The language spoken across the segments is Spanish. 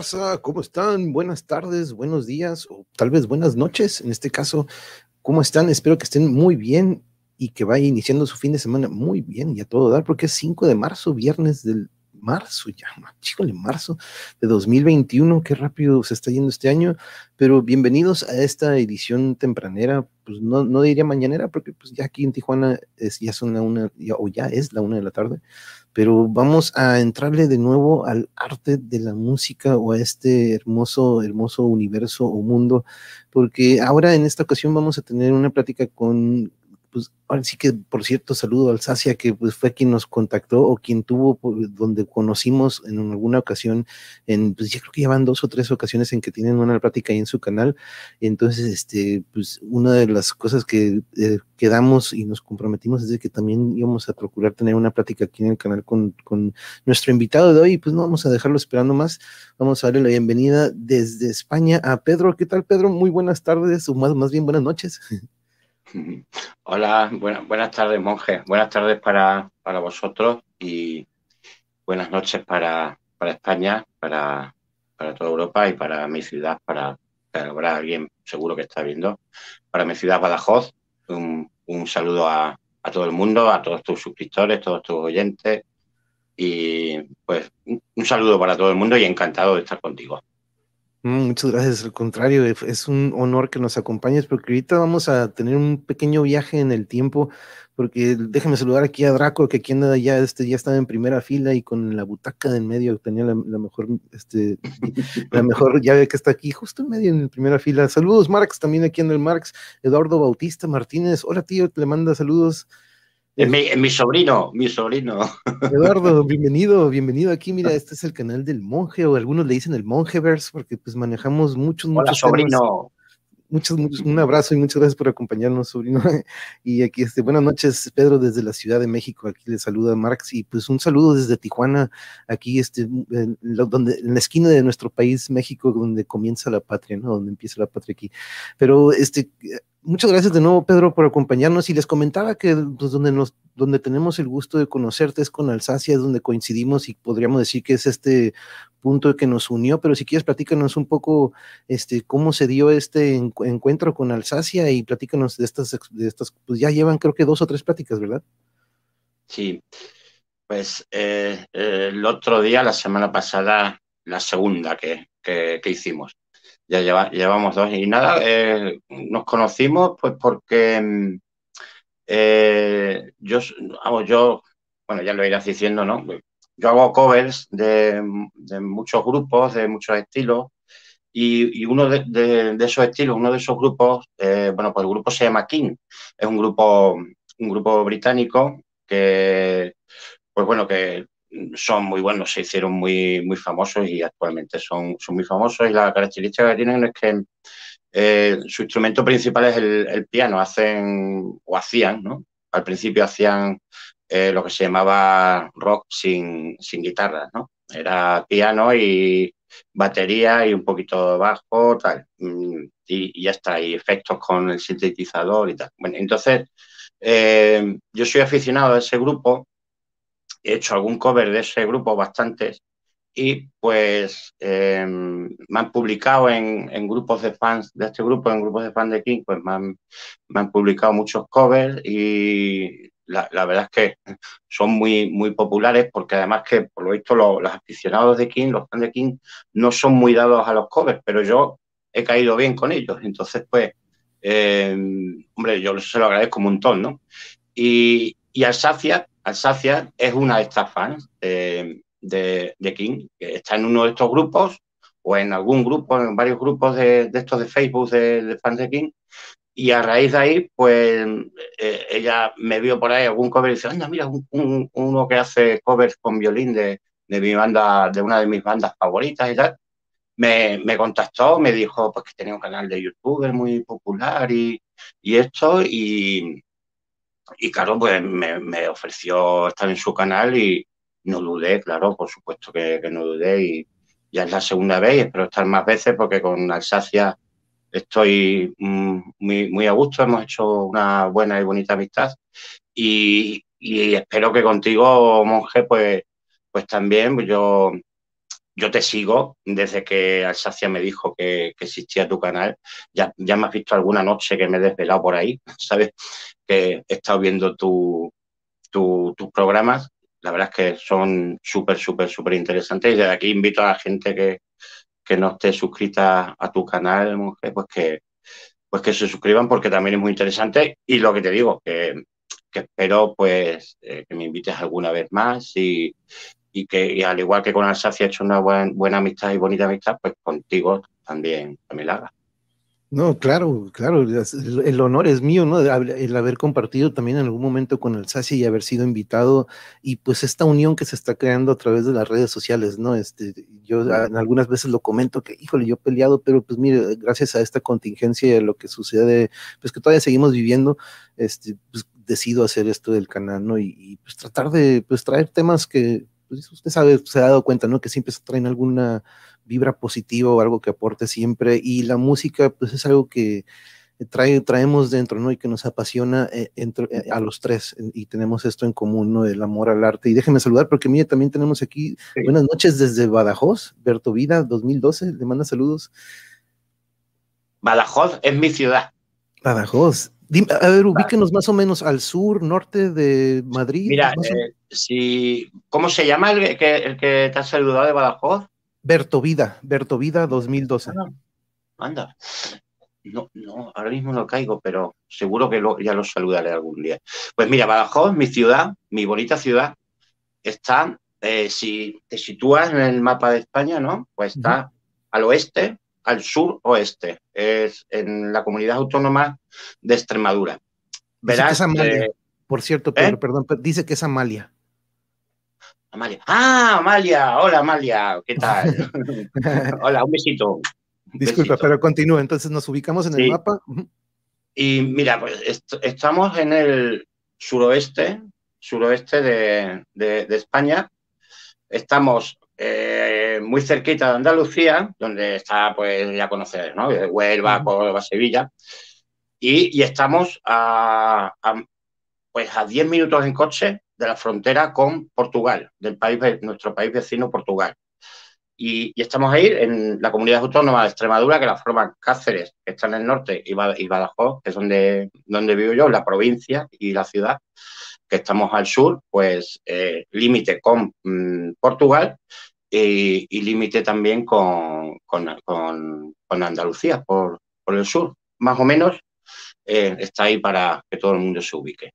¡Hey! ¿Qué hubo, raza? ¿Cómo están? Buenas tardes, buenos días o tal vez buenas noches. En este caso, ¿cómo están? Espero que estén muy bien y que vaya iniciando su fin de semana muy bien y a todo dar, porque es 5 de marzo, viernes del marzo ya, de marzo de 2021, qué rápido se está yendo este año, pero bienvenidos a esta edición tempranera, pues no, no diría mañanera, porque pues ya aquí en Tijuana es, ya son la una, o ya es la una de la tarde, pero vamos a entrarle de nuevo al arte de la música o a este hermoso, hermoso universo o mundo, porque ahora en esta ocasión vamos a tener una plática con pues ahora sí que, por cierto, saludo al Sacia, que pues fue quien nos contactó o quien tuvo, pues, donde conocimos en alguna ocasión, en, pues ya creo que llevan dos o tres ocasiones en que tienen una plática ahí en su canal. Entonces, este, pues una de las cosas que eh, quedamos y nos comprometimos es de que también íbamos a procurar tener una plática aquí en el canal con, con nuestro invitado de hoy, pues no vamos a dejarlo esperando más. Vamos a darle la bienvenida desde España a Pedro. ¿Qué tal, Pedro? Muy buenas tardes, o más bien buenas noches. Hola, buenas tardes, monjes. Buenas tardes para, vosotros y buenas noches para, España, para, toda Europa y para mi ciudad, para, para alguien seguro que está viendo, para mi ciudad Badajoz. Un, saludo a, a, todo el mundo, a todos tus suscriptores, todos tus oyentes y pues un saludo para todo el mundo y encantado de estar contigo. Muchas gracias, al contrario, es un honor que nos acompañes porque ahorita vamos a tener un pequeño viaje en el tiempo, porque déjame saludar aquí a Draco, que aquí anda ya, este, ya estaba en primera fila y con la butaca de en medio tenía la, mejor, este, la mejor llave que está aquí, justo en medio en primera fila. Saludos, Marx, también aquí en el Marx, Eduardo Bautista Martínez, hola tío, le manda saludos. Es mi, sobrino, mi sobrino. Eduardo, bienvenido, bienvenido aquí. Mira, este es el canal del monje, o algunos le dicen el monjeverse, porque pues manejamos muchos, muchos. Hola, sobrino. Muchos, muchos, un abrazo y muchas gracias por acompañarnos, sobrino. Y aquí, este, buenas noches, Pedro, desde la Ciudad de México. Aquí le saluda Marx y pues un saludo desde Tijuana, aquí, este, en, donde, en la esquina de nuestro país, México, donde comienza la patria, ¿no? Donde empieza la patria aquí. Pero, este, muchas gracias de nuevo, Pedro, por acompañarnos. Y les comentaba que pues, donde, nos, donde tenemos el gusto de conocerte es con Alsacia, es donde coincidimos y podríamos decir que es este punto que nos unió. Pero si quieres, platícanos un poco este, cómo se dio este encuentro con Alsacia y platícanos de estas, de estas, pues ya llevan creo que dos o tres pláticas, ¿verdad? Sí, pues eh, el otro día, la semana pasada, la segunda que, que hicimos ya llevamos dos y nada, eh, nos conocimos pues porque mm, eh, yo, bueno, ya lo irás diciendo, ¿no? Yo hago covers de, muchos grupos, de muchos estilos, y, uno de, esos estilos, uno de esos grupos, eh, bueno, pues el grupo se llama King, es un grupo, un grupo británico que, pues bueno, que son muy buenos, se hicieron muy, muy famosos y actualmente son, son muy famosos y la característica que tienen es que eh, su instrumento principal es el, piano, hacen o hacían, ¿no? Al principio hacían eh, lo que se llamaba rock sin, sin guitarra, ¿no? Era piano y batería y un poquito de bajo, tal, mm, y, ya está, y efectos con el sintetizador y tal. Bueno, entonces, eh, yo soy aficionado a ese grupo he hecho algún cover de ese grupo, bastantes, y pues em, me han publicado en, grupos de fans de este grupo, en grupos de fans de King, pues me han, publicado muchos covers y la, verdad es que son muy, muy populares porque además que por lo visto los, aficionados de King, los fans de King, no son muy dados a los covers, pero yo he caído bien con ellos, entonces pues, em, hombre, yo se lo agradezco un montón, ¿no? Y, y Alsacia, Alsacia es una de estas fans de, King, que está en uno de estos grupos o en algún grupo, en varios grupos de, estos de Facebook de, fans de King. Y a raíz de ahí, pues eh, ella me vio por ahí algún cover y dice, anda, mira, uno que hace covers con violín de, mi banda, de una de mis bandas favoritas y tal. Me, contactó, me dijo pues que tenía un canal de YouTube muy popular y, y esto, y, y claro, pues me, ofreció estar en su canal y no dudé, claro, por supuesto que, no dudé. Y ya es la segunda vez y espero estar más veces porque con Alsacia estoy mm, muy, muy a gusto, hemos hecho una buena y bonita amistad. Y, espero que contigo, monje, pues, pues también, yo yo te sigo desde que Alsacia me dijo que, existía tu canal. Ya, ya me has visto alguna noche que me he desvelado por ahí, ¿sabes? Que he estado viendo tus programas. La verdad es que son súper, súper, súper interesantes. Y desde aquí invito a la gente que, no esté suscrita a tu canal, mujer, pues que, pues que se suscriban porque también es muy interesante. Y lo que te digo, que, espero pues eh, que me invites alguna vez más y, y que al igual que con Alsacia he hecho una buena amistad y bonita amistad, pues contigo también, también la haga. No, claro, claro, el honor es mío, ¿no? El haber compartido también en algún momento con Alsacia y haber sido invitado y pues esta unión que se está creando a través de las redes sociales, ¿no? Este, yo algunas veces lo comento que, híjole, yo he peleado, pero pues mire, gracias a esta contingencia y a lo que sucede, pues que todavía seguimos viviendo, este, pues decido hacer esto del canal, ¿no? Y, y pues tratar de, pues traer temas que pues usted sabe, se ha dado cuenta, ¿no? Que siempre se traen alguna vibra positiva o algo que aporte siempre. Y la música, pues es algo que trae, traemos dentro, ¿no? Y que nos apasiona eh, eh, a los tres. Y tenemos esto en común, ¿no? El amor al arte. Y déjenme saludar, porque mire, también tenemos aquí, buenas noches desde Badajoz, Berto Vida, 2012, le manda saludos. Badajoz es mi ciudad. Badajoz a ver, ubíquenos más o menos al sur, norte de Madrid. Mira, eh, si, ¿cómo se llama el que, el que te ha saludado de Badajoz? Berto Vida, Berto Vida 2012. Ah, anda. No, no, ahora mismo no caigo, pero seguro que ya lo saludaré algún día. Pues mira, Badajoz, mi ciudad, mi bonita ciudad, está, eh, si te sitúas en el mapa de España, ¿no? Pues está al oeste, al sur-oeste, es en la comunidad autónoma de Extremadura. Verás, Amalia, por cierto, ¿eh? perdón, dice que es Amalia. Amalia. Ah, Amalia, hola Amalia, ¿qué tal? hola, un besito. Disculpa, pero continúa, entonces nos ubicamos en el mapa. Y mira, pues estamos en el suroeste, suroeste de, de España. Estamos eh, muy cerquita de Andalucía, donde está, pues ya conocer, ¿no? Huelva, Córdoba, Sevilla. Y, estamos a, pues a 10 minutos en coche de la frontera con Portugal, del país, nuestro país vecino Portugal. Y, estamos ahí en la comunidad autónoma de Extremadura, que la forman Cáceres, que está en el norte, y, Badajoz, que es donde, donde vivo yo, la provincia y la ciudad, que estamos al sur, pues eh, límite con mm, Portugal y, límite también con, Andalucía, por, el sur. Más o menos eh, está ahí para que todo el mundo se ubique.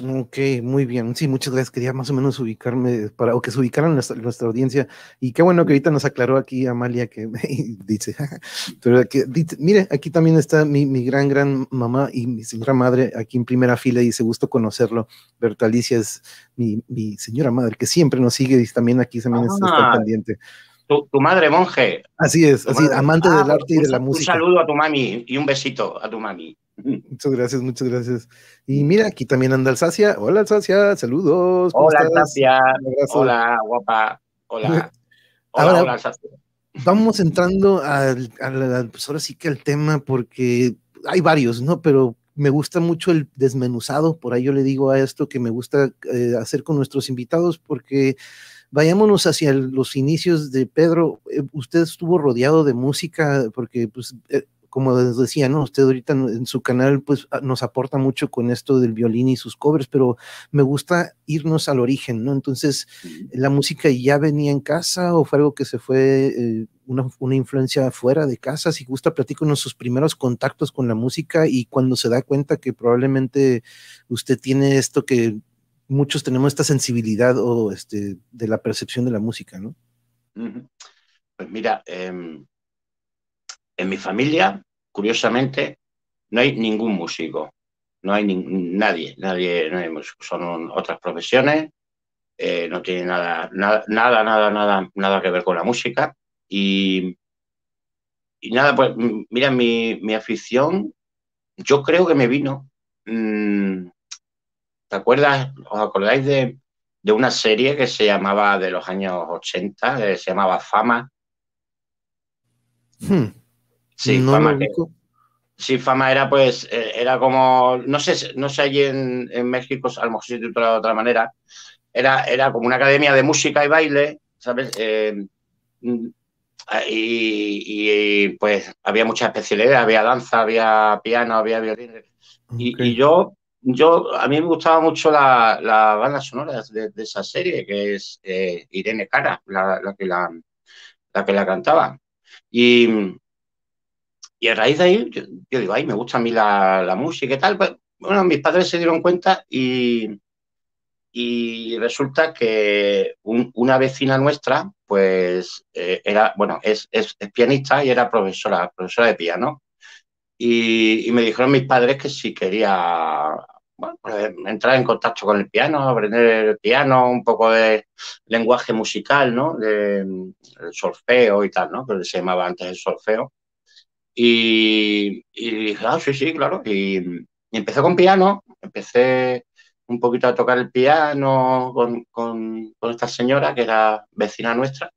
Ok, muy bien. Sí, muchas gracias. Quería más o menos ubicarme para, o que se ubicaran nuestra, nuestra audiencia. Y qué bueno que ahorita nos aclaró aquí Amalia que dice, pero que, mire, aquí también está mi, mi, gran, gran mamá y mi señora madre aquí en primera fila y dice, gusto conocerlo. Berta Alicia es mi, mi señora madre que siempre nos sigue y también aquí también está ah, pendiente. Tu, madre monje. Así es, así, amante del ah, arte y de la música. Un saludo a tu mami y un besito a tu mami. Muchas gracias, muchas gracias. Y mira, aquí también anda Alsacia. Hola Alsacia, saludos. Hola Alsacia. Hola, guapa. Hola. Hola, hola Alsacia. Vamos entrando al, pues ahora sí que al tema, porque hay varios, ¿no? Pero me gusta mucho el desmenuzado, por ahí yo le digo a esto que me gusta eh, hacer con nuestros invitados, porque vayámonos hacia los inicios de Pedro. Eh, usted estuvo rodeado de música, porque pues, eh, como les decía, ¿no? Usted ahorita en su canal pues ah, nos aporta mucho con esto del violín y sus covers, pero me gusta irnos al origen, ¿no? Entonces, ¿la música ya venía en casa o fue algo que se fue eh, una, una, influencia fuera de casa? Si gusta, platíconos sus primeros contactos con la música y cuando se da cuenta que probablemente usted tiene esto que muchos tenemos esta sensibilidad o este, de la percepción de la música, ¿no? Pues mira, eh, en mi familia, curiosamente, no hay ningún músico, no hay nadie, nadie, son otras profesiones, eh, no tiene nada, nada, nada, nada, nada, que ver con la música. Y, nada, pues mira, mi, mi, afición, yo creo que me vino. Mm, ¿Te acuerdas? ¿Os acordáis de, de, una serie que se llamaba de los años 80, eh, se llamaba Fama? Hmm. Sí, fama. sí, fama era pues, eh, era como, no sé, no sé allí en, México, a lo mejor se de otra manera, era, era como una academia de música y baile, ¿sabes? Eh, y, pues había muchas especialidades, había danza, había piano, había violín. Y, yo, yo, a mí me gustaba mucho la, banda sonora de, esa serie, que es eh, Irene Cara, la, que la, la que la cantaba. Y, y a raíz de ahí, yo, digo, ay, me gusta a mí la, música y tal. Pues, bueno, mis padres se dieron cuenta y, y resulta que una vecina nuestra, pues eh, era, bueno, es, es, pianista y era profesora, profesora de piano. Y, me dijeron mis padres que si quería bueno, pues, entrar en contacto con el piano, aprender el piano, un poco de lenguaje musical, ¿no? De, el solfeo y tal, ¿no? Que se llamaba antes el solfeo. Y, dije, ah, sí, sí, claro. Y, y empecé con piano, empecé un poquito a tocar el piano con, esta señora que era vecina nuestra.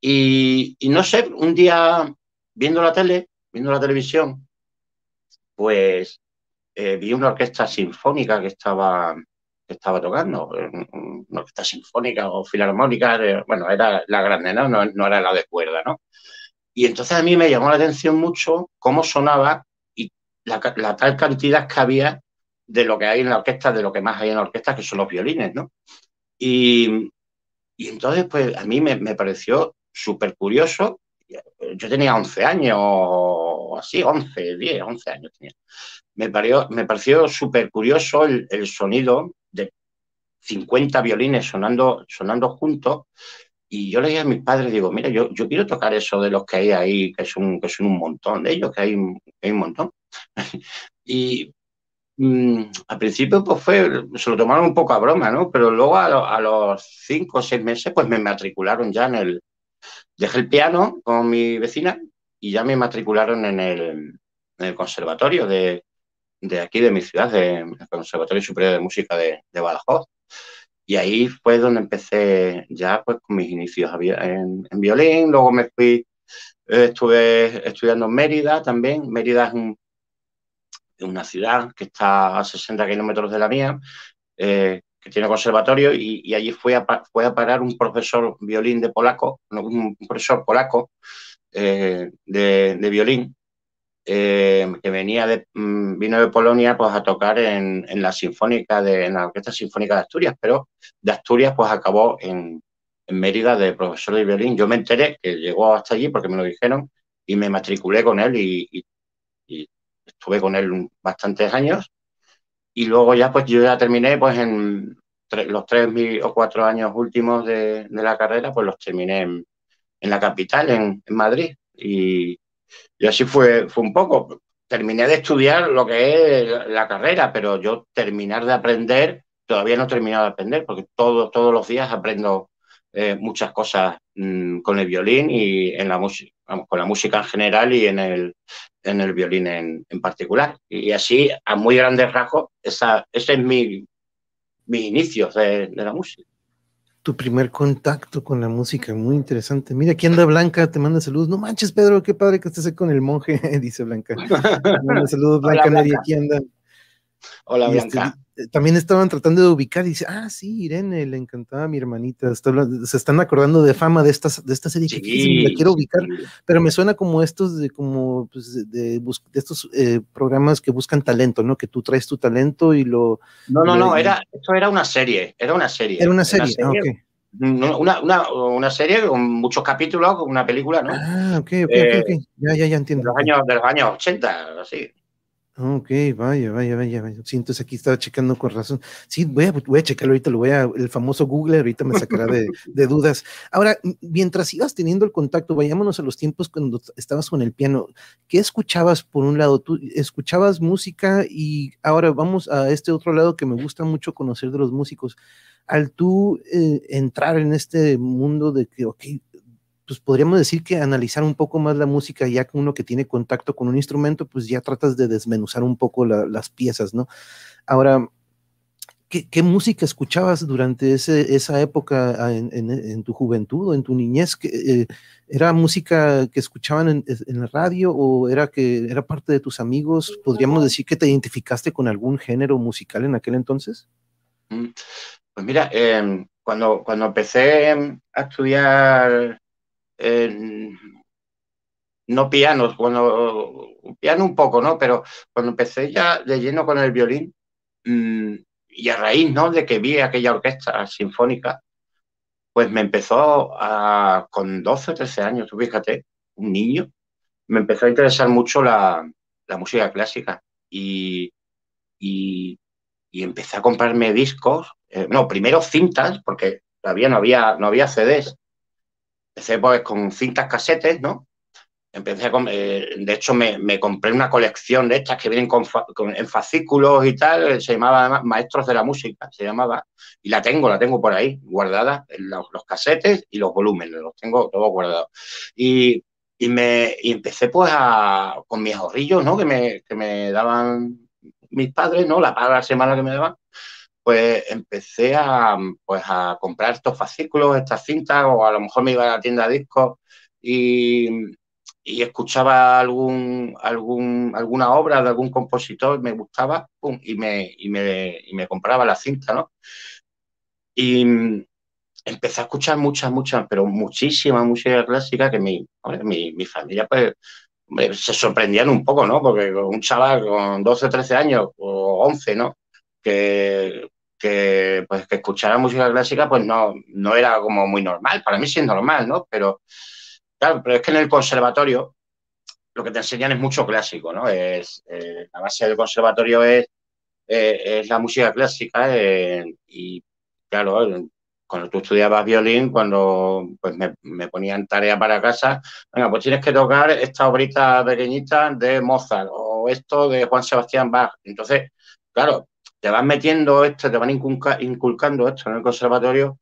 Y, no sé, un día viendo la tele, viendo la televisión, pues eh, vi una orquesta sinfónica que estaba, que estaba tocando, una orquesta sinfónica o filarmónica, bueno, era la grande, ¿no? ¿no? era la de cuerda, ¿no? Y entonces a mí me llamó la atención mucho cómo sonaba y la, tal cantidad que había de lo que hay en la orquesta, de lo que más hay en la orquesta, que son los violines, ¿no? Y, entonces, pues a mí me, pareció súper curioso. Yo tenía 11 años, o así, 11, 10, 11 años tenía. Me, pareció, me pareció súper curioso el, sonido de 50 violines sonando, sonando juntos. Y yo le dije a mis padres, digo, mira, yo, yo quiero tocar eso de los que hay ahí, que son, que son un montón de ellos, que hay, hay un montón. y, Mm, al principio pues fue, se lo tomaron un poco a broma, ¿no? Pero luego a, los cinco o seis meses pues me matricularon ya en el, dejé el piano con mi vecina y ya me matricularon en el, conservatorio de, aquí de mi ciudad, del Conservatorio Superior de Música de, Badajoz. Y ahí fue donde empecé ya pues con mis inicios. En, violín, luego me fui, eh, estuve estudiando en Mérida también, Mérida es un una ciudad que está a 60 kilómetros de la mía, eh, que tiene conservatorio, y, allí fue a, fue a parar un profesor violín de polaco, un profesor polaco eh, de, violín, eh, que venía de, mm, vino de Polonia pues, a tocar en, la Sinfónica, de, en la Orquesta Sinfónica de Asturias, pero de Asturias pues acabó en, Mérida de profesor de violín. Yo me enteré que llegó hasta allí porque me lo dijeron y me matriculé con él y estuve con él bastantes años y luego ya pues yo ya terminé pues en los tres o cuatro años últimos de, la carrera pues los terminé en, la capital, en, Madrid y, así fue, fue un poco. Terminé de estudiar lo que es la, carrera, pero yo terminar de aprender, todavía no he terminado de aprender porque todos todos los días aprendo eh, muchas cosas mm, con el violín y en la música, con la música en general y en el, en el violín en, particular. Y así, a muy grandes rasgos, esa, ese es mi, mis inicios de, la música. Tu primer contacto con la música, muy interesante. Mira, aquí anda Blanca, te manda saludos. No manches, Pedro, qué padre que estés ahí con el monje, dice Blanca. manda saludos, Blanca, Blanca. aquí anda. Hola, este, Blanca. También estaban tratando de ubicar y dice, ah, sí, Irene, le encantaba a mi hermanita. se están acordando de fama de, estas, de esta serie que la quiero ubicar, pero me suena como estos de como pues, de, estos eh, programas que buscan talento, ¿no? Que tú traes tu talento y lo. No, no, no, era, esto era una serie, era una serie. Era una serie, ah, Una, una, una, serie con muchos capítulos, con una película, ¿no? Ah, ok, ok, ok, eh, Ya, ya, ya entiendo. De los años, de los años 80, así. Ok, vaya, vaya, vaya, vaya. Sí, entonces aquí estaba checando con razón. Sí, voy a, voy a checarlo ahorita, lo voy a, el famoso Google ahorita me sacará de, dudas. Ahora, mientras ibas teniendo el contacto, vayámonos a los tiempos cuando estabas con el piano. ¿Qué escuchabas por un lado? Tú escuchabas música y ahora vamos a este otro lado que me gusta mucho conocer de los músicos. Al tú eh, entrar en este mundo de que, ok, pues podríamos decir que analizar un poco más la música, ya que uno que tiene contacto con un instrumento, pues ya tratas de desmenuzar un poco las piezas, ¿no? Ahora, ¿qué, música escuchabas durante esa época ah, en, tu juventud o en tu niñez? Eh, ¿Era música que escuchaban en, la radio o era que era parte de tus amigos? ¿Podríamos decir que te identificaste con algún género musical en aquel entonces? Mm, pues mira, em, cuando, cuando empecé a estudiar no pianos, cuando piano un poco, ¿no? Pero cuando empecé ya de lleno con el violín, mm, y a raíz, ¿no? De que vi aquella orquesta sinfónica, pues me empezó a, con 12 o 13 años, tú fíjate, un niño, me empezó a interesar mucho la, música clásica y, y, empecé a comprarme discos, eh, no, primero cintas, porque todavía no había, no había CDs. Empecé pues con cintas casetes, ¿no? Empecé a, eh, de hecho, me, compré una colección de estas que vienen con, en fascículos y tal, se llamaba Maestros de la Música, se llamaba, y la tengo, la tengo por ahí, guardada, los, los casetes y los volúmenes, los tengo todos guardados. Y, y, me, y empecé pues a, con mis ahorrillos, ¿no? Que me, que me daban mis padres, ¿no? La paga la semana que me daban, pues empecé a, pues a comprar estos fascículos, estas cintas, o a lo mejor me iba a la tienda de discos y, y escuchaba algún, algún, alguna obra de algún compositor, me gustaba, y, me, y, me, y me compraba la cinta, ¿no? Y empecé a escuchar muchas, muchas, pero muchísima música clásica que mi, mi, mi familia, pues, se sorprendían un poco, ¿no? Porque un chaval con 12, 13 años o 11, ¿no? Que, que, pues, que escuchara música clásica, pues no, no era como muy normal. Para mí sí es normal, ¿no? Pero Claro, pero es que en el conservatorio lo que te enseñan es mucho clásico, ¿no? Es, eh, la base del conservatorio es, eh, es la música clásica eh, y, claro, cuando tú estudiabas violín, cuando pues me, ponían tarea para casa, venga, pues tienes que tocar esta obrita pequeñita de Mozart o esto de Juan Sebastián Bach. Entonces, claro, te van metiendo esto, te van inculcando esto en el conservatorio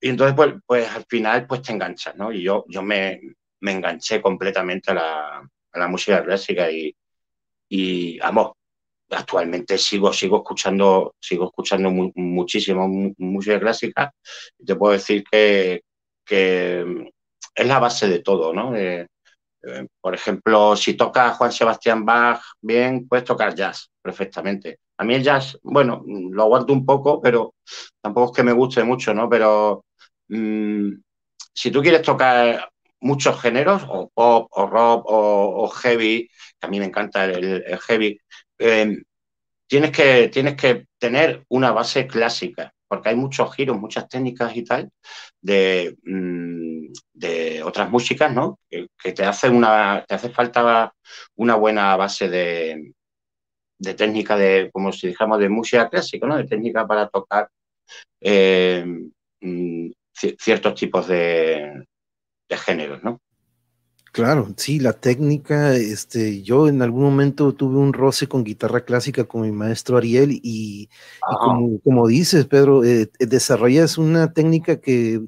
y entonces, pues, pues al final, pues te enganchas, ¿no? Y yo, yo me, me enganché completamente a la, a la música clásica y, y, vamos, actualmente sigo, sigo escuchando, sigo escuchando muchísimo música clásica. Y te puedo decir que, que es la base de todo, ¿no? Eh, eh, por ejemplo, si toca Juan Sebastián Bach bien, puedes tocar jazz perfectamente. A mí el jazz, bueno, lo aguanto un poco, pero tampoco es que me guste mucho, ¿no? Pero Mm, si tú quieres tocar muchos géneros, o pop, o rock, o, heavy, que a mí me encanta el, heavy, em, tienes, que, tienes que tener una base clásica, porque hay muchos giros, muchas técnicas y tal de, mm, de otras músicas, ¿no? Que, te, hace una, te hace falta una buena base de, de técnica de, como si dijéramos, de música clásica, ¿no? De técnica para tocar eh, ciertos tipos de, géneros, ¿no? Claro, sí, la técnica, este, yo en algún momento tuve un roce con guitarra clásica con mi maestro Ariel y, como, dices, Pedro, eh, desarrollas una técnica que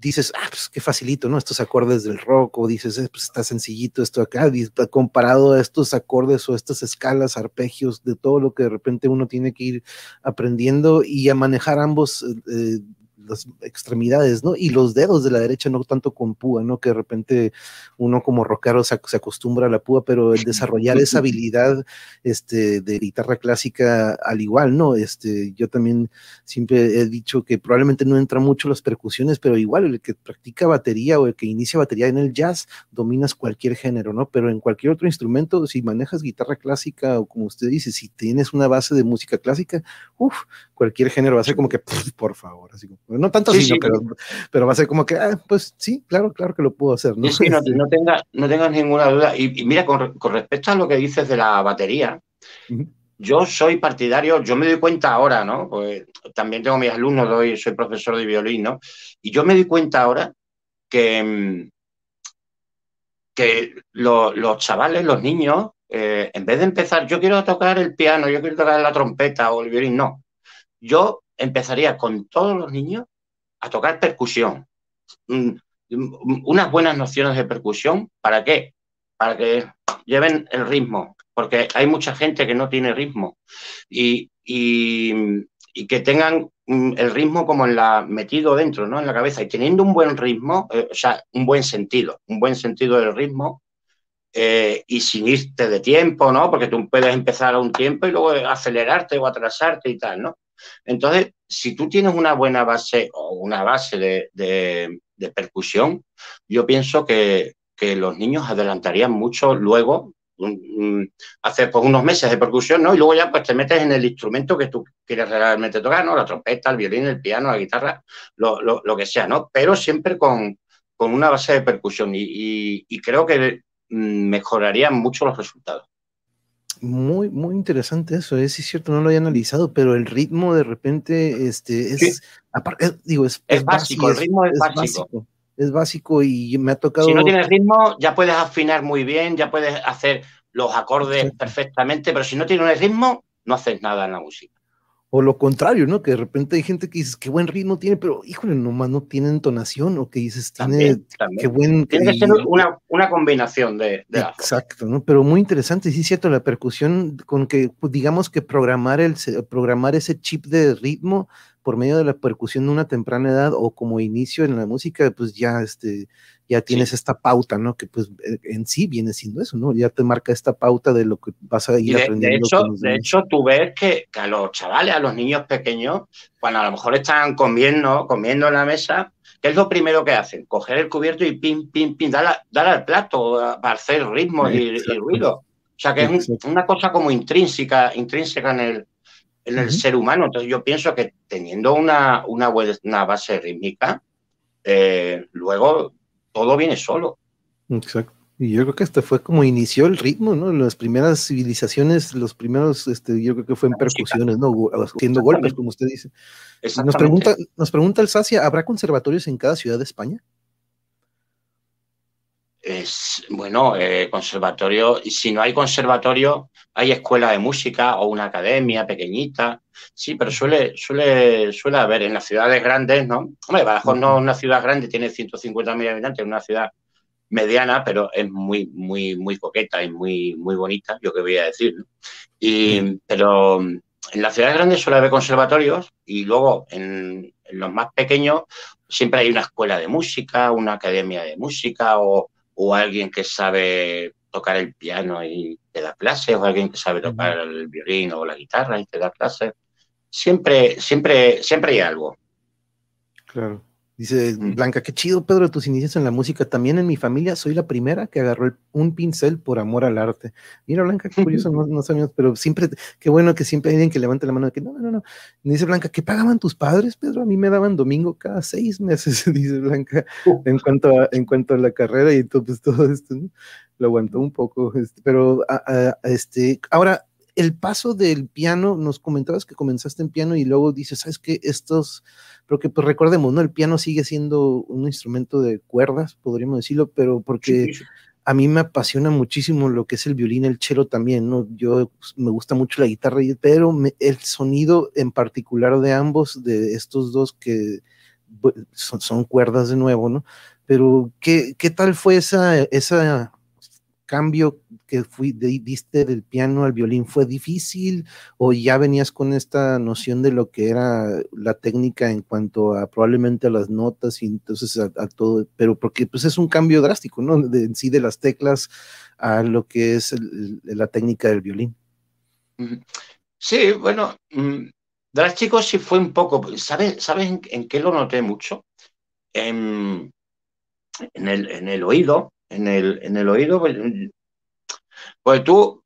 dices, ah, pues qué facilito, ¿no? Estos acordes del rock, o dices, eh, pues está sencillito esto acá, comparado a estos acordes o estas escalas, arpegios, de todo lo que de repente uno tiene que ir aprendiendo y a manejar ambos eh, las extremidades, ¿no? Y los dedos de la derecha, no tanto con púa, ¿no? Que de repente uno como rockero se, acostumbra a la púa, pero el desarrollar esa habilidad este, de guitarra clásica al igual, ¿no? Este, yo también siempre he dicho que probablemente no entra mucho las percusiones, pero igual el que practica batería o el que inicia batería en el jazz, dominas cualquier género, ¿no? Pero en cualquier otro instrumento, si manejas guitarra clásica o como usted dice, si tienes una base de música clásica, uff, cualquier género va a ser como que, por favor, así como, no tanto así, pero, va a ser como que, ah, pues sí, claro, claro que lo puedo hacer. No, no, tengas, no tengas ninguna duda. Y, mira, con, respecto a lo que dices de la batería, yo soy partidario, yo me doy cuenta ahora, ¿no? Pues también tengo mis alumnos, doy, soy profesor de violín, ¿no? Y yo me doy cuenta ahora que, mm, que los chavales, los niños, eh, en vez de empezar, yo quiero tocar el piano, yo quiero tocar la trompeta o el violín, no. Yo empezaría con todos los niños a tocar percusión. Mm, unas buenas nociones de percusión, ¿para qué? Para que lleven el ritmo, porque hay mucha gente que no tiene ritmo y, que tengan mm, el ritmo como metido dentro, ¿no? En la cabeza y teniendo un buen ritmo, eh, o sea, un buen sentido, un buen sentido del ritmo eh, y sin irte de tiempo, ¿no? Porque tú puedes empezar a un tiempo y luego acelerarte o atrasarte y tal, ¿no? Entonces, si tú tienes una buena base o una base de, percusión, yo pienso que, los niños adelantarían mucho luego hace pues, unos meses de percusión, ¿no? Y luego ya pues te metes en el instrumento que tú quieres realmente tocar, ¿no? La trompeta, el violín, el piano, la guitarra, lo, que sea, ¿no? Pero siempre con, una base de percusión y, creo que mm, mejorarían mucho los resultados. Muy, muy interesante eso, es, cierto, no lo había analizado, pero el ritmo de repente, este, es, digo, es, básico, el ritmo es, básico. Es básico y me ha tocado. Si no tienes ritmo, ya puedes afinar muy bien, ya puedes hacer los acordes perfectamente, pero si no tienes ritmo, no haces nada en la música. O lo contrario, ¿no? Que de repente hay gente que dice, qué buen ritmo tiene, pero híjole, nomás no tiene entonación, o que dices, tiene, qué buen... Tiene que ser una, combinación de, Exacto, ¿no? Pero muy interesante, sí es cierto, la percusión, con que, pues, digamos que programar, el, programar ese chip de ritmo por medio de la percusión de una temprana edad o como inicio en la música, pues ya, este, ya tienes esta pauta, ¿no? Que pues eh, en sí viene siendo eso, ¿no? Ya te marca esta pauta de lo que vas a ir aprendiendo. De hecho, de hecho, tú ves que, a los chavales, a los niños pequeños, cuando a lo mejor están comiendo, comiendo en la mesa, ¿qué es lo primero que hacen? Coger el cubierto y pim, pim, pim, dar, al plato para hacer ritmo y, ruido. O sea que es una cosa como intrínseca, intrínseca en el, en el ser humano. Entonces yo pienso que teniendo una, una, una base rítmica, eh, luego todo viene solo. Exacto. Y yo creo que este fue como inició el ritmo, ¿no? Las primeras civilizaciones, los primeros, este, yo creo que fue en percusiones, ¿no? Haciendo golpes, como usted dice. Nos pregunta, nos pregunta el Sacia, ¿habrá conservatorios en cada ciudad de España? Es, bueno, eh, conservatorio, y si no hay conservatorio, hay escuela de música o una academia pequeñita, sí, pero suele, suele, suele haber en las ciudades grandes, ¿no? Hombre, Badajoz no es una ciudad grande, tiene 150.000 habitantes, es una ciudad mediana, pero es muy, muy, muy coqueta y muy, muy bonita, yo que voy a decir, Y, pero en las ciudades grandes suele haber conservatorios y luego en, en los más pequeños siempre hay una escuela de música, una academia de música o o alguien que sabe tocar el piano y te da clases, o alguien que sabe tocar el violín o la guitarra y te da clases. Siempre, siempre, siempre hay algo. Claro. Dice Blanca, qué chido, Pedro, tus inicios en la música. También en mi familia soy la primera que agarró un pincel por amor al arte. Mira, Blanca, qué curioso, no, sabemos, pero siempre, qué bueno que siempre hay alguien que levante la mano de que no, no, no. dice Blanca, ¿qué pagaban tus padres, Pedro? A mí me daban domingo cada seis meses, dice Blanca, en, cuanto a, en cuanto a la carrera y todo, pues, todo esto, Lo aguantó un poco, este, pero este, ahora, el paso del piano, nos comentabas que comenzaste en piano y luego dices, ¿sabes qué? Estos que pues recordemos, ¿no? El piano sigue siendo un instrumento de cuerdas, podríamos decirlo, pero porque a mí me apasiona muchísimo lo que es el violín, el cello también, ¿no? Yo pues, me gusta mucho la guitarra, pero el sonido en particular de ambos, de estos dos que son, son cuerdas de nuevo, ¿no? Pero, ¿qué, qué tal fue esa, esa cambio que fui, diste del piano al violín fue difícil o ya venías con esta noción de lo que era la técnica en cuanto a probablemente a las notas y entonces a, todo, pero porque pues es un cambio drástico, ¿no? De, en sí de las teclas a lo que es la técnica del violín. Sí, bueno, mm, drástico sí fue un poco, ¿sabes, ¿sabes en, qué lo noté mucho? En, en, el, en el oído, en el, en el oído, pues, pues, tú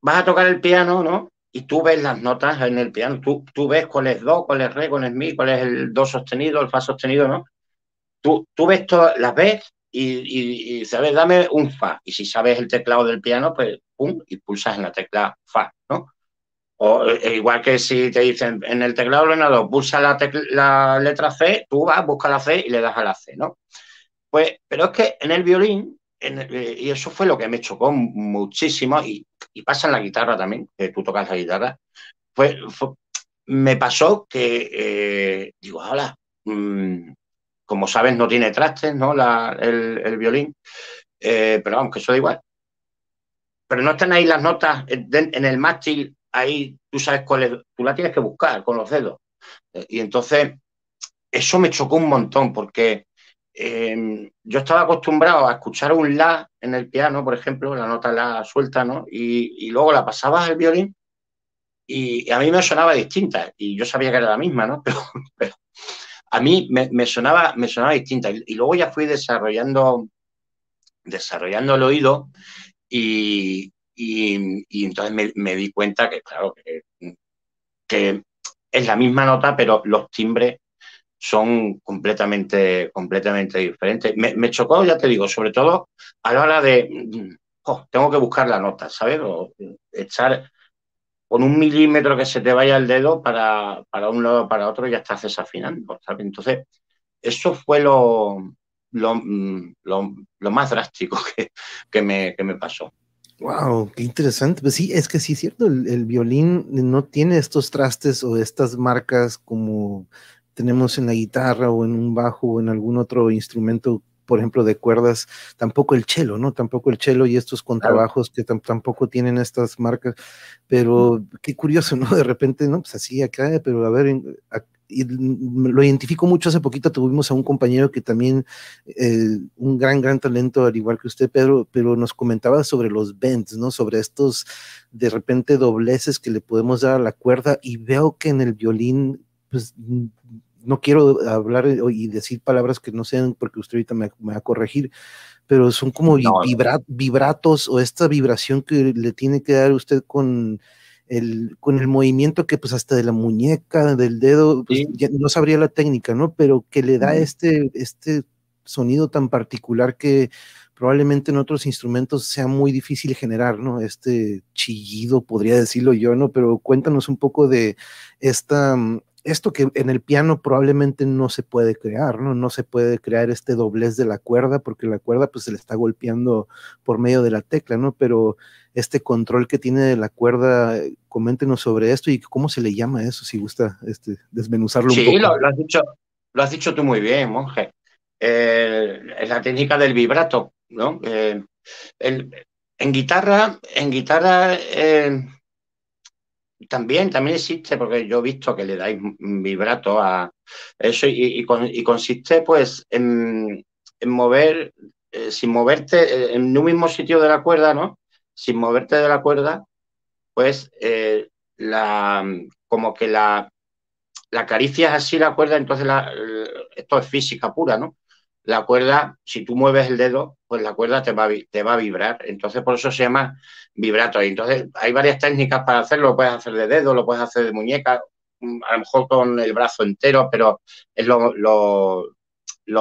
vas a tocar el piano, ¿no? Y tú ves las notas en el piano, tú, tú ves cuál es do, cuál es re, cuál es mi, cuál es el do sostenido, el fa sostenido, ¿no? Tú, tú ves todas, las ves y, y, sabes, dame un fa. Y si sabes el teclado del piano, pues pum, y pulsas en la tecla fa, ¿no? O e igual que si te dicen en el teclado ordenador, pulsa la, la letra C, tú vas, busca la C y le das a la C, ¿no? Pues, pero es que en el violín eh, y eso fue lo que me chocó muchísimo, y, pasa en la guitarra también, que tú tocas la guitarra, fue, me pasó que, eh, digo, hola, mm, como sabes, no tiene trastes, ¿no? el, violín, eh, pero vamos, que eso da igual. Pero no están ahí las notas en, el mástil, ahí tú sabes cuál es, tú la tienes que buscar con los dedos. Y entonces, eso me chocó un montón, porque Em, yo estaba acostumbrado a escuchar un la en el piano, por ejemplo, la nota la suelta, ¿no? Y, luego la pasaba al violín y a mí me sonaba distinta y yo sabía que era la misma, ¿no? Pero, a mí me, sonaba, me sonaba distinta y, luego ya fui desarrollando, desarrollando el oído y, entonces me, di cuenta que, claro, que, es la misma nota, pero los timbres son completamente, completamente diferentes. Me, chocó, ya te digo, sobre todo a la hora de, oh, tengo que buscar la nota, ¿sabes? O echar con un milímetro que se te vaya el dedo para, para un lado o para otro ya estás desafinando, ¿sabes? Entonces, eso fue lo, lo, más drástico que, me, que me pasó. Wow, qué interesante. Pues sí, es que sí es cierto, el, violín no tiene estos trastes o estas marcas como tenemos en la guitarra o en un bajo o en algún otro instrumento por ejemplo, de cuerdas, tampoco el cello, ¿no? Tampoco el cello y estos contrabajos que tampoco tienen estas marcas, pero qué curioso, ¿no? De repente, ¿no? Pues así acá, pero a ver, lo identifico mucho, hace poquito tuvimos a un compañero que también, eh, un gran, gran talento, al igual que usted, Pedro, pero nos comentaba sobre los bends, ¿no? Sobre estos, de repente, dobleces que le podemos dar a la cuerda y veo que en el violín, pues no quiero hablar y decir palabras que no sean porque usted ahorita me, va a corregir, pero son como vibratos o esta vibración que le tiene que dar usted con el, con el movimiento que pues hasta de la muñeca, del dedo, pues, no sabría la técnica, ¿no? Pero que le da este, este sonido tan particular que probablemente en otros instrumentos sea muy difícil generar, ¿no? Este chillido, podría decirlo yo, ¿no? Pero cuéntanos un poco de esta, esto que en el piano probablemente no se puede crear, ¿no? No se puede crear este doblez de la cuerda porque la cuerda pues se le está golpeando por medio de la tecla, ¿no? Pero este control que tiene de la cuerda, coméntenos sobre esto y cómo se le llama eso, si gusta este, desmenuzarlo un poco. Sí, lo, has dicho, lo has dicho tú muy bien, monje. Eh, es la técnica del vibrato, ¿no? Eh, en guitarra, en guitarra eh, también, también existe, porque yo he visto que le dais vibrato a eso y, consiste pues en, mover, eh, sin moverte eh, en un mismo sitio de la cuerda, ¿no? Sin moverte de la cuerda, pues eh, la, como que la, la acaricias así la cuerda, entonces la, esto es física pura, ¿no? La cuerda, si tú mueves el dedo, pues la cuerda te va, te va a vibrar. Entonces, por eso se llama vibrato. Y entonces hay varias técnicas para hacerlo, lo puedes hacer de dedo, lo puedes hacer de muñeca, mm, a lo mejor con el brazo entero, pero es lo,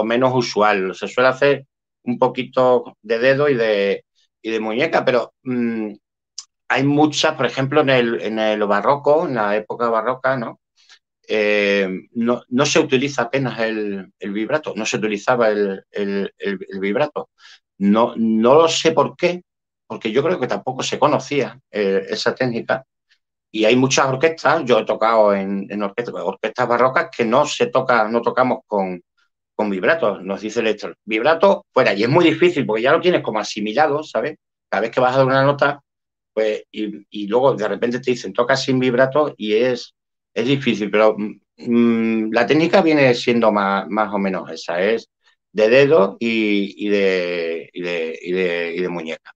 menos usual. Se suele hacer un poquito de dedo y de, de muñeca, pero mm, hay muchas, por ejemplo, en el, en el barroco, en la época barroca, ¿no? Eh, no, se utiliza apenas el, vibrato, no se utilizaba el, vibrato. No, no lo sé por qué, porque yo creo que tampoco se conocía eh, esa técnica. Y hay muchas orquestas, yo he tocado en, orquestas, barrocas que no se toca, no tocamos con, con vibrato, nos dice el lector. Vibrato fuera, y es muy difícil porque ya lo tienes como asimilado, ¿sabes? Cada vez que vas a dar una nota, pues, y, luego de repente te dicen toca sin vibrato y es, es difícil, pero mm, la técnica viene siendo más, más o menos esa, es de dedo y, de, y de, y de muñeca.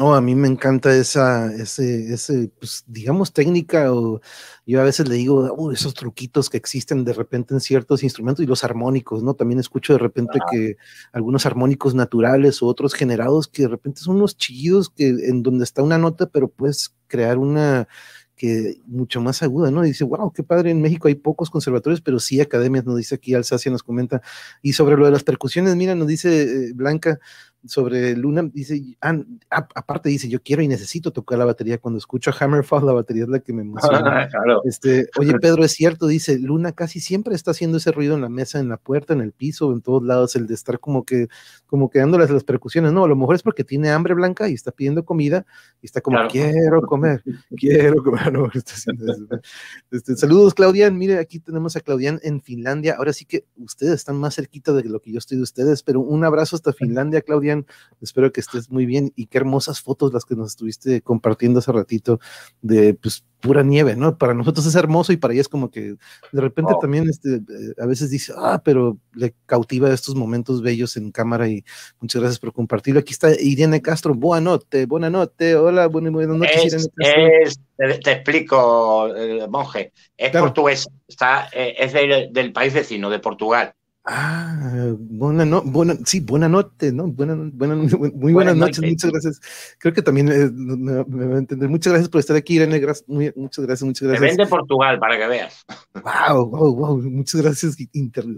Oh, a mí me encanta esa, ese, ese, pues, digamos, técnica, o yo a veces le digo, oh, esos truquitos que existen de repente en ciertos instrumentos y los armónicos, ¿no? También escucho de repente que algunos armónicos naturales o otros generados que de repente son unos chillidos que en donde está una nota, pero puedes crear una que mucho más aguda, ¿no? dice, wow, qué padre, en México hay pocos conservatorios, pero sí academias, nos dice aquí Alsacia, nos comenta. Y sobre lo de las percusiones, mira, nos dice eh, Blanca, sobre Luna, dice, ah, aparte dice, yo quiero y necesito tocar la batería. Cuando escucho a Hammerfall, la batería es la que me emociona. este, oye, Pedro, es cierto, dice, Luna casi siempre está haciendo ese ruido en la mesa, en la puerta, en el piso, en todos lados, el de estar como que, como que dándoles las percusiones. No, a lo mejor es porque tiene hambre blanca y está pidiendo comida y está como, quiero comer, quiero comer. este, saludos, Claudian. Mire, aquí tenemos a Claudian en Finlandia. Ahora sí que ustedes están más cerquita de lo que yo estoy de ustedes, pero un abrazo hasta Finlandia, Claudian Espero que estés muy bien y qué hermosas fotos las que nos estuviste compartiendo hace ratito de pues pura nieve, ¿no? Para nosotros es hermoso y para ella es como que de repente oh. también este, eh, a veces dice, ah, pero le cautiva estos momentos bellos en cámara y muchas gracias por compartirlo. Aquí está Irene Castro, buena noche, buena noche, hola, buenas, noches, Irene Castro. te, explico, eh, monje, es portugués, está, eh, es del país vecino, de Portugal. Ah, buena no, buena, sí, buena noche, ¿no? Buena, buena, muy buenas, noches, muchas gracias. Creo que también eh, me, va a entender. Muchas gracias por estar aquí, Irene. muchas gracias, muchas gracias. Te ven de Portugal para que veas. Wow, wow, wow. Muchas gracias.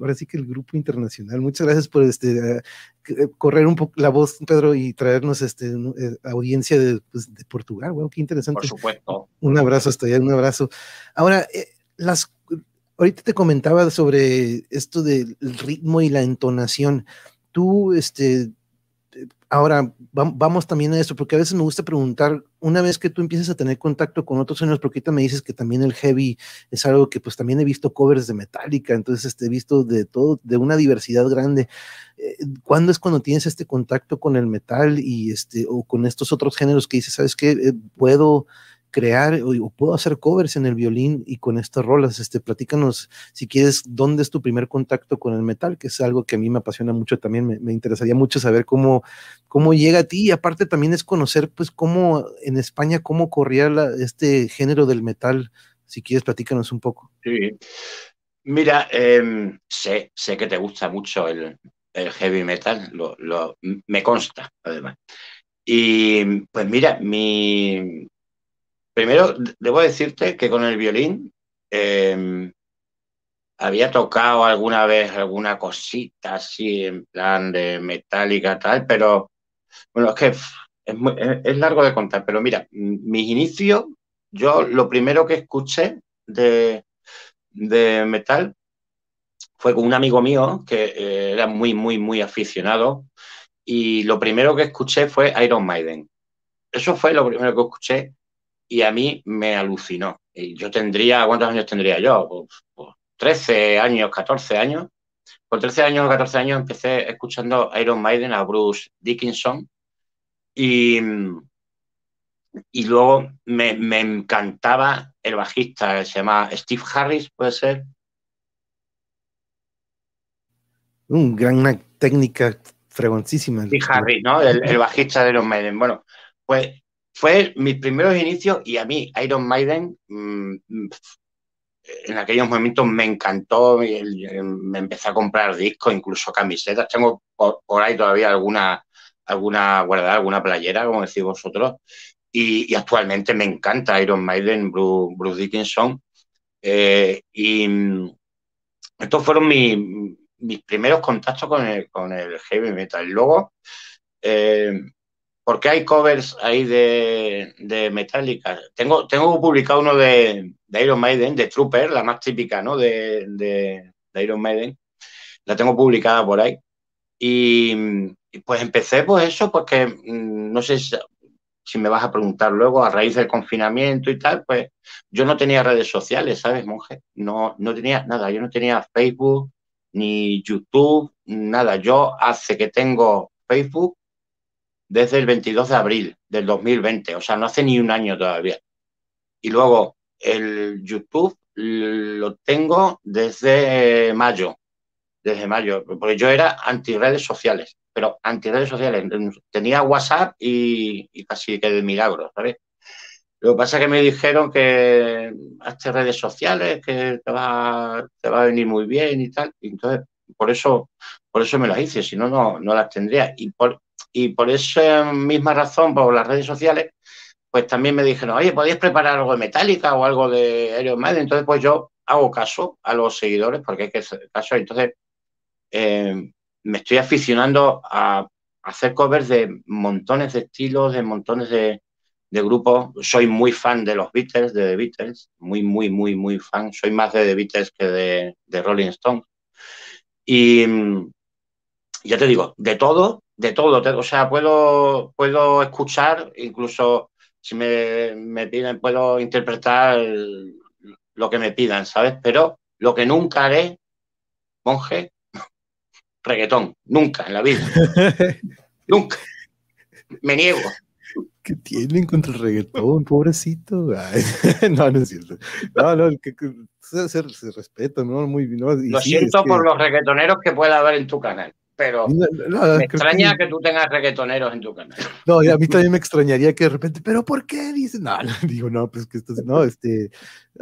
ahora sí que el grupo internacional. Muchas gracias por este eh, correr un poco la voz, Pedro, y traernos este eh, audiencia de, pues, de Portugal. Wow, qué interesante. Por supuesto. Un abrazo hasta allá, un abrazo. Ahora, las ahorita te comentaba sobre esto del ritmo y la entonación. Tú, este, ahora vamos también a eso, porque a veces me gusta preguntar, una vez que tú empieces a tener contacto con otros sonidos, porque ahorita me dices que también el heavy es algo que pues también he visto covers de Metallica, entonces este, he visto de todo, de una diversidad grande. Eh, ¿Cuándo es cuando tienes este contacto con el metal y este, o con estos otros géneros que dices, sabes qué, eh, puedo crear o, puedo hacer covers en el violín y con estas rolas. Este, platícanos, si quieres, dónde es tu primer contacto con el metal, que es algo que a mí me apasiona mucho también. Me, interesaría mucho saber cómo, cómo llega a ti y aparte también es conocer, pues, cómo en España, cómo corría este género del metal. Si quieres, platícanos un poco. Sí. Mira, em, sé, sé que te gusta mucho el, heavy metal, lo, me consta, además. Y pues mira, mi, Primero, debo decirte que con el violín em, había tocado alguna vez alguna cosita así en plan de metálica tal, pero bueno, es que es, largo de contar, pero mira, mis inicios, yo lo primero que escuché de, metal fue con un amigo mío que eh, era muy, muy, muy aficionado y lo primero que escuché fue Iron Maiden. Eso fue lo primero que escuché y a mí me alucinó. Yo tendría, ¿cuántos años tendría yo? Pues, 13 pues, años, 14 años. Con 13 años o 14 años empecé escuchando Iron Maiden a Bruce Dickinson y, y luego me, encantaba el bajista, se llama Steve Harris, puede ser. Un gran una técnica fregoncísima. Steve Harris, ¿no? El, el bajista de Iron Maiden. Bueno, pues fue mis primeros inicios y a mí Iron Maiden mm, mm, en aquellos momentos me encantó, me empecé a comprar discos, incluso camisetas, tengo por, ahí todavía alguna, alguna guardada, alguna playera, como decís vosotros, y, actualmente me encanta Iron Maiden, Bruce, Dickinson, eh, y mm, estos fueron mis primeros contactos con el, con el heavy metal. Luego, eh, porque hay covers ahí de, de Metallica. Tengo, tengo publicado uno de, Iron Maiden, de Trooper, la más típica, ¿no? De, Iron Maiden. La tengo publicada por ahí. Y, pues empecé, pues eso, porque mm, no sé si, me vas a preguntar luego, a raíz del confinamiento y tal, pues yo no tenía redes sociales, ¿sabes, monje? No, no tenía nada, yo no tenía Facebook, ni YouTube, nada. Yo hace que tengo Facebook desde el 22 de abril del 2020, o sea, no hace ni un año todavía. Y luego el YouTube lo tengo desde mayo, desde mayo, porque yo era anti redes sociales, pero anti redes sociales. Tenía WhatsApp y, casi que de milagro, ¿sabes? Lo que pasa es que me dijeron que hazte redes sociales, que te va, te va a venir muy bien y tal. Y entonces, por eso, por eso me las hice, si no, no las tendría. Y por, y por esa misma razón, por las redes sociales, pues también me dijeron, oye, ¿podéis preparar algo de Metallica o algo de Iron? Entonces, pues yo hago caso a los seguidores porque hay que hacer caso. Entonces, eh, me estoy aficionando a hacer covers de montones de estilos, de montones de, grupos. Soy muy fan de los Beatles, de The Beatles, muy, muy, muy, muy fan. Soy más de The Beatles que de, de Rolling Stones. Y ya te digo, de todo, de todo, o sea, puedo, puedo escuchar, incluso si me, piden, puedo interpretar lo que me pidan, ¿sabes? Pero lo que nunca haré, monje, reggaetón, nunca en la vida. Nunca. Me niego. ¿Qué tienen contra el reggaetón, pobrecito? no, no es cierto. No, no, que, se, se, respeta, ¿no? Muy bien. Lo siento por los reggaetoneros que pueda haber en tu canal pero me extraña que... tú tengas reggaetoneros en tu canal. No, y a mí también me extrañaría que de repente, pero ¿por qué? Dice, no, no digo, no, pues que esto, no, este,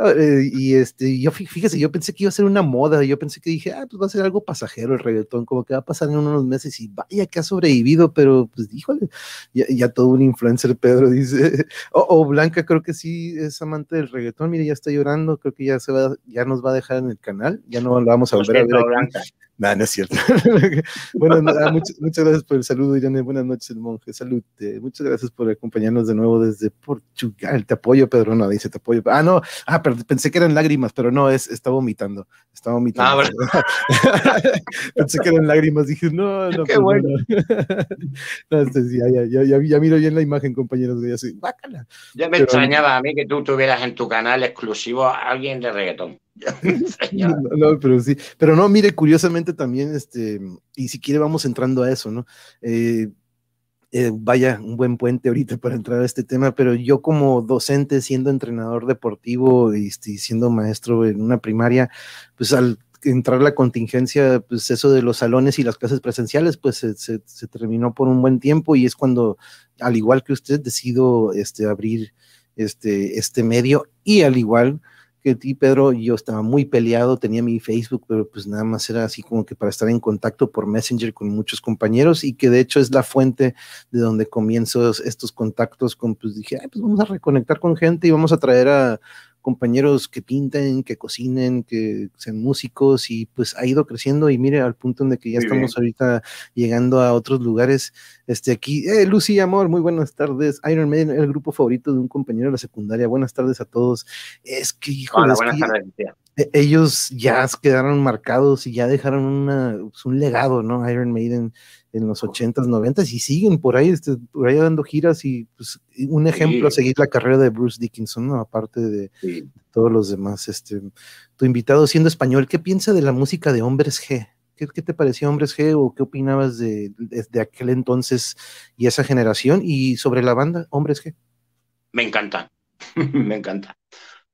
eh, y este, yo fíjese, yo pensé que iba a ser una moda, yo pensé que dije, ah, pues va a ser algo pasajero el reggaetón, como que va a pasar en unos meses y vaya que ha sobrevivido, pero pues híjole, ya, todo un influencer, Pedro dice, o Blanca creo que sí es amante del reggaetón, mire, ya está llorando, creo que ya se va, ya nos va a dejar en el canal, ya no lo vamos a volver a ver. Blanca. No, no es cierto. bueno, muchas, gracias por el saludo, Irene. Buenas noches, el monje. Salud. muchas gracias por acompañarnos de nuevo desde Portugal. Te apoyo, Pedro. No, dice te apoyo. Ah, no. Ah, pero pensé que eran lágrimas, pero no, es, está vomitando. Está vomitando. Ah, pensé que eran lágrimas. Dije, no, no. Qué pues, bueno. No, este, ya, ya, ya, ya, miro bien la imagen, compañeros. Ya, soy, ya me extrañaba a mí que tú tuvieras en tu canal exclusivo a alguien de reggaetón. no, pero sí, pero no, mire, curiosamente también, este, y si quiere vamos entrando a eso, ¿no? Eh, eh, vaya, un buen puente ahorita para entrar a este tema, pero yo como docente, siendo entrenador deportivo y este, siendo maestro en una primaria, pues al entrar la contingencia, pues eso de los salones y las clases presenciales, pues se, se, terminó por un buen tiempo y es cuando, al igual que usted, decido este, abrir este, este medio y al igual que ti, Pedro, yo estaba muy peleado, tenía mi Facebook, pero pues nada más era así como que para estar en contacto por Messenger con muchos compañeros y que de hecho es la fuente de donde comienzo estos contactos con, pues dije, pues vamos a reconectar con gente y vamos a traer a compañeros que pinten, que cocinen, que sean músicos y pues ha ido creciendo y mire al punto en que ya estamos ahorita llegando a otros lugares. Este aquí, eh, Lucy Amor, muy buenas tardes. Iron Maiden, el grupo favorito de un compañero de la secundaria. Buenas tardes a todos. Es que, hijo Hola, buenas tardes, e, ellos ya quedaron marcados y ya dejaron una, pues, un legado, ¿no? Iron Maiden en los 80s, 90s y siguen por ahí, este, por ahí dando giras y pues, un ejemplo a seguir la carrera de Bruce Dickinson, ¿no? aparte de, todos los demás. Este, tu invitado siendo español, ¿qué piensa de la música de Hombres G? ¿Qué, te pareció Hombres G o qué opinabas de, de, aquel entonces y esa generación y sobre la banda Hombres G? Me encanta, me encanta.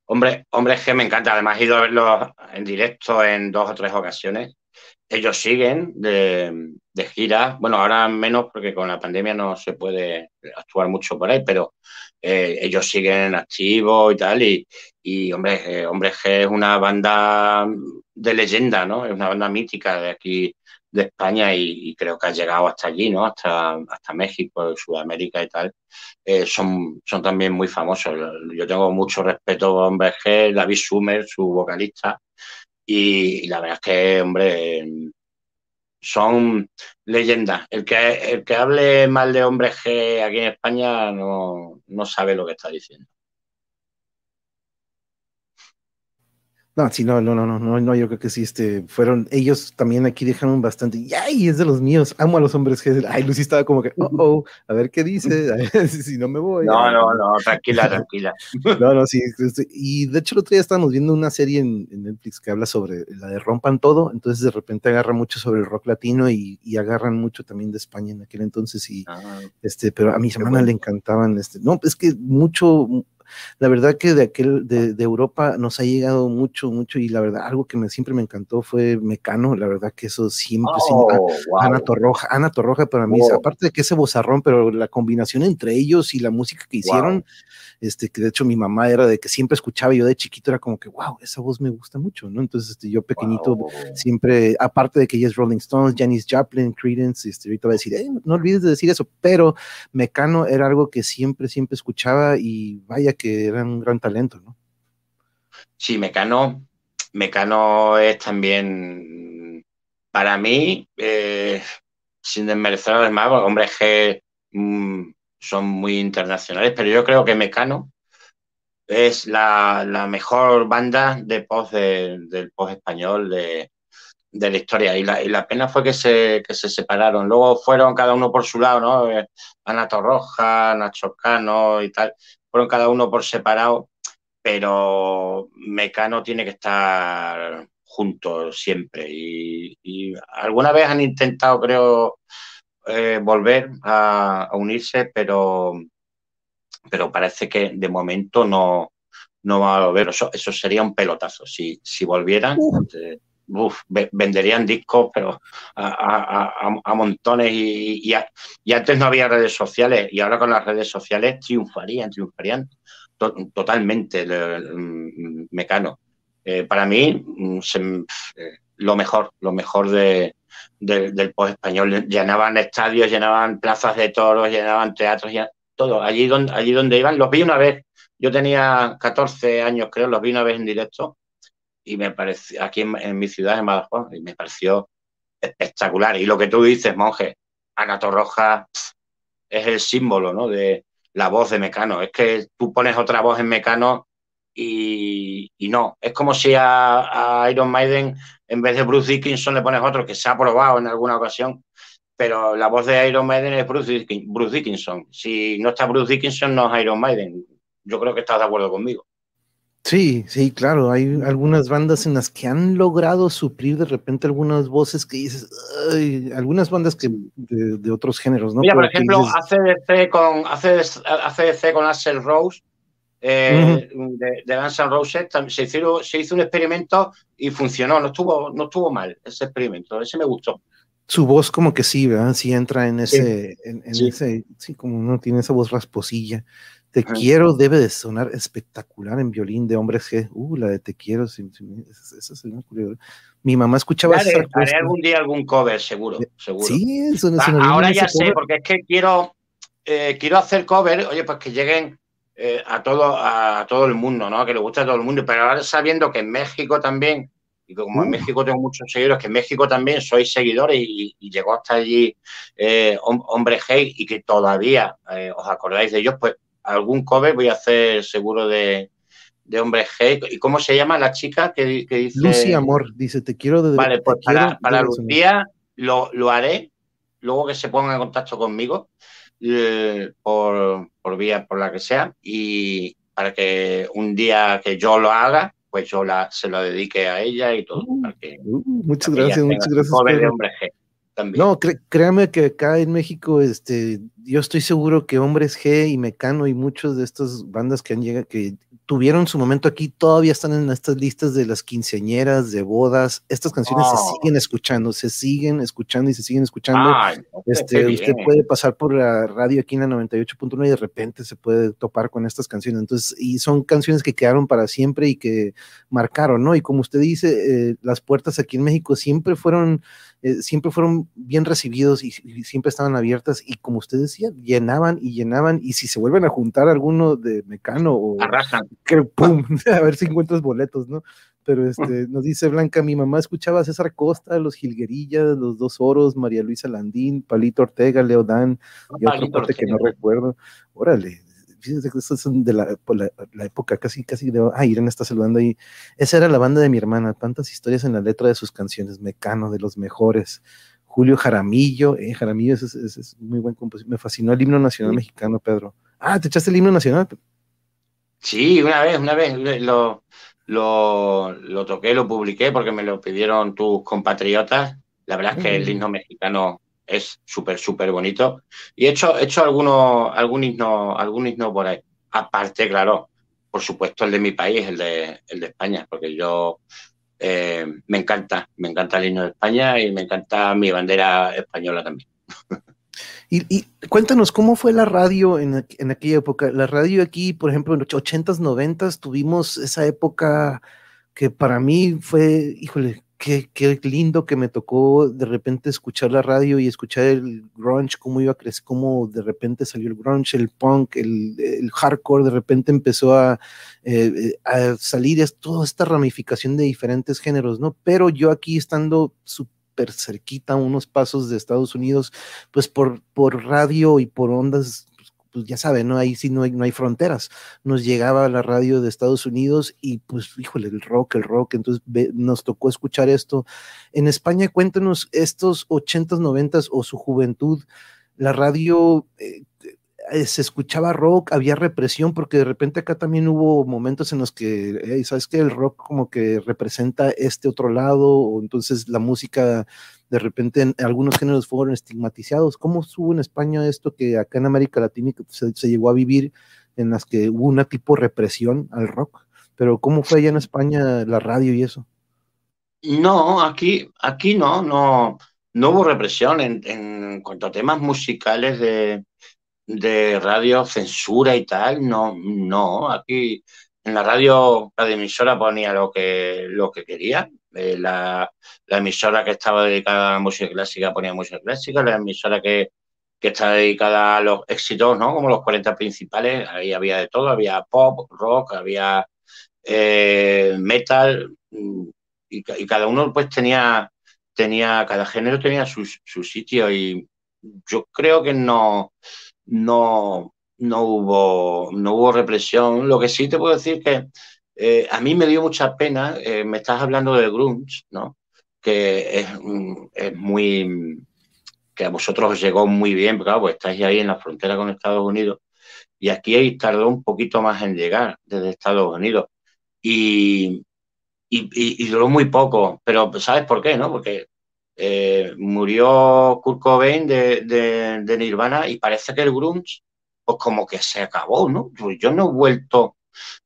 Hombre, Hombres G me encanta, además he ido a verlos en directo en dos o tres ocasiones ellos siguen de, gira, bueno, ahora menos porque con la pandemia no se puede actuar mucho por ahí, pero eh, ellos siguen activos y tal, y, y hombre, eh, hombre G es una banda de leyenda, ¿no? Es una banda mítica de aquí de España y, creo que ha llegado hasta allí, ¿no? Hasta, hasta México, Sudamérica y tal. Eh, son, son también muy famosos. Yo tengo mucho respeto por Hombre G, David Sumer, su vocalista, y, la verdad es que, hombre, son leyendas. El que, el que hable mal de hombre G aquí en España no, no sabe lo que está diciendo. No, sí, no, no, no, no, no, yo creo que sí, este, fueron, ellos también aquí dejaron bastante, y ay, es de los míos, amo a los hombres que, ay, Lucy estaba como que, oh, oh, a ver qué dice, si no me voy. No, no, no, tranquila, tranquila. No, no, sí, este, y de hecho el otro día estábamos viendo una serie en, Netflix que habla sobre la de Rompan Todo, entonces de repente agarra mucho sobre el rock latino y, agarran mucho también de España en aquel entonces, y, ah, este, pero a mi semana le encantaban, este, no, es que mucho, la verdad que de aquel, de, Europa nos ha llegado mucho, mucho, y la verdad, algo que me, siempre me encantó fue Mecano, la verdad que eso siempre, oh, Ana Torroja, Ana Torroja para mí, aparte de que ese bozarrón, pero la combinación entre ellos y la música que hicieron, este, que de hecho mi mamá era de que siempre escuchaba, yo de chiquito era como que, wow, esa voz me gusta mucho, ¿no? Entonces, este, yo pequeñito siempre, aparte de que ella es Rolling Stones, Janis Joplin, Creedence, este, ahorita voy a decir, no olvides de decir eso, pero Mecano era algo que siempre, siempre escuchaba y vaya que era un gran talento, ¿no? Sí, Mecano, Mecano es también, para mí, eh, sin desmerecer a los demás, hombres que mm, son muy internacionales, pero yo creo que Mecano es la, mejor banda de post del post español de, la historia. Y la, pena fue que se, que se separaron. Luego fueron cada uno por su lado, ¿no? Eh, Ana Torroja, Nacho Cano y tal fueron cada uno por separado, pero Mecano tiene que estar juntos siempre. Y, alguna vez han intentado, creo, eh, volver a, unirse, pero, pero parece que de momento no, no va a volver. Eso, eso sería un pelotazo. Si, si volvieran, eh, venderían discos, pero a, montones. Y, y, antes no había redes sociales, y ahora con las redes sociales triunfarían, triunfarían totalmente el, mm, Mecano. Eh, para mí, mm, lo mejor, lo mejor de, del post español. Llenaban estadios, llenaban plazas de toros, llenaban teatros, ya, todo. Allí donde, allí donde iban, los vi una vez. Yo tenía 14 años, creo, los vi una vez en directo y me pareció, aquí en, mi ciudad, en Badajoz, y me pareció espectacular. Y lo que tú dices, monje, Ana Torroja es el símbolo, ¿no? De la voz de Mecano. Es que tú pones otra voz en Mecano y, no. Es como si a, Iron Maiden, en vez de Bruce Dickinson, le pones otro que se ha probado en alguna ocasión. Pero la voz de Iron Maiden es Bruce, Bruce Dickinson. Si no está Bruce Dickinson, no es Iron Maiden. Yo creo que estás de acuerdo conmigo. Sí, sí, claro. Hay algunas bandas en las que han logrado suplir de repente algunas voces que dices, algunas bandas que de, otros géneros, ¿no? Mira, por ejemplo, ACDC con ACDC, con Axel Rose eh, de, Guns N' Roses se, se hizo un experimento y funcionó, no estuvo, no estuvo mal ese experimento, ese me gustó. Su voz como que sí, ¿verdad? Sí entra en ese, en, ese, sí, como uno tiene esa voz rasposilla. Te quiero debe de sonar espectacular en violín de hombres G. Uh, la de Te quiero, sí, esa es curioso. Mi mamá escuchaba haré, haré algún día algún cover, seguro, seguro. Sí, eso, ah, Ahora ya sé, porque es que quiero, eh, quiero hacer cover, oye, pues que lleguen eh, a, todo, a todo el mundo, ¿no? Que le guste a todo el mundo. Pero ahora sabiendo que en México también, y como en uh. México tengo muchos seguidores, que en México también soy seguidores y, llegó hasta allí eh, Hombre G y que todavía os acordáis de ellos, pues algún cover voy a hacer seguro de, de Hombre G. ¿Y cómo se llama la chica que, dice? Lucy Amor, dice, te quiero de Vale, pues para, para Lucía lo, lo, haré, luego que se ponga en contacto conmigo, eh, por, por vía, por la que sea, y para que un día que yo lo haga, pues yo la, se lo dedique a ella y todo. Uh, uh, muchas gracias, muchas gracias. de Hombre G. No, créame que acá en México, este, yo estoy seguro que Hombres G y Mecano y muchas de estas bandas que han llegado, que tuvieron su momento aquí, todavía están en estas listas de las quinceañeras, de bodas. Estas canciones se siguen escuchando, se siguen escuchando y se siguen escuchando. este, usted puede pasar por la radio aquí en la 98.1 y de repente se puede topar con estas canciones. Entonces, y son canciones que quedaron para siempre y que marcaron, ¿no? Y como usted dice, eh, las puertas aquí en México siempre fueron eh, siempre fueron bien recibidos y, siempre estaban abiertas y como usted decía, llenaban y llenaban y si se vuelven a juntar alguno de Mecano o que pum, a ver si encuentras boletos, ¿no? Pero este, nos dice Blanca, mi mamá escuchaba a César Costa, los Gilguerillas, los Dos Oros, María Luisa Landín, Palito Ortega, Leodán y otro parte que no recuerdo. Órale, fíjense que son de la, la, época casi, casi de, ah, Irene está saludando ahí. Esa era la banda de mi hermana, tantas historias en la letra de sus canciones, Mecano, de los mejores. Julio Jaramillo, eh, Jaramillo es, es, muy buen compositor. Me fascinó el himno nacional mexicano, Pedro. Ah, ¿te echaste el himno nacional? Sí, una vez, una vez lo, lo, lo toqué, lo publiqué porque me lo pidieron tus compatriotas. La verdad es que el mm. himno mexicano es súper, súper bonito. Y he hecho, he hecho algunos, algún himno, algún himno por ahí. Aparte, claro, por supuesto el de mi país, el de, el de España, porque yo eh, me encanta, me encanta el himno de España y me encanta mi bandera española también. Y, cuéntanos, ¿cómo fue la radio en, en, aquella época? La radio aquí, por ejemplo, en los 80s, 90s, tuvimos esa época que para mí fue, híjole, qué, qué, lindo que me tocó de repente escuchar la radio y escuchar el grunge, cómo iba a crecer, cómo de repente salió el grunge, el punk, el, el hardcore, de repente empezó a, eh, eh, a salir es, toda esta ramificación de diferentes géneros, ¿no? Pero yo aquí estando súper cerquita, unos pasos de Estados Unidos, pues por, por radio y por ondas pues ya saben, ¿no? Ahí sí no hay, no hay fronteras. Nos llegaba la radio de Estados Unidos y pues, híjole, el rock, el rock, entonces nos tocó escuchar esto. En España, cuéntanos estos 80s, 90s o su juventud, la radio, eh, se escuchaba rock, había represión, porque de repente acá también hubo momentos en los que, ¿sabes que El rock como que representa este otro lado, o entonces la música, de repente en algunos géneros fueron estigmatizados. ¿Cómo estuvo en España esto que acá en América Latina se, se llegó a vivir en las que hubo una tipo de represión al rock? Pero ¿cómo fue allá en España la radio y eso? No, aquí, aquí no, no, no hubo represión en, en cuanto a temas musicales de, de radio, censura y tal, no, no, aquí en la radio la emisora ponía lo que, lo que quería, eh, la, la, emisora que estaba dedicada a la música clásica ponía música clásica, la emisora que, que está dedicada a los éxitos, ¿no? Como los 40 principales, ahí había de todo, había pop, rock, había eh, metal, y, y, cada uno pues tenía, tenía, cada género tenía su, su sitio y yo creo que no, no, no, hubo, no hubo represión. Lo que sí te puedo decir que eh, a mí me dio mucha pena, eh, me estás hablando de grunge, ¿no? Que es, es, muy, que a vosotros os llegó muy bien, porque claro, pues estáis ahí en la frontera con Estados Unidos, y aquí tardó un poquito más en llegar desde Estados Unidos. Y, y, y, y duró muy poco, pero ¿sabes por qué? no? Porque eh, murió Kurt Cobain de, de, Nirvana y parece que el grunge, pues como que se acabó, ¿no? Pues yo no he vuelto,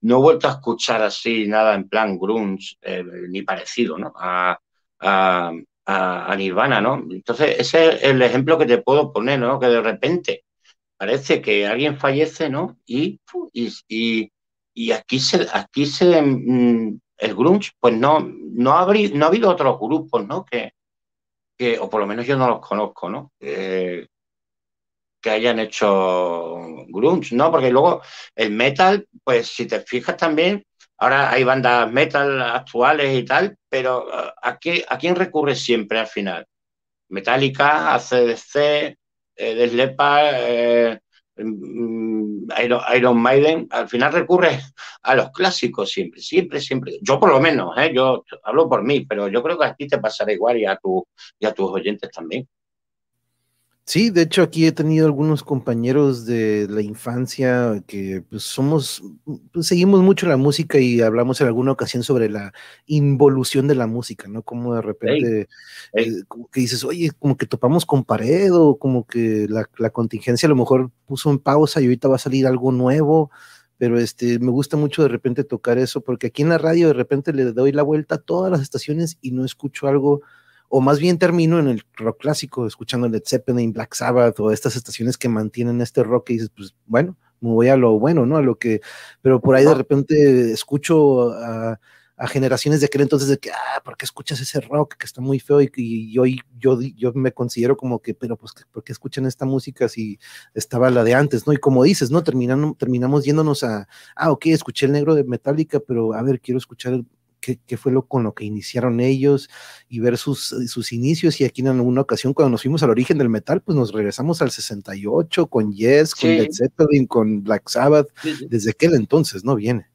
no he vuelto a escuchar así nada en plan grunge, eh, ni parecido, ¿no? A, a, a, Nirvana, ¿no? Entonces, ese es el ejemplo que te puedo poner, ¿no? Que de repente parece que alguien fallece, ¿no? Y, y, y, aquí se, aquí se, mm, el grunge, pues no, no, habrí, no ha habido otros grupos, ¿no? Que, que, o por lo menos yo no los conozco, ¿no? Eh, que hayan hecho grunge, ¿no? Porque luego el metal, pues si te fijas también, ahora hay bandas metal actuales y tal, pero eh, ¿a, qué, a quién recurre siempre al final? Metallica, ACDC, eh, Deslepa, eh, Iron, Iron, Maiden, al final recurre a los clásicos siempre, siempre, siempre. Yo por lo menos, ¿eh? yo hablo por mí, pero yo creo que a ti te pasará igual y a, tu, y a tus oyentes también. Sí, de hecho aquí he tenido algunos compañeros de la infancia que pues, somos, pues, seguimos mucho la música y hablamos en alguna ocasión sobre la involución de la música, ¿no? Como de repente, hey, hey. Eh, como que dices, oye, como que topamos con pared o como que la, la, contingencia a lo mejor puso en pausa y ahorita va a salir algo nuevo, pero este, me gusta mucho de repente tocar eso porque aquí en la radio de repente le doy la vuelta a todas las estaciones y no escucho algo o más bien termino en el rock clásico, escuchando Led Zeppelin, Black Sabbath o estas estaciones que mantienen este rock y dices, pues bueno, me voy a lo bueno, ¿no? A lo que, pero por ahí de repente escucho a, a generaciones de aquel entonces de que, ah, ¿por qué escuchas ese rock que está muy feo? Y, y hoy yo, yo me considero como que, pero pues, ¿por qué escuchan esta música si estaba la de antes, ¿no? Y como dices, ¿no? Terminando, terminamos yéndonos a, ah, ok, escuché el negro de Metallica, pero a ver, quiero escuchar qué, qué, fue lo con lo que iniciaron ellos y ver sus, sus, inicios. Y aquí en alguna ocasión, cuando nos fuimos al origen del metal, pues nos regresamos al 68 con Yes, con. Led Zeppelin, con Black Sabbath, sí, sí. desde aquel entonces, ¿no? Viene.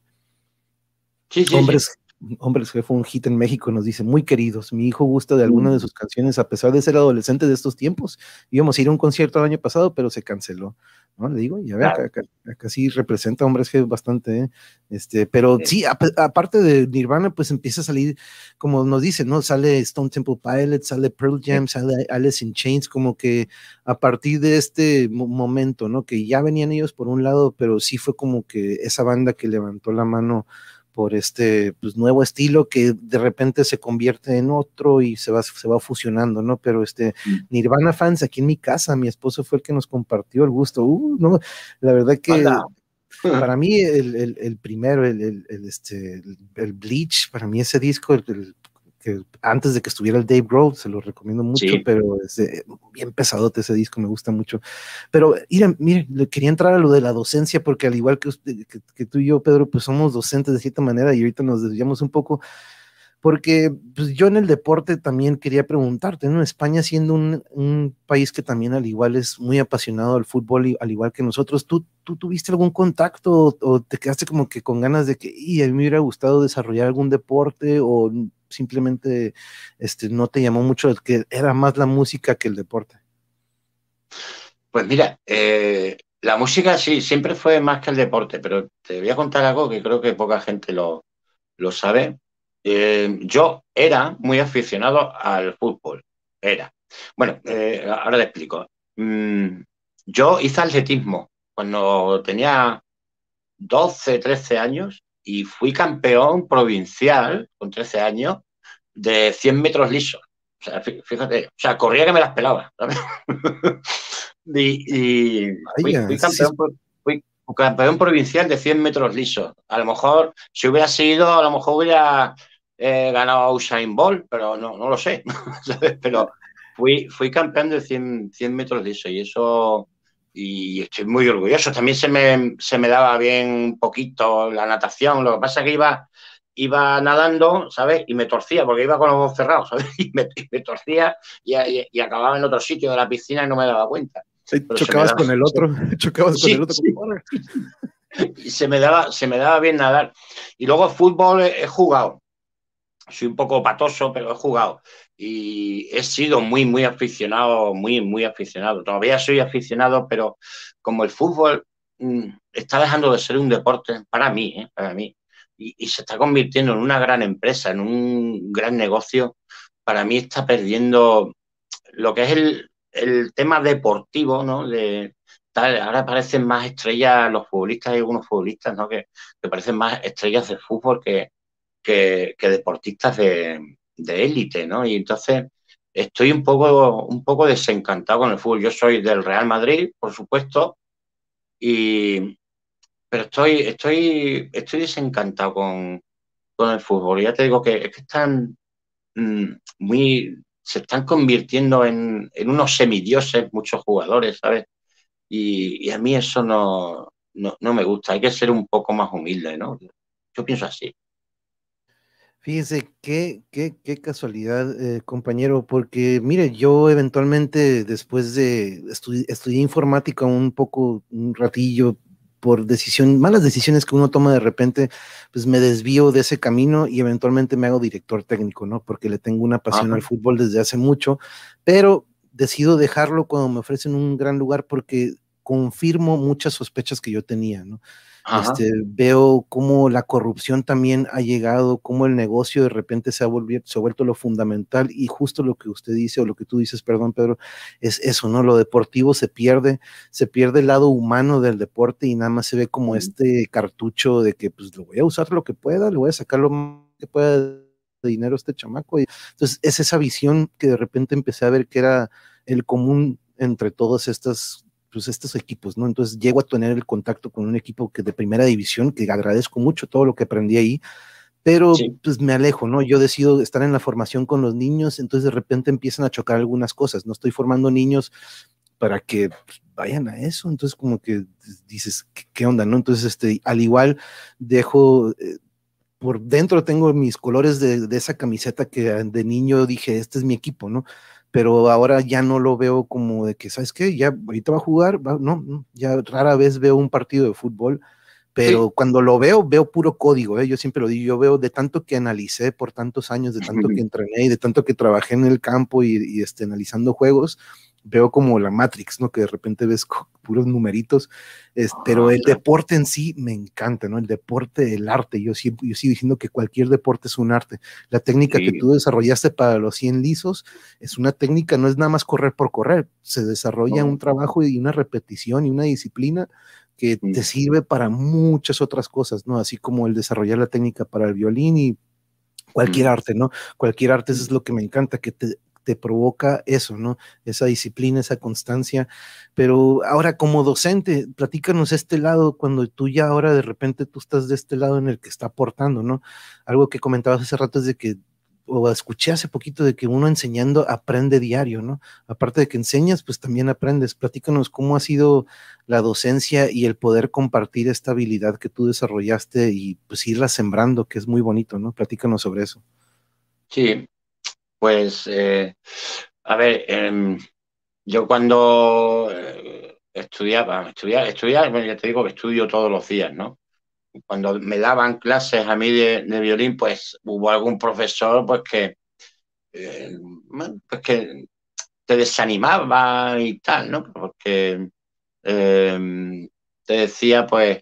Hombres, Hombres que fue un hit en México, nos dice, muy queridos, mi hijo gusta de alguna de sus canciones a pesar de ser adolescente de estos tiempos. Íbamos a ir a un concierto el año pasado, pero se canceló. ¿no? Le digo, y a ver, claro. acá, acá, acá, sí representa hombres que bastante, ¿eh? este, pero sí, a, aparte de Nirvana, pues empieza a salir, como nos dicen, ¿no? Sale Stone Temple Pilots, sale Pearl Jam, sale Alice in Chains, como que a partir de este momento, ¿no? Que ya venían ellos por un lado, pero sí fue como que esa banda que levantó la mano por este pues, nuevo estilo que de repente se convierte en otro y se va, se va fusionando, ¿no? Pero este mm. Nirvana fans aquí en mi casa, mi esposo fue el que nos compartió el gusto. Uh, no, la verdad que Hola. para mí el, el, el primero, el, el, este, el, Bleach, para mí ese disco, el, que antes de que estuviera el Dave Grohl, se lo recomiendo mucho, sí. pero es eh, bien pesadote ese disco, me gusta mucho. Pero miren, miren, quería entrar a lo de la docencia, porque al igual que, usted, que, que, tú y yo, Pedro, pues somos docentes de cierta manera y ahorita nos desviamos un poco, porque pues, yo en el deporte también quería preguntarte, ¿no? España siendo un, un, país que también al igual es muy apasionado al fútbol, y, al igual que nosotros, ¿tú, ¿tú tuviste algún contacto o, o te quedaste como que con ganas de que, y a mí me hubiera gustado desarrollar algún deporte o simplemente este, no te llamó mucho, que era más la música que el deporte? Pues mira, eh, La música sí, siempre fue más que el deporte, pero te voy a contar algo que creo que poca gente lo, sabe. Eh, yo era muy aficionado al fútbol, era. Bueno, eh, ahora te explico. Mm, yo hice atletismo cuando tenía 12, 13 años y fui campeón provincial con 13 años de 100 metros lisos. O sea, fíjate, o sea, corría que me las pelaba. y, fui, campeón, provincial de 100 metros lisos. A lo mejor, si hubiera sido, a lo mejor hubiera eh, ganado Usain Bolt, pero no, no lo sé. Pero fui, fui campeón de 100, 100 metros lisos y eso y estoy muy orgulloso. También se me, se me daba bien un poquito la natación. Lo que pasa es que iba, iba nadando, ¿sabes? Y me torcía, porque iba con los ojos cerrados, ¿sabes? Y me, torcía y, acababa en otro sitio de la piscina y no me daba cuenta. chocabas con el otro, chocabas con el otro. Y se me, daba, se me daba bien nadar. Y luego fútbol he jugado. Soy un poco patoso, pero he jugado y he sido muy, muy aficionado, muy, muy aficionado. Todavía soy aficionado, pero como el fútbol mm, está dejando de ser un deporte para mí, ¿eh? para mí, y, se está convirtiendo en una gran empresa, en un gran negocio, para mí está perdiendo lo que es el, el tema deportivo, ¿no? Ahora parecen más estrellas los futbolistas, hay algunos futbolistas, ¿no? Que, que parecen más estrellas de fútbol que, que deportistas de, de élite, ¿no? Y entonces estoy un poco, un poco desencantado con el fútbol. Yo soy del Real Madrid, por supuesto, y, pero estoy, estoy, estoy desencantado con, el fútbol. ya te digo que, es que están mm, muy, se están convirtiendo en, unos semidioses muchos jugadores, ¿sabes? Y, a mí eso no, no, no me gusta. Hay que ser un poco más humilde, ¿no? Yo pienso así. Fíjese, qué, qué, qué casualidad, eh, compañero, porque mire, yo eventualmente después de estudiar estudié informática un poco, un ratillo, por decisión, malas decisiones que uno toma de repente, pues me desvío de ese camino y eventualmente me hago director técnico, ¿no? Porque le tengo una pasión al fútbol desde hace mucho, pero decido dejarlo cuando me ofrecen un gran lugar porque confirmo muchas sospechas que yo tenía, ¿no? Este, veo cómo la corrupción también ha llegado, cómo el negocio de repente se ha, se ha vuelto lo fundamental y justo lo que usted dice o lo que tú dices, perdón Pedro, es eso, ¿no? Lo deportivo se pierde, se pierde el lado humano del deporte y nada más se ve como este cartucho de que pues lo voy a usar lo que pueda, le voy a sacar lo que pueda de dinero a este chamaco. Y, entonces es esa visión que de repente empecé a ver que era el común entre todas estas pues estos equipos, ¿no? Entonces llego a tener el contacto con un equipo que de primera división, que agradezco mucho todo lo que aprendí ahí, pero pues me alejo, ¿no? Yo decido estar en la formación con los niños, entonces de repente empiezan a chocar algunas cosas, no estoy formando niños para que pues, vayan a eso, entonces como que dices, ¿qué, onda, no? Entonces, este, al igual dejo... Eh, por dentro tengo mis colores de, de, esa camiseta que de niño dije, este es mi equipo, ¿no? Pero ahora ya no lo veo como de que, ¿sabes qué? Ya ahorita va a jugar, no, ya rara vez veo un partido de fútbol, pero cuando lo veo, veo puro código, ¿eh? yo siempre lo digo, yo veo de tanto que analicé por tantos años, de tanto que entrené y de tanto que trabajé en el campo y, y este, analizando juegos, veo como la Matrix, ¿no? Que de repente ves puros numeritos, es, pero el deporte en sí me encanta, ¿no? El deporte, el arte, yo, sigo, yo sigo diciendo que cualquier deporte es un arte. La técnica que tú desarrollaste para los 100 lisos es una técnica, no es nada más correr por correr, se desarrolla un trabajo y una repetición y una disciplina que te sirve para muchas otras cosas, ¿no? Así como el desarrollar la técnica para el violín y cualquier arte, ¿no? Cualquier arte eso es lo que me encanta, que te te provoca eso, ¿no? Esa disciplina, esa constancia. Pero ahora como docente, platícanos este lado, cuando tú ya ahora de repente tú estás de este lado en el que está aportando, ¿no? Algo que comentabas hace rato es de que, o escuché hace poquito de que uno enseñando aprende diario, ¿no? Aparte de que enseñas, pues también aprendes. Platícanos cómo ha sido la docencia y el poder compartir esta habilidad que tú desarrollaste y pues irla sembrando, que es muy bonito, ¿no? Platícanos sobre eso. Sí, pues, eh, a ver, em, yo cuando eh, estudiaba, estudiaba, estudiaba, ya te digo que estudio todos los días, ¿no? Cuando me daban clases a mí de, violín, pues hubo algún profesor pues que, eh, pues que te desanimaba y tal, ¿no? Porque em, te decía, pues,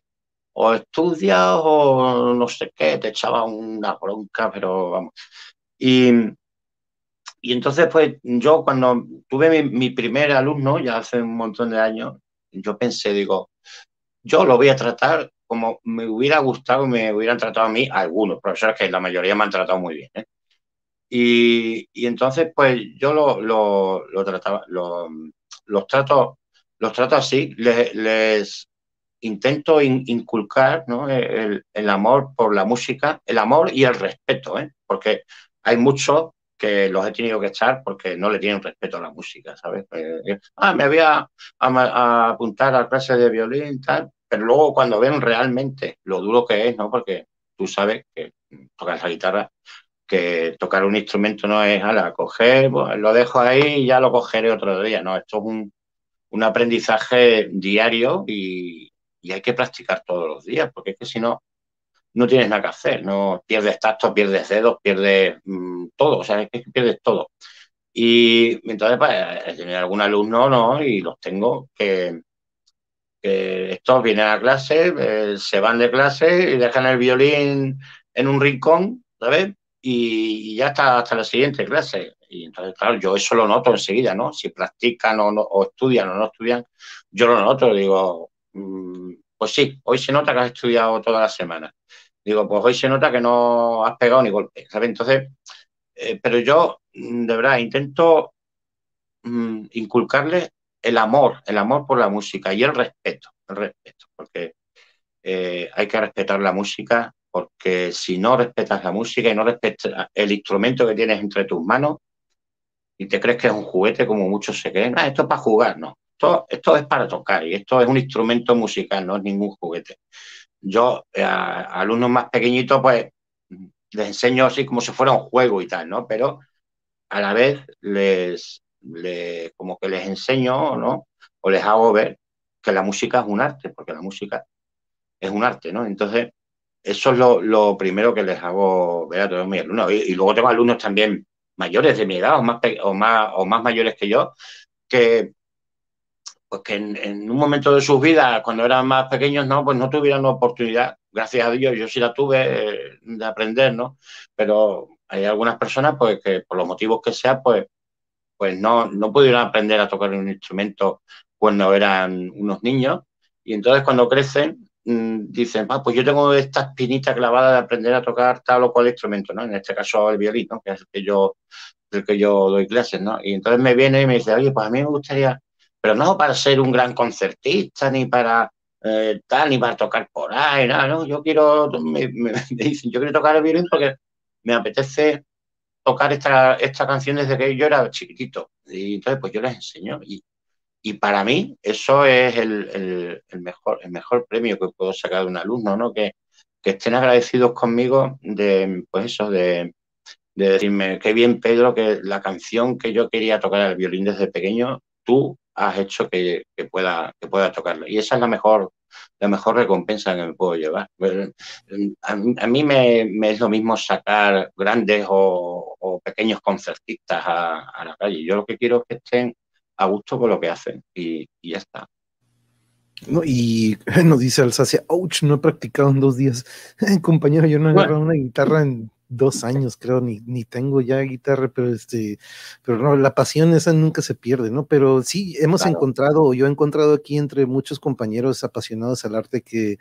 o estudias o no sé qué, te echaba una bronca, pero vamos. Y, y entonces, pues, yo cuando tuve mi, primer alumno, ya hace un montón de años, yo pensé, digo, yo lo voy a tratar como me hubiera gustado me hubieran tratado a mí algunos profesores, que la mayoría me han tratado muy bien. ¿eh? Y, y, entonces, pues yo lo, lo, lo trataba, lo, los trato, los trato así, les, les intento inculcar ¿no? el, el, amor por la música, el amor y el respeto, ¿eh? porque hay muchos que los he tenido que echar porque no le tienen respeto a la música, ¿sabes? Eh, eh, ah, me voy a, a, apuntar a clases de violín, tal, pero luego cuando ven realmente lo duro que es, ¿no? Porque tú sabes que tocas la guitarra, que tocar un instrumento no es, ala, coger, pues, lo dejo ahí y ya lo cogeré otro día, no, esto es un, un aprendizaje diario y, y hay que practicar todos los días, porque es que si no, no tienes nada que hacer, no pierdes tacto, pierdes dedos, pierdes mm, todo, o sea, que pierdes todo. Y entonces, pues, he tenido algún alumno, ¿no? Y los tengo que, que estos vienen a clase, eh, se van de clase y dejan el violín en un rincón, ¿sabes? Y, ya está hasta la siguiente clase. Y entonces, claro, yo eso lo noto enseguida, ¿no? Si practican o, no, o estudian o no estudian, yo lo noto, digo, mmm, pues sí, hoy se nota que has estudiado toda la semana. Digo, pues hoy se nota que no has pegado ni golpe, ¿sabes? Entonces, eh, pero yo, mm, de verdad, intento mmm, inculcarle el amor, el amor por la música y el respeto, el respeto, porque eh, hay que respetar la música, porque si no respetas la música y no respetas el instrumento que tienes entre tus manos y te crees que es un juguete como muchos se creen, ah, esto es para jugar, no, esto, esto es para tocar y esto es un instrumento musical, no es ningún juguete yo eh, a, alumnos más pequeñitos, pues les enseño así como si fuera un juego y tal, ¿no? Pero a la vez les, como que les enseño, ¿no? O les hago ver que la música es un arte, porque la música es un arte, ¿no? Entonces, eso es lo, primero que les hago ver a todos mis alumnos. Y, luego tengo alumnos también mayores de mi edad o más, o más, o más mayores que yo, que, pues que en, un momento de sus vidas, cuando eran más pequeños, no, pues no tuvieron la oportunidad. Gracias a Dios, yo sí la tuve eh, de aprender, ¿no? Pero hay algunas personas, pues, que por los motivos que sea, pues, pues no, no pudieron aprender a tocar un instrumento cuando eran unos niños. Y entonces cuando crecen, mm, dicen, ah, pues yo tengo esta espinita clavada de aprender a tocar tal o cual instrumento, ¿no? En este caso el violín, ¿no? Que es el que yo, el que yo doy clases, ¿no? Y entonces me viene y me dice, oye, pues a mí me gustaría pero no para ser un gran concertista, ni para eh, tal, ni para tocar por ahí, nada, ¿no? Yo quiero, me, yo quiero tocar el violín porque me apetece tocar esta, esta canción desde que yo era chiquitito. Y entonces, pues yo les enseño. Y, y para mí, eso es el, el, mejor, el mejor premio que puedo sacar de un alumno, ¿no? Que, que estén agradecidos conmigo de, pues eso, de, de decirme, qué bien, Pedro, que la canción que yo quería tocar el violín desde pequeño, tú has hecho que, pueda, que pueda tocarlo. Y esa es la mejor, la mejor recompensa que me puedo llevar. Pues, a, mí me, es lo mismo sacar grandes o, pequeños concertistas a, la calle. Yo lo que quiero es que estén a gusto con lo que hacen y, ya está. No, y nos dice Alsacia, ouch, no he practicado en dos días. Compañero, yo no he agarrado una guitarra en dos años, creo, ni, ni tengo ya guitarra, pero este, pero no, la pasión esa nunca se pierde, ¿no? Pero sí, hemos encontrado, yo he encontrado aquí entre muchos compañeros apasionados al arte que,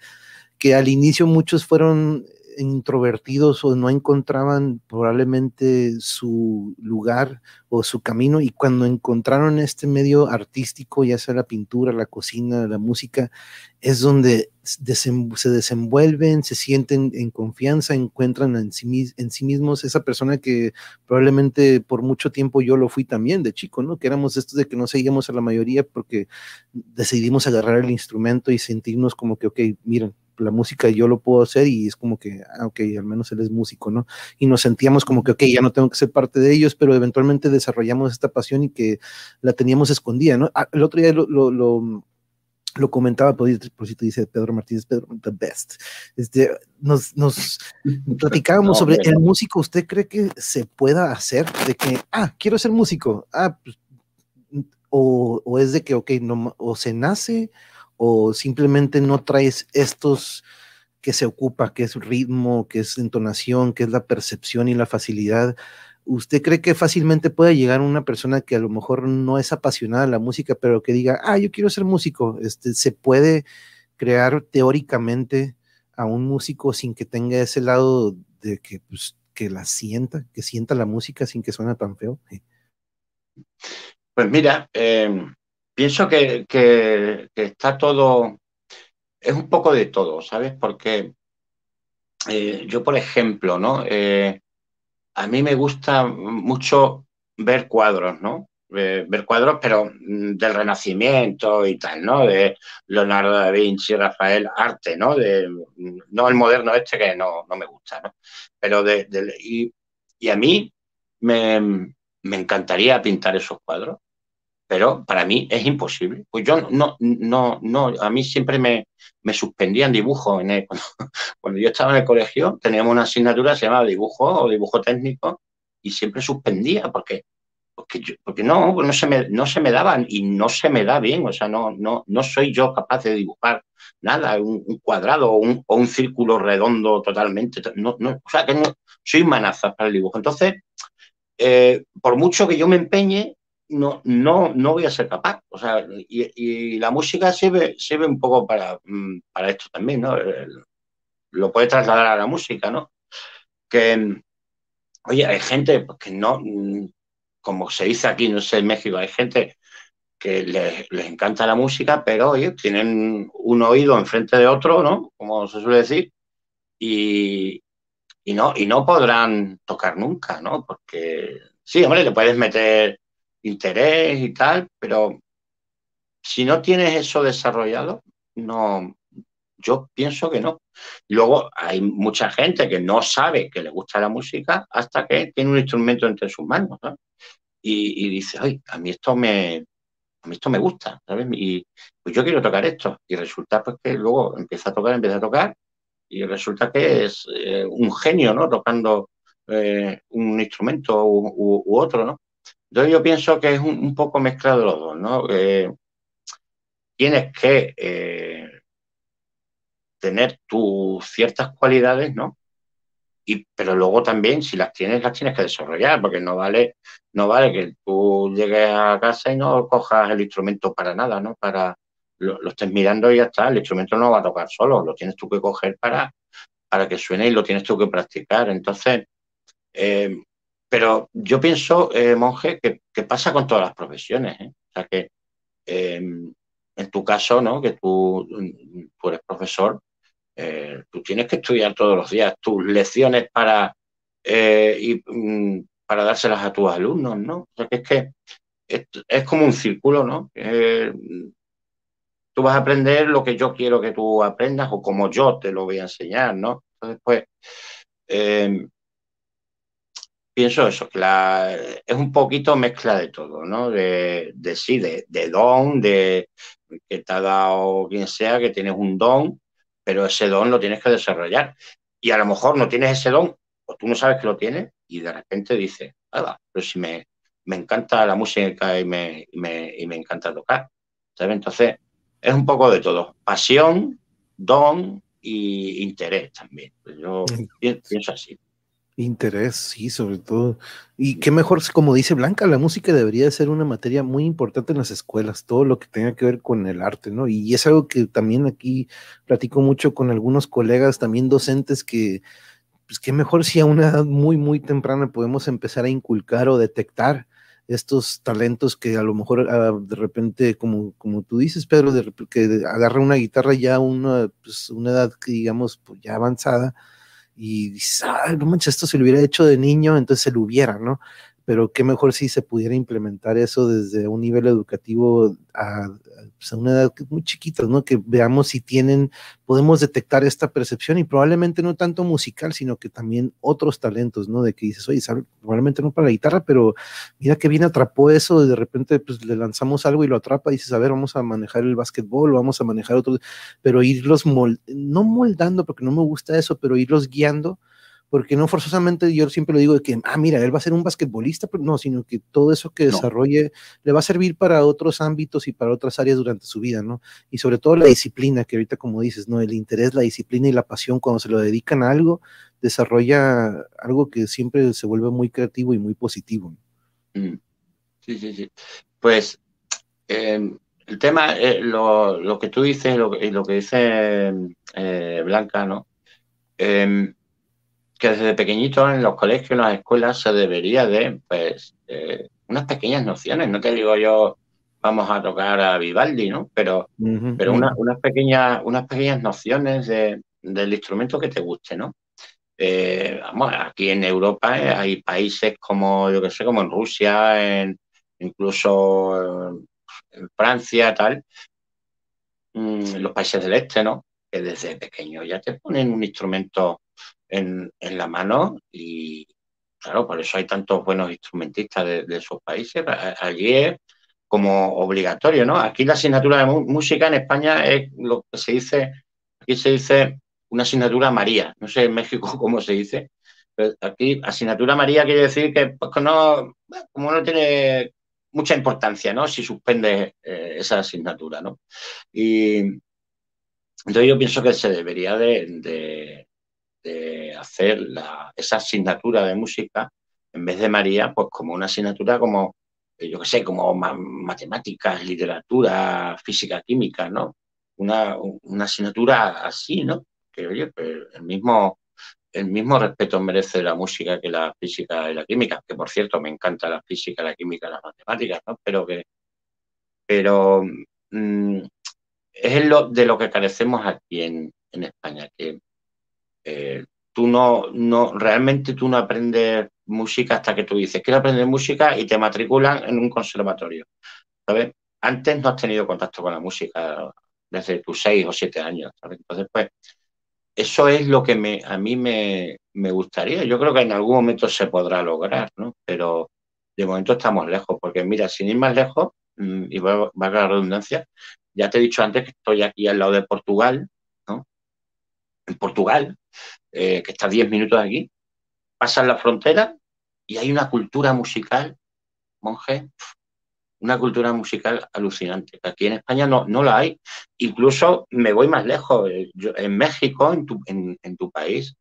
que al inicio muchos fueron introvertidos o no encontraban probablemente su lugar o su camino y cuando encontraron este medio artístico, ya sea la pintura, la cocina, la música, es donde se desenvuelven, se sienten en confianza, encuentran en sí, en sí mismos esa persona que probablemente por mucho tiempo yo lo fui también de chico, ¿no? Que éramos estos de que no seguíamos a la mayoría porque decidimos agarrar el instrumento y sentirnos como que, ok, miren, la música yo lo puedo hacer y es como que, ah, ok, al menos él es músico, ¿no? Y nos sentíamos como que, ok, ya no tengo que ser parte de ellos, pero eventualmente desarrollamos esta pasión y que la teníamos escondida, ¿no? Ah, el otro día lo, lo, lo, comentaba, por, por si te dice Pedro Martínez, Pedro, the best. Este, nos, nos platicábamos sobre el músico, ¿usted cree que se pueda hacer de que, ah, quiero ser músico? Ah, pues o, es de que, ok, no, o se nace o simplemente no traes estos que se ocupa, que es ritmo, que es entonación, que es la percepción y la facilidad. ¿Usted cree que fácilmente puede llegar una persona que a lo mejor no es apasionada de la música, pero que diga, ah, yo quiero ser músico? Este, ¿Se puede crear teóricamente a un músico sin que tenga ese lado de que, pues, que la sienta, que sienta la música sin que suene tan feo? Pues mira, em, pienso que, que, está todo, es un poco de todo, ¿sabes? Porque eh, yo, por ejemplo, ¿no? Eh, a mí me gusta mucho ver cuadros, ¿no? ver cuadros, pero mm, del Renacimiento y tal, ¿no? De Leonardo da Vinci, Rafael, arte, ¿no? De, no el moderno este que no, no me gusta, ¿no? Pero de, y, y, a mí me, me, encantaría pintar esos cuadros, pero para mí es imposible. Pues yo no, no, no, a mí siempre me, me suspendían dibujo. En cuando, cuando, yo estaba en el colegio teníamos una asignatura que se llamaba dibujo o dibujo técnico y siempre suspendía porque porque, porque no, no se, me, no se me daban y no se me da bien, o sea, no, no, no soy yo capaz de dibujar nada, un, cuadrado o un, o un, círculo redondo totalmente, no, no, o sea, que no, soy manaza para el dibujo. Entonces, eh, por mucho que yo me empeñe, no, no, no voy a ser capaz. O sea, y, y la música sirve, sirve un poco para, mm, para esto también, ¿no? Lo puede trasladar a la música, ¿no? Que, oye, hay gente pues, que no, como se dice aquí, no sé, en México, hay gente que les, encanta la música, pero oye, tienen un oído enfrente de otro, ¿no? Como se suele decir, y, no, y no podrán tocar nunca, ¿no? Porque sí, hombre, le puedes meter interés y tal, pero si no tienes eso desarrollado, no, yo pienso que no. Luego hay mucha gente que no sabe que le gusta la música hasta que tiene un instrumento entre sus manos. ¿no? y, dice, ay, a mí esto me, a mí esto me gusta, ¿sabes? Y pues yo quiero tocar esto. Y resulta pues que luego empieza a tocar, empieza a tocar, y resulta que es eh, un genio, ¿no? Tocando eh, un instrumento u, otro, ¿no? Entonces yo pienso que es un, poco mezclado los dos, ¿no? Eh, tienes que tener tus ciertas cualidades, ¿no? pero luego también, si las tienes, las tienes que desarrollar, porque no vale, no vale que tú llegues a casa y no cojas el instrumento para nada, ¿no? Para lo, estés mirando y ya está, el instrumento no va a tocar solo, lo tienes tú que coger para, para que suene y lo tienes tú que practicar. Entonces, eh, pero yo pienso, eh, monje, que, pasa con todas las profesiones, ¿eh? O sea que en tu caso, ¿no? Que tú, tú eres profesor, eh, tú tienes que estudiar todos los días tus lecciones para, y, mm, para dárselas a tus alumnos, ¿no? O sea, que es que es, como un círculo, ¿no? tú vas a aprender lo que yo quiero que tú aprendas o como yo te lo voy a enseñar, ¿no? Entonces, pues, em, pienso eso, que la, es un poquito mezcla de todo, ¿no? De, de sí, de, de, don, de que te ha dado quien sea, que tienes un don, pero ese don lo tienes que desarrollar. Y a lo mejor no tienes ese don, o tú no sabes que lo tienes, y de repente dices, ah, pero si me, me encanta la música y me, me, y me encanta tocar. Entonces, es un poco de todo. Pasión, don y interés también. Yo pienso así. Interés, sí, sobre todo. Y qué mejor, como dice Blanca, la música debería ser una materia muy importante en las escuelas, todo lo que tenga que ver con el arte, ¿no? Y es algo que también aquí platico mucho con algunos colegas, también docentes, que, pues qué mejor si a una edad muy, muy temprana podemos empezar a inculcar o detectar estos talentos que a lo mejor ah, de repente, como, como tú dices, Pedro, de, que agarra una guitarra ya una, pues, una edad que digamos pues, ya avanzada y dices, ah, no manches, esto se lo hubiera hecho de niño, entonces se lo hubiera, ¿no? Pero qué mejor si se pudiera implementar eso desde un nivel educativo a, pues, una edad muy chiquita, ¿no? Que veamos si tienen, podemos detectar esta percepción y probablemente no tanto musical, sino que también otros talentos, ¿no? De que dices, oye, probablemente no para la guitarra, pero mira que bien atrapó eso, de repente pues le lanzamos algo y lo atrapa y dices, a ver, vamos a manejar el básquetbol, vamos a manejar otro, pero irlos, no moldando, porque no me gusta eso, pero irlos guiando porque no forzosamente yo siempre lo digo de que, ah, mira, él va a ser un basquetbolista, pero no, sino que todo eso que desarrolle le va a servir para otros ámbitos y para otras áreas durante su vida, ¿no? Y sobre todo la disciplina, que ahorita como dices, ¿no? El interés, la disciplina y la pasión cuando se lo dedican a algo, desarrolla algo que siempre se vuelve muy creativo y muy positivo. Mm. Sí, sí, sí. Pues em, el tema, eh, lo, que tú dices y lo, que dice eh, Blanca, ¿no? Em, que desde pequeñito en los colegios, en las escuelas, se debería de, pues, eh, unas pequeñas nociones. No te digo yo, vamos a tocar a Vivaldi, ¿no? Pero, pero unas, pequeñas, unas pequeñas nociones del instrumento que te guste, ¿no? Eh, vamos, aquí en Europa eh, hay países como, yo que sé, como en Rusia, en, incluso en Francia, tal, mm, los países del este, ¿no? Que desde pequeño ya te ponen un instrumento en, la mano y, claro, por eso hay tantos buenos instrumentistas de, esos países. Allí es como obligatorio, ¿no? Aquí la asignatura de música en España es lo que se dice, aquí se dice una asignatura María, no sé en México cómo se dice, pero aquí asignatura María quiere decir que, pues, no, como no tiene mucha importancia, ¿no? Si suspende eh, esa asignatura, ¿no? Y entonces yo pienso que se debería de, hacer esa asignatura de música en vez de María, pues como una asignatura como, yo qué sé, como matemáticas, literatura, física, química, ¿no? Una, una asignatura así, ¿no? que, oye, pues, el mismo, el mismo respeto merece la música que la física y la química, que por cierto me encanta la física, la química, las matemáticas, ¿no? Pero que, pero mm, es lo, de lo que carecemos aquí en, España, que eh, tú no, no, realmente tú no aprendes música hasta que tú dices, quiero aprender música y te matriculan en un conservatorio, ¿sabes? Antes no has tenido contacto con la música desde tus seis o siete años, ¿sabes? Entonces, pues, eso es lo que me, a mí me, gustaría. Yo creo que en algún momento se podrá lograr, ¿no? Pero de momento estamos lejos, porque mira, sin ir más lejos, mm, y va, a la redundancia, ya te he dicho antes que estoy aquí al lado de Portugal. En Portugal, eh, que está a 10 minutos de aquí, pasas la frontera y hay una cultura musical, monje, una cultura musical alucinante. Aquí en España no, no la hay. Incluso me voy más lejos. Eh, en México, en tu, en, tu, país,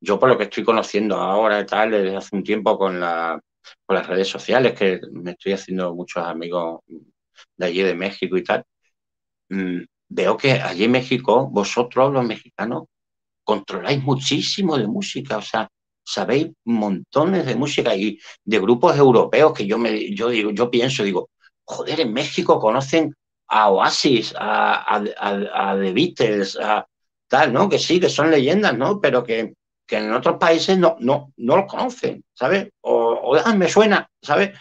yo por lo que estoy conociendo ahora y tal, desde hace un tiempo con, la, con las redes sociales, que me estoy haciendo muchos amigos de allí de México y tal, mm, veo que allí en México, vosotros los mexicanos, controláis muchísimo de música. O sea, sabéis montones de música y de grupos europeos que yo me yo digo yo pienso digo joder, en México conocen a Oasis, a, The Beatles, a tal, ¿no? Que sí, que son leyendas, ¿no? Pero que, en otros países no, no, no los conocen, ¿sabes? O, ah, me suena, ¿sabes?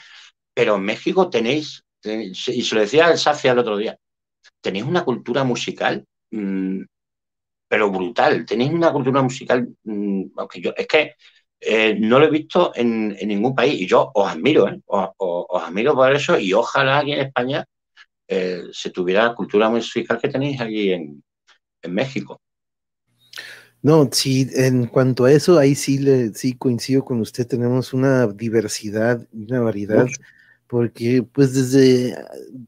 Pero en México tenéis, y se lo decía el Sacia el otro día, tenéis una cultura musical, mm, pero brutal, tenéis una cultura musical, mm, aunque yo, es que eh, no lo he visto en, ningún país y yo os admiro, ¿eh? os, admiro por eso y ojalá aquí en España eh, se tuviera la cultura musical que tenéis aquí en, México. No, sí, en cuanto a eso, ahí sí, le, sí coincido con usted, tenemos una diversidad, una variedad porque pues desde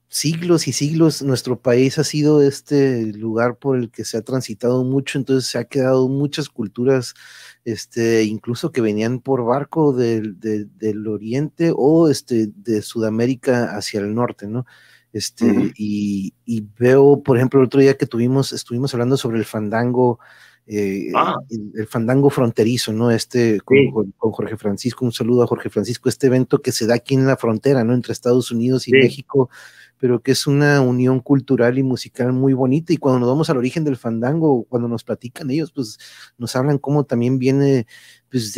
siglos y siglos nuestro país ha sido este lugar por el que se ha transitado mucho, entonces se ha quedado muchas culturas, este, incluso que venían por barco del, oriente o este, de Sudamérica hacia el norte, ¿no? Este, y, y, veo, por ejemplo, el otro día que tuvimos, estuvimos hablando sobre el fandango eh, ah. el, fandango fronterizo, ¿no? Este con, Jorge Francisco, un saludo a Jorge Francisco, este evento que se da aquí en la frontera, ¿no? Entre Estados Unidos y México, pero que es una unión cultural y musical muy bonita. Y cuando nos vamos al origen del fandango, cuando nos platican ellos, pues nos hablan cómo también viene pues,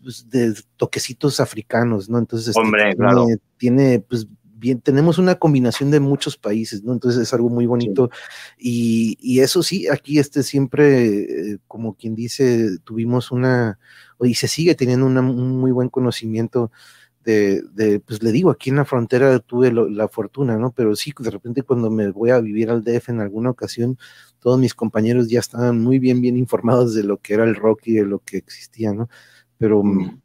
pues de toquecitos africanos, ¿no? Entonces, este, tiene pues bien, tenemos una combinación de muchos países, ¿no? Entonces es algo muy bonito. Y, eso sí, aquí este siempre, eh, como quien dice, tuvimos una, y se sigue teniendo un muy buen conocimiento de, pues le digo, aquí en la frontera tuve la fortuna, ¿no? Pero sí, de repente cuando me voy a vivir al DF en alguna ocasión, todos mis compañeros ya estaban muy bien, bien informados de lo que era el rock y de lo que existía, ¿no? Pero, mm.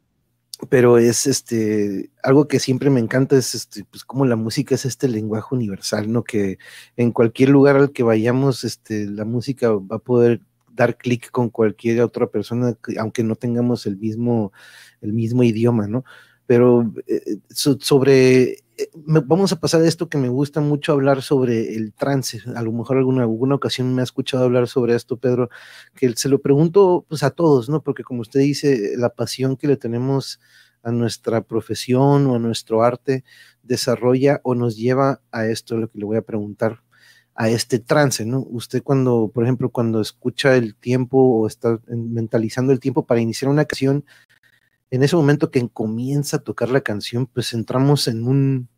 Pero es este, algo que siempre me encanta es este, pues como la música es este lenguaje universal, ¿no? Que en cualquier lugar al que vayamos, este, la música va a poder dar clic con cualquier otra persona, aunque no tengamos el mismo, el mismo idioma, ¿no? Pero eh, sobre eh, vamos a pasar a esto que me gusta mucho hablar sobre el trance. A lo mejor alguna, alguna ocasión me ha escuchado hablar sobre esto, Pedro, que se lo pregunto pues a todos, ¿no? Porque como usted dice, la pasión que le tenemos a nuestra profesión o a nuestro arte desarrolla o nos lleva a esto, lo que le voy a preguntar, a este trance, ¿no? Usted cuando, por ejemplo, cuando escucha el tiempo o está mentalizando el tiempo para iniciar una canción, en ese momento que comienza a tocar la canción, pues entramos en un,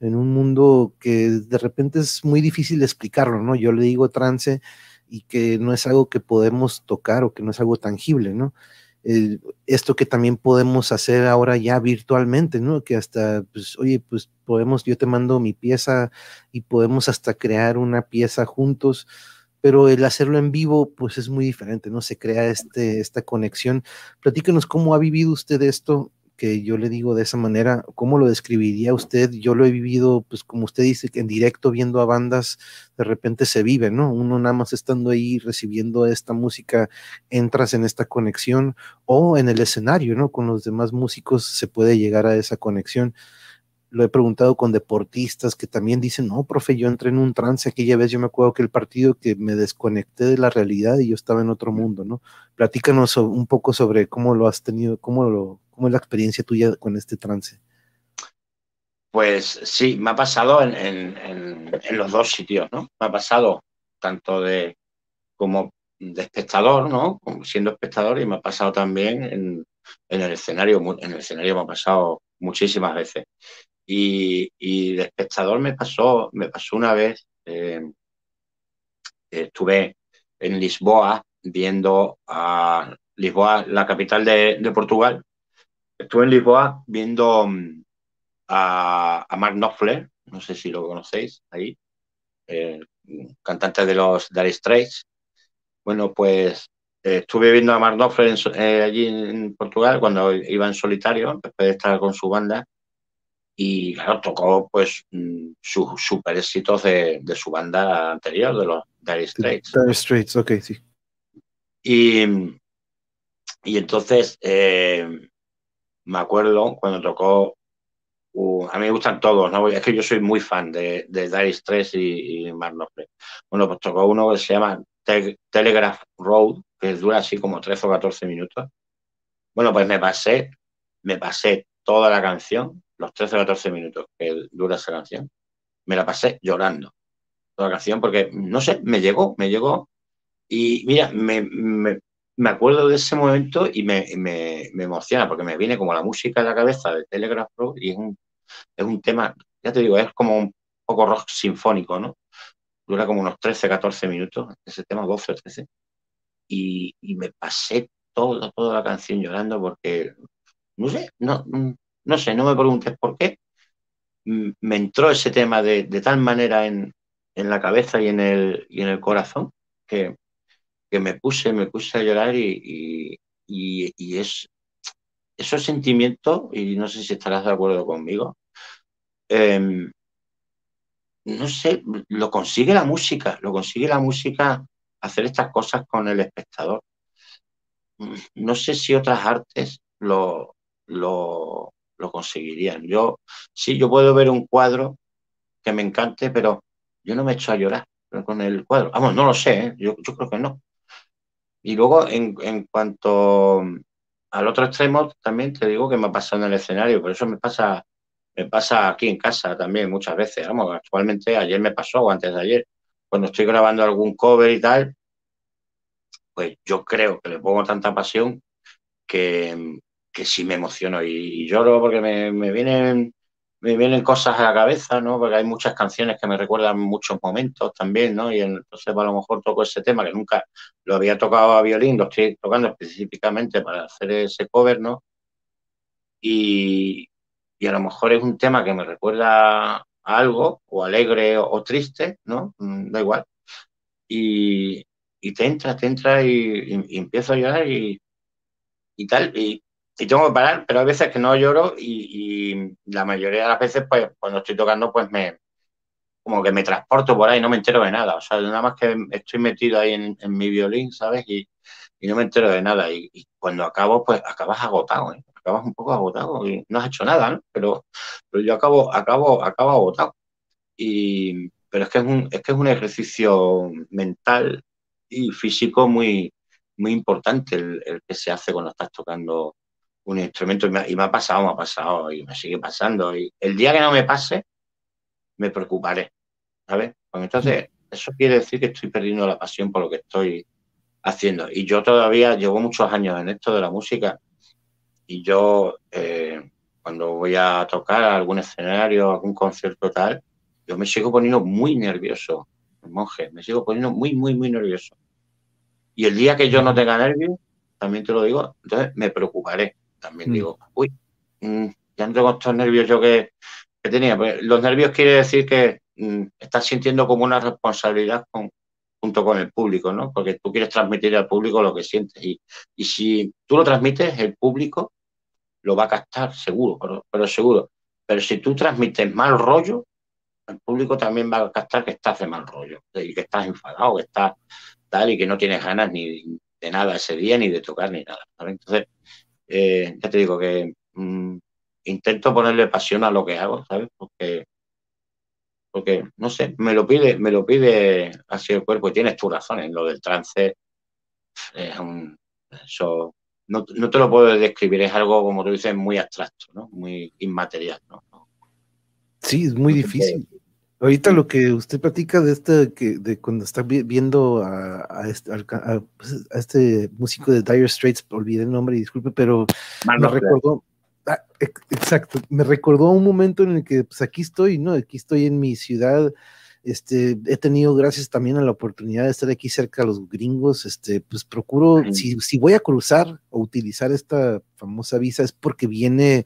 en un mundo que de repente es muy difícil explicarlo, ¿no? Yo le digo trance y que no es algo que podemos tocar o que no es algo tangible, ¿no? esto que también podemos hacer ahora ya virtualmente, ¿no? Que hasta, pues, oye, pues podemos, yo te mando mi pieza y podemos hasta crear una pieza juntos pero el hacerlo en vivo, pues es muy diferente, ¿no? Se crea este, esta conexión. Platíquenos cómo ha vivido usted esto, que yo le digo de esa manera, ¿cómo lo describiría usted? Yo lo he vivido, pues como usted dice, en directo viendo a bandas, de repente se vive, ¿no? Uno nada más estando ahí recibiendo esta música, entras en esta conexión, o en el escenario, ¿no? Con los demás músicos se puede llegar a esa conexión lo he preguntado con deportistas que también dicen, no, profe, yo entré en un trance aquella vez, yo me acuerdo que el partido que me desconecté de la realidad y yo estaba en otro mundo, ¿no? Platícanos un poco sobre cómo lo has tenido, cómo, lo, cómo es la experiencia tuya con este trance. Pues sí, me ha pasado en, los dos sitios, ¿no? Me ha pasado tanto de como de espectador, ¿no? siendo espectador y me ha pasado también en, en el escenario, en el escenario me ha pasado muchísimas veces. Y, de espectador me pasó, me pasó una vez, eh, estuve en Lisboa viendo a Lisboa, la capital de, Portugal. Estuve en Lisboa viendo mm, a, Mark Knopfler, no sé si lo conocéis ahí, eh, cantante de los Dire Straits. Bueno, pues eh, estuve viendo a Mark Knopfler allí en Portugal cuando iba en solitario, después de estar con su banda y claro, tocó pues mm, sus super éxitos de, su banda anterior, de los Dire Straits. Dire Straits, ok, sí. Y, y entonces eh, me acuerdo cuando tocó, uh, a mí me gustan todos, ¿no? es que yo soy muy fan de, de Dire Straits y, y Mark Bueno, pues tocó uno que se llama Telegraph Road, que dura así como 13 o 14 minutos. Bueno, pues me pasé, me pasé toda la canción los 13 o 14 minutos que dura esa canción, me la pasé llorando toda la canción porque, no sé, me llegó, me llegó. Y mira, me, me, acuerdo de ese momento y me, me, emociona porque me viene como la música en la cabeza de Telegraph Pro y es un, es un tema, ya te digo, es como un poco rock sinfónico, ¿no? Dura como unos 13, 14 minutos, ese tema 12 o 13. Y, y me pasé toda, toda la canción llorando porque, no sé, no, no sé, no me preguntes por qué, me entró ese tema de, tal manera en, la cabeza y en el, y en el corazón que, me puse, me puse a llorar y, es esos sentimientos, y no sé si estarás de acuerdo conmigo, em, no sé, lo consigue la música, lo consigue la música hacer estas cosas con el espectador. No sé si otras artes lo, lo, lo conseguirían. Yo, sí, yo puedo ver un cuadro que me encante, pero yo no me echo a llorar con el cuadro. Vamos, no lo sé, ¿eh? yo, creo que no. Y luego, en, cuanto al otro extremo, también te digo que me ha pasado en el escenario, por eso me pasa, me pasa aquí en casa también muchas veces. Vamos, actualmente ayer me pasó o antes de ayer, cuando estoy grabando algún cover y tal, pues yo creo que le pongo tanta pasión que, que sí me emociono y, lloro porque me, vienen me vienen cosas a la cabeza, ¿no? Porque hay muchas canciones que me recuerdan muchos momentos también, ¿no? Y entonces a lo mejor toco ese tema que nunca lo había tocado a violín, lo estoy tocando específicamente para hacer ese cover, ¿no? Y, y a lo mejor es un tema que me recuerda a algo, o alegre o, triste, ¿no? Mm, da igual. Y, te entra, te entra y, empiezo a llorar y, tal. Y, tengo que parar, pero hay veces que no lloro y, la mayoría de las veces, pues cuando estoy tocando, pues me como que me transporto por ahí, no me entero de nada. O sea, nada más que estoy metido ahí en, mi violín, ¿sabes? Y, no me entero de nada. Y, cuando acabo, pues acabas agotado, ¿eh? acabas un poco agotado y no has hecho nada, ¿no? Pero, pero yo acabo, acabo, acabo agotado. Y, pero es que es un, es que es un ejercicio mental y físico muy, muy importante el, que se hace cuando estás tocando un instrumento. Y me, ha pasado, me ha pasado y me sigue pasando. Y el día que no me pase, me preocuparé, ¿sabes? Pues entonces, eso quiere decir que estoy perdiendo la pasión por lo que estoy haciendo. Y yo todavía llevo muchos años en esto de la música y yo eh, cuando voy a tocar algún escenario, algún concierto tal, yo me sigo poniendo muy nervioso, monje, me sigo poniendo muy, muy, muy nervioso. Y el día que yo no tenga nervios, también te lo digo, entonces me preocuparé. También mm. digo, uy, mm, ya no tengo estos nervios yo que, tenía. Pues los nervios quiere decir que mm, estás sintiendo como una responsabilidad con, junto con el público, ¿no? Porque tú quieres transmitir al público lo que sientes. Y, y si tú lo transmites, el público lo va a captar, seguro, pero, seguro. Pero si tú transmites mal rollo, el público también va a captar que estás de mal rollo, y que estás enfadado, que estás tal y que no tienes ganas ni de nada ese día, ni de tocar, ni nada. Entonces, eh, ya te digo que mm, intento ponerle pasión a lo que hago, ¿sabes? Porque, porque, no sé, me lo pide, me lo pide así el cuerpo y tienes tu razón en lo del trance. Es un, eso no, te lo puedo describir, es algo, como tú dices, muy abstracto, ¿no? Muy inmaterial, ¿no? Sí, es muy difícil. Ahorita lo que usted platica de este, que de cuando está viendo a, este, pues, a, este, músico de Dire Straits, olvidé el nombre, disculpe, pero me recordó, ah, exacto, me recordó un momento en el que, pues aquí estoy, ¿no? Aquí estoy en mi ciudad, este, he tenido, gracias también a la oportunidad de estar aquí cerca de los gringos, este, pues procuro, si, si, voy a cruzar o utilizar esta famosa visa es porque viene,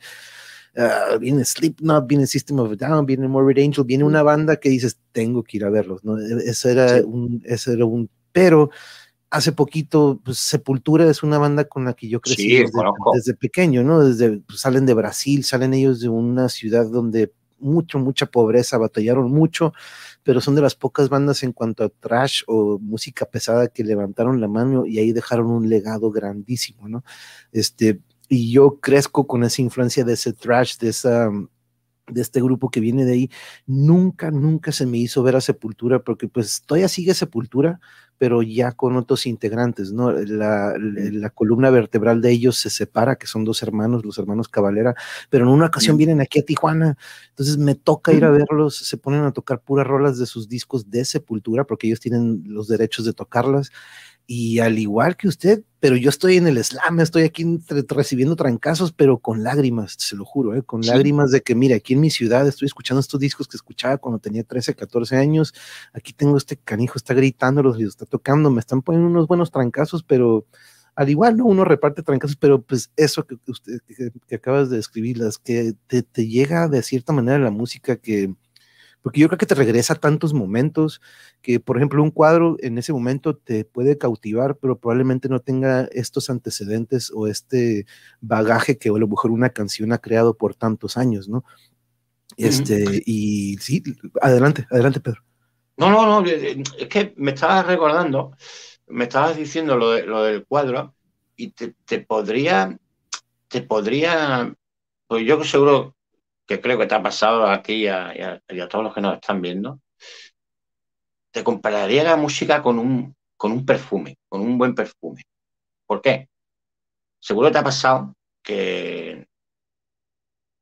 uh, viene Slipknot, viene System of a Down, viene Morbid Angel, viene una banda que dices, tengo que ir a verlos, ¿no? E, eso era un, eso era un, pero hace poquito, pues Sepultura es una banda con la que yo crecí desde, pequeño, ¿no? Desde, pues, salen de Brasil, salen ellos de una ciudad donde mucho, mucha pobreza, batallaron mucho, pero son de las pocas bandas en cuanto a trash o música pesada que levantaron la mano y ahí dejaron un legado grandísimo, ¿no? Este, y yo crezco con esa influencia de ese trash, de esa de este grupo que viene de ahí, nunca, nunca se me hizo ver a Sepultura, porque pues todavía sigue Sepultura, pero ya con otros integrantes, ¿no? La, la, columna vertebral de ellos se separa, que son dos hermanos, los hermanos Cavalera, pero en una ocasión vienen aquí a Tijuana, entonces me toca ir a verlos, se ponen a tocar puras rolas de sus discos de Sepultura, porque ellos tienen los derechos de tocarlas, y al igual que usted, pero yo estoy en el slam, estoy aquí recibiendo trancazos, pero con lágrimas, se lo juro, ¿eh? con lágrimas de que, mira, aquí en mi ciudad estoy escuchando estos discos que escuchaba cuando tenía 13, 14 años, aquí tengo este canijo, está gritándolos y está tocando, me están poniendo unos buenos trancazos, pero al igual, ¿no? Uno reparte trancazos, pero pues eso que usted que, acabas de describir, las que te, te llega de cierta manera la música que porque yo creo que te regresa tantos momentos que, por ejemplo, un cuadro en ese momento te puede cautivar, pero probablemente no tenga estos antecedentes o este bagaje que a lo mejor una canción ha creado por tantos años, ¿no? Este, y sí, adelante, adelante, Pedro. No, no, no, eh, es que me estabas recordando, me estabas diciendo lo, de, lo del cuadro y te, te podría, te podría, pues yo seguro que creo que te ha pasado a ti y a, todos los que nos están viendo, te compararía la música con un, con un perfume, con un buen perfume. ¿Por qué? Seguro te ha pasado que,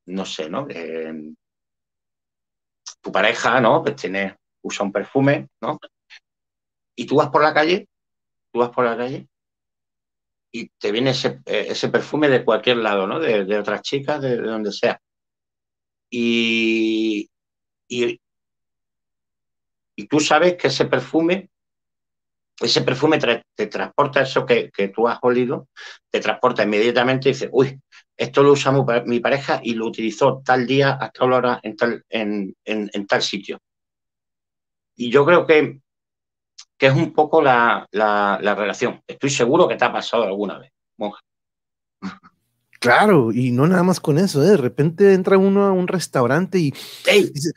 no sé, ¿no? tu pareja, ¿no? Pues tiene, usa un perfume, ¿no? Y tú vas por la calle, tú vas por la calle y te viene ese, eh, perfume de cualquier lado, ¿no? De, otras chicas, de donde sea. Y, y, tú sabes que ese perfume ese perfume te, transporta eso que, tú has olido, te transporta inmediatamente y dices, uy, esto lo usa mi, pareja y lo utilizó tal día hasta tal hora en tal, en, tal sitio. Y yo creo que, que es un poco la, la, relación. Estoy seguro que te ha pasado alguna vez, monja. Claro, y no nada más con eso, ¿eh? de repente entra uno a un restaurante y dice,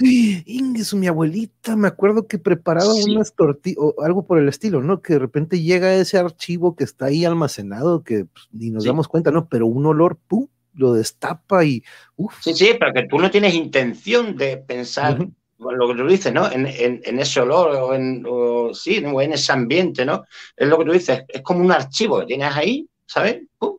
Ingesu, mi abuelita, me acuerdo que preparaba unas tortillas o algo por el estilo, ¿no? Que de repente llega ese archivo que está ahí almacenado, que pues, ni nos damos cuenta, ¿no? Pero un olor, ¡pum! lo destapa y uf. Sí, sí, pero que tú no tienes intención de pensar lo que tú dices, ¿no? En, ese olor o en, sí, o en ese ambiente, ¿no? Es lo que tú dices, es como un archivo que tienes ahí, ¿sabes? ¡Pum!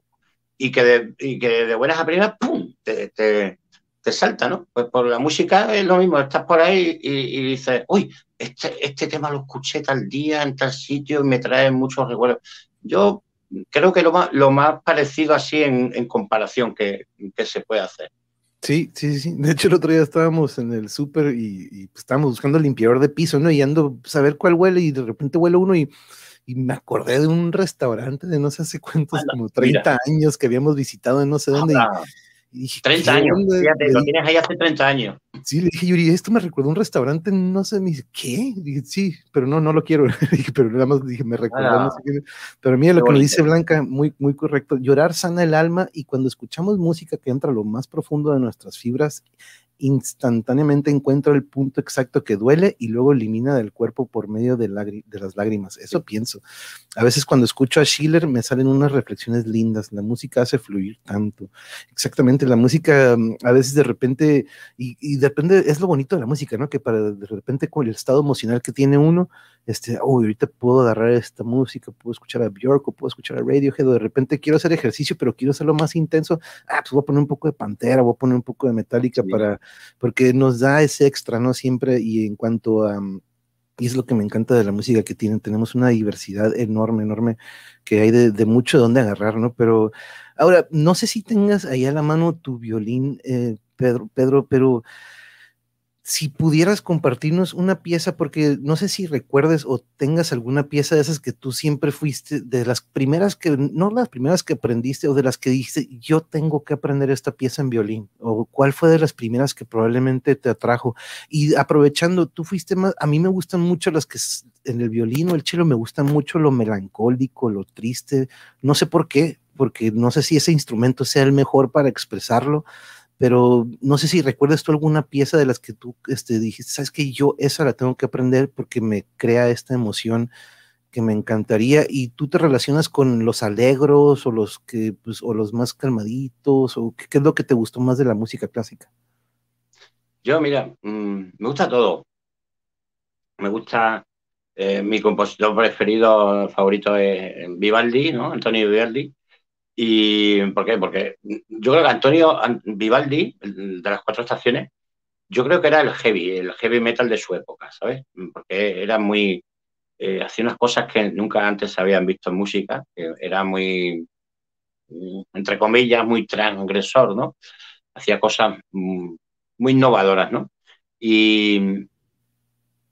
Y que de, y que de buenas a primeras, ¡pum!, te, te, te, salta, ¿no? Pues por la música es lo mismo, estás por ahí y, dices, uy, este, este tema lo escuché tal día, en tal sitio, y me trae muchos recuerdos. Yo creo que lo más, lo más parecido así en, en comparación que, que, se puede hacer. Sí, sí, sí. De hecho, el otro día estábamos en el súper y, y pues, estábamos buscando el limpiador de piso, ¿no? Y ando a saber cuál huele y de repente huele uno y y me acordé de un restaurante de no sé hace cuántos, como 30 años que habíamos visitado en no sé dónde. Y, dije, 30 años, fíjate, lo tienes ahí hace 30 años. Sí, le dije, Yuri, esto me recuerda un restaurante, no sé, me dice, ¿qué? Dije, sí, pero no, no lo quiero. dije, pero nada más dije, me no sé qué. Pero mira lo que me dice Blanca, muy, muy correcto. Llorar sana el alma y cuando escuchamos música que entra a lo más profundo de nuestras fibras, instantáneamente encuentro el punto exacto que duele y luego elimina del cuerpo por medio de, de, las lágrimas. Eso pienso. A veces cuando escucho a Schiller me salen unas reflexiones lindas. La música hace fluir tanto. Exactamente, la música mm, a veces de repente, y, depende, es lo bonito de la música, ¿no? Que para de repente con el estado emocional que tiene uno, este, uy, ahorita puedo agarrar esta música, puedo escuchar a Björk o puedo escuchar a Radiohead, o de repente quiero hacer ejercicio, pero quiero hacerlo más intenso, ah, pues voy a poner un poco de Pantera, voy a poner un poco de Metallica para, porque nos da ese extra, ¿no? Siempre, y en cuanto a, y es lo que me encanta de la música que tienen, tenemos una diversidad enorme, enorme, que hay de, de mucho donde agarrar, ¿no? Pero ahora, no sé si tengas ahí a la mano tu violín, eh, Pedro, Pedro, pero si pudieras compartirnos una pieza, porque no sé si recuerdes o tengas alguna pieza de esas que tú siempre fuiste, de las primeras que, no las primeras que aprendiste o de las que dijiste, yo tengo que aprender esta pieza en violín, o cuál fue de las primeras que probablemente te atrajo. Y aprovechando, tú fuiste más, a mí me gustan mucho las que en el violín o el cello me gusta mucho lo melancólico, lo triste, no sé por qué, porque no sé si ese instrumento sea el mejor para expresarlo pero no sé si recuerdas tú alguna pieza de las que tú este, dijiste, sabes que yo esa la tengo que aprender porque me crea esta emoción que me encantaría y tú te relacionas con los alegros o los que pues, o los más calmaditos o qué, es lo que te gustó más de la música clásica. Yo mira, mm, me gusta todo. Me gusta eh, mi compositor preferido, favorito es Vivaldi, ¿no? Antonio Vivaldi. ¿Y por qué? Porque yo creo que Antonio Vivaldi, de las cuatro estaciones, yo creo que era el heavy, el heavy metal de su época, ¿sabes? Porque era muy. Eh, hacía unas cosas que nunca antes se habían visto en música, era muy, entre comillas, muy transgresor, ¿no? Hacía cosas muy innovadoras, ¿no? Y,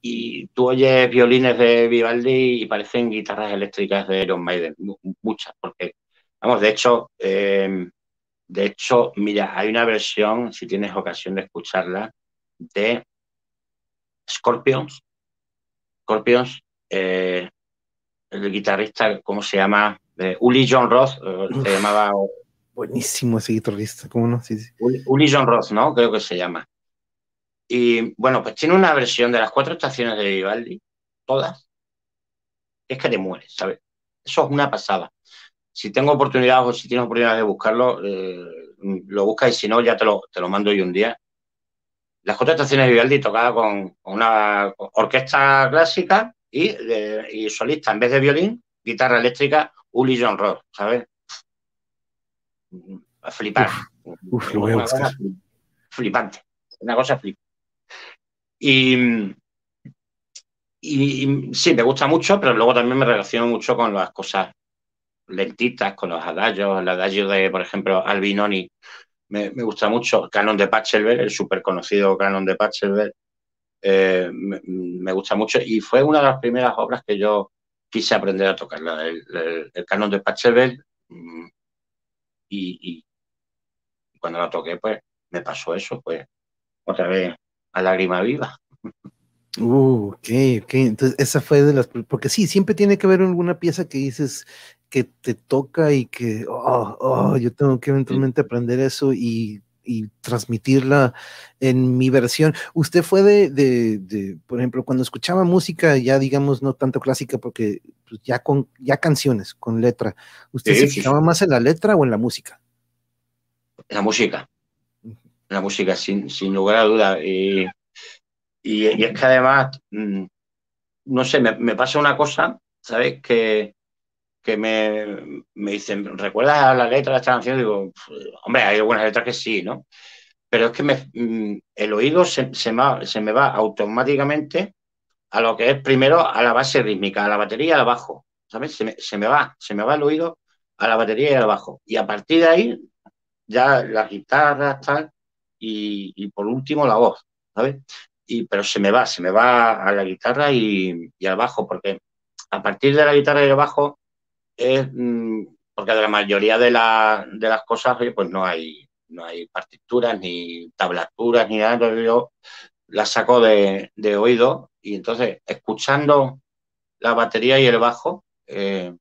y tú oyes violines de Vivaldi y parecen guitarras eléctricas de Iron Maiden, muchas, porque Vamos, de hecho, eh, de hecho, mira, hay una versión, si tienes ocasión de escucharla, de Scorpions. Scorpions, eh, el guitarrista, ¿cómo se llama? Uli John Roth, eh, se llamaba. Buenísimo ese guitarrista, ¿cómo no? Sí, sí. Uli John Roth, ¿no? Creo que se llama. Y bueno, pues tiene una versión de las cuatro estaciones de Vivaldi, todas. Es que te mueres, ¿sabes? Eso es una pasada si tengo oportunidad o si tienes oportunidad de buscarlo, eh, lo buscas y si no, ya te lo, te lo mando yo un día. Las cuatro estaciones de Vivaldi tocada con, una orquesta clásica y, y, solista, en vez de violín, guitarra eléctrica, Uli John Roth, ¿sabes? A flipar. Uf, lo voy a buscar. Flipante. Una cosa flipante. Y, y, sí, me gusta mucho, pero luego también me relaciono mucho con las cosas lentitas, con los adagios, el adagio de, por ejemplo, Albinoni, me, me gusta mucho, Canon de Pachelbel, el súper conocido Canon de Pachelbel, eh, me, gusta mucho y fue una de las primeras obras que yo, quise aprender a tocarla, el, canon de Pachelbel, mm, y, cuando la toqué, pues me pasó eso, pues otra vez a lágrima viva. Uh, ok, ok. Entonces, esa fue de las. Porque sí, siempre tiene que haber alguna pieza que dices que te toca y que, oh, oh yo tengo que eventualmente aprender eso y, transmitirla en mi versión. Usted fue de, de, por ejemplo, cuando escuchaba música, ya digamos, no tanto clásica, porque pues, ya con ya canciones, con letra, ¿usted se fijaba más en la letra o en la música? En la música. la música, sin, sin lugar a duda. Y y, es que además, mm, no sé, me, pasa una cosa, ¿sabes? Que, que me, me, dicen, ¿recuerdas la letra de esta canción? Digo, hombre, hay algunas letras que sí, ¿no? Pero es que mm, el oído se, se, me va automáticamente a lo que es primero a la base rítmica, a la batería y al bajo, ¿sabes? Se me, se me va, se me va el oído a la batería y al bajo. Y a partir de ahí, ya la guitarra, tal, y, y por último la voz, ¿sabes? pero se me va, se me va a la guitarra y, al bajo, porque a partir de la guitarra y el bajo es mm, porque de la mayoría de, de las cosas pues no hay, no hay partituras ni tablaturas ni nada, yo las saco de, oído y entonces escuchando la batería y el bajo, eh,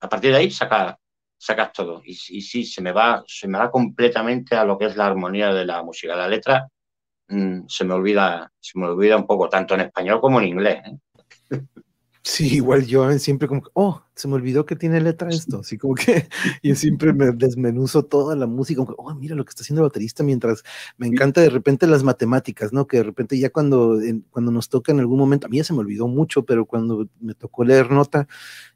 a partir de ahí sacas, sacas todo. Y, y, sí, se me va, se me va completamente a lo que es la armonía de la música. La letra Mm, se me olvida, se me olvida un poco, tanto en español como en inglés. ¿eh? Sí, igual yo ¿eh? siempre como, oh, se me olvidó que tiene letra esto, así como que yo siempre me desmenuzo toda la música, como, oh, mira lo que está haciendo el baterista, mientras me encanta de repente las matemáticas, ¿no? Que de repente ya cuando, cuando nos toca en algún momento, a mí ya se me olvidó mucho, pero cuando me tocó leer nota,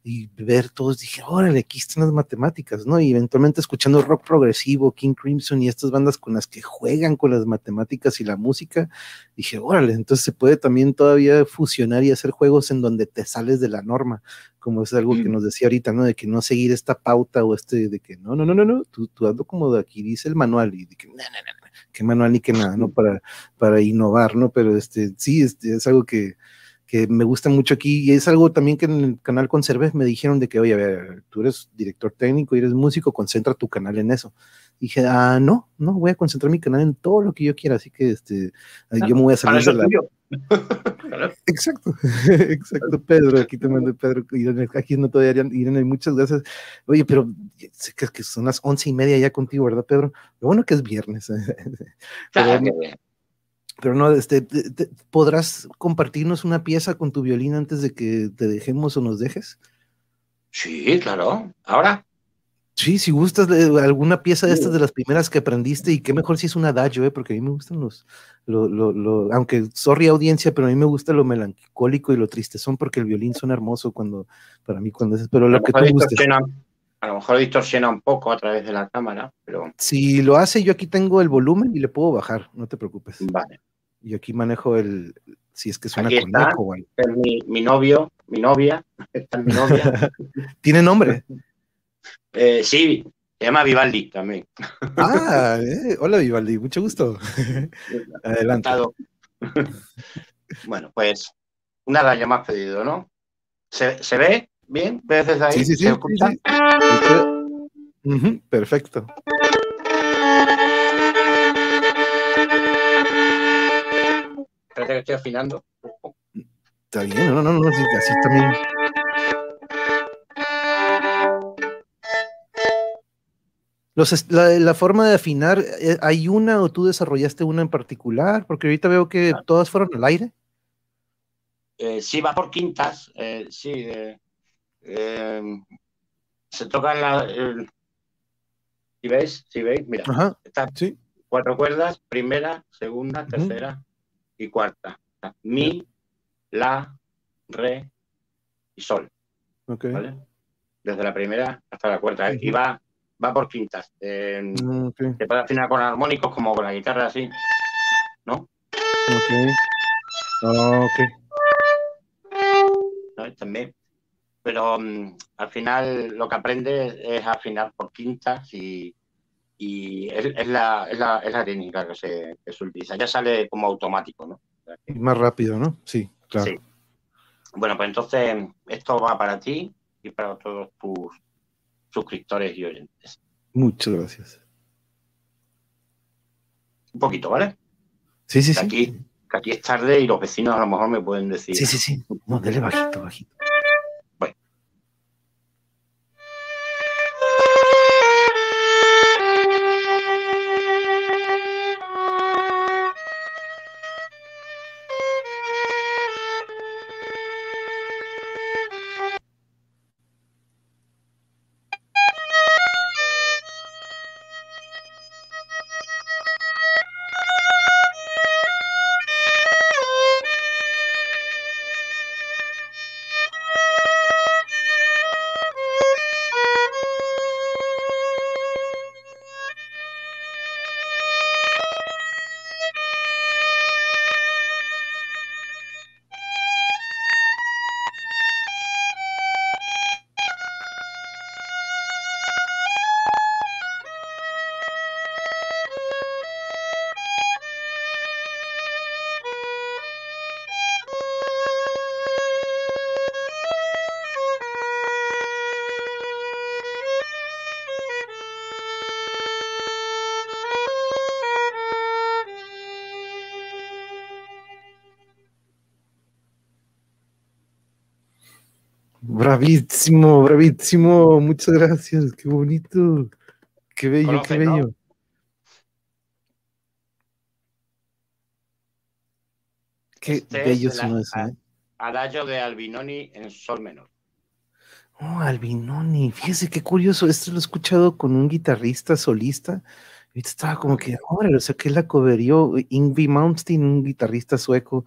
y ver todos, dije, órale, aquí están las matemáticas, ¿no? Y eventualmente escuchando rock progresivo, King Crimson y estas bandas con las que juegan con las matemáticas y la música, dije, órale, entonces se puede también todavía fusionar y hacer juegos en donde te sales de la norma, como es algo que. Nos decía ahorita, ¿no? De que no seguir esta pauta o este, de que no, no, no, no, no, tú, tú ando como de aquí dice el manual y de que, no, no, no, que manual ni que nada, ¿no? Para, para innovar, ¿no? Pero este, sí, este, es algo que que me gusta mucho aquí y es algo también que en el canal Conserves me dijeron de que, oye, a ver, tú eres director técnico y eres músico, concentra tu canal en eso. dije, ah, no, no, voy a concentrar mi canal en todo lo que yo quiera, así que este, yo me voy a salir de la... Exacto, exacto, Pedro, aquí te mando Pedro, aquí no todavía Irene, muchas gracias. Oye, pero sé que, son las once y media ya contigo, ¿verdad, Pedro? Lo bueno que es viernes. pero, pero no, este, ¿podrás compartirnos una pieza con tu violín antes de que te dejemos o nos dejes? Sí, claro. ¿Ahora? Sí, si gustas alguna pieza de estas de las primeras que aprendiste, y qué mejor si es un adagio, ¿eh? porque a mí me gustan los, lo, lo, lo, aunque sorry audiencia, pero a mí me gusta lo melancólico y lo triste, son porque el violín suena hermoso cuando, para mí cuando es, pero lo que tú gustes. A lo mejor distorsiona un poco a través de la cámara, pero... Si lo hace, yo aquí tengo el volumen y le puedo bajar, no te preocupes. Vale. Y aquí manejo el, si es que suena Aquí con eco, mi, mi, novio, mi novia, está mi novia. ¿Tiene nombre? Eh, sí, se llama Vivaldi también. Ah, eh, hola Vivaldi, mucho gusto. Adelante. bueno, pues nada, ya me has pedido, ¿no? ¿Se, ¿Se, ve bien? ¿Ves desde ahí? Sí, sí, sí. perfecto. Espérate que estoy afinando. Está bien, no, no, no, así, también. Los, la, la, forma de afinar, eh, ¿hay una o tú desarrollaste una en particular? Porque ahorita veo que todas fueron al aire. Eh, sí, va por quintas. Eh, sí, eh, se toca la. ¿Sí veis? ¿Sí veis? Mira, Ajá, sí. cuatro cuerdas, primera, segunda, tercera, y cuarta. Mi, la, re y sol. ¿vale? Desde la primera hasta la cuarta. Y va, va por quintas. Eh, Se puede afinar con armónicos como con la guitarra así. ¿No? Ok. ok. También. Pero mm, al final lo que aprende es afinar por quintas y, y es, la, es, la, es, la, técnica que se, que se, utiliza. Ya sale como automático, ¿no? Más rápido, ¿no? Sí, claro. Sí. Bueno, pues entonces esto va para ti y para todos tus suscriptores y oyentes. Muchas gracias. Un poquito, ¿vale? Sí, sí, sí. Aquí, que aquí es tarde y los vecinos a lo mejor me pueden decir. Sí, sí, sí. No, dele bajito, bajito. Bravísimo, bravísimo. Muchas gracias. Qué bonito. Qué bello, qué bello. Qué este bello es sonó el eso, ¿eh? Adagio de Albinoni en sol menor. Oh, Albinoni. Fíjese qué curioso. Esto lo he escuchado con un guitarrista solista. Ahorita estaba como que, órale, o sea, que la coverió Ingvi Malmsteen, un guitarrista sueco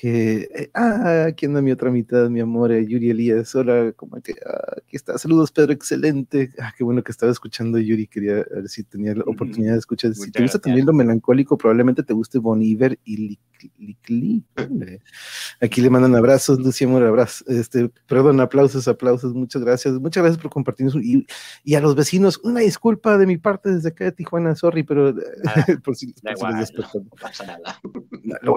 que, eh, ah, aquí anda mi otra mitad, mi amor, eh, Yuri Elías, hola, como que, ah, aquí está, saludos Pedro, excelente, ah, qué bueno que estaba escuchando Yuri, quería ver si tenía la oportunidad de escuchar, si Muchas te gusta también lo melancólico, probablemente te guste Bon Iver y Licli, aquí le mandan abrazos, Lucía Amor, abrazos, este, perdón, aplausos, aplausos, muchas gracias, muchas gracias por compartir eso, y, y a los vecinos, una disculpa de mi parte desde acá de Tijuana, sorry, pero Nada, por si, por si les igual, despertó. no pasa nada.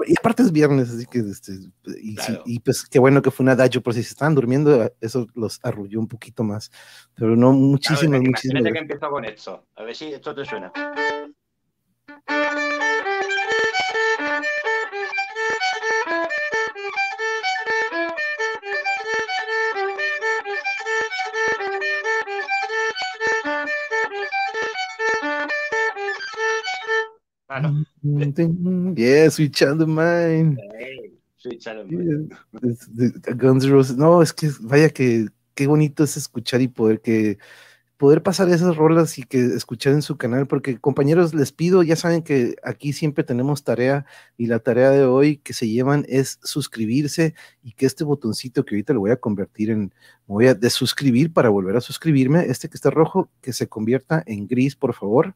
Y aparte es viernes, así que este, y, sí, Claro. y pues qué bueno que fue un adagio, por si se estaban durmiendo, eso los arrulló un poquito más. Pero no, muchísimas, Claro, muchísimas que empiezo con. A ver si esto te suena. Claro. Yeah, Switch on the Mind. Ey, sí, Guns N' Roses. No, es que vaya que qué bonito es escuchar y poder que poder pasar esas rolas y que escuchar en su canal, porque compañeros, les pido, ya saben que aquí siempre tenemos tarea y la tarea de hoy que se llevan es suscribirse y que este botoncito que ahorita lo voy a convertir en, voy a desuscribir para volver a suscribirme, este que está rojo, que se convierta en gris, por favor.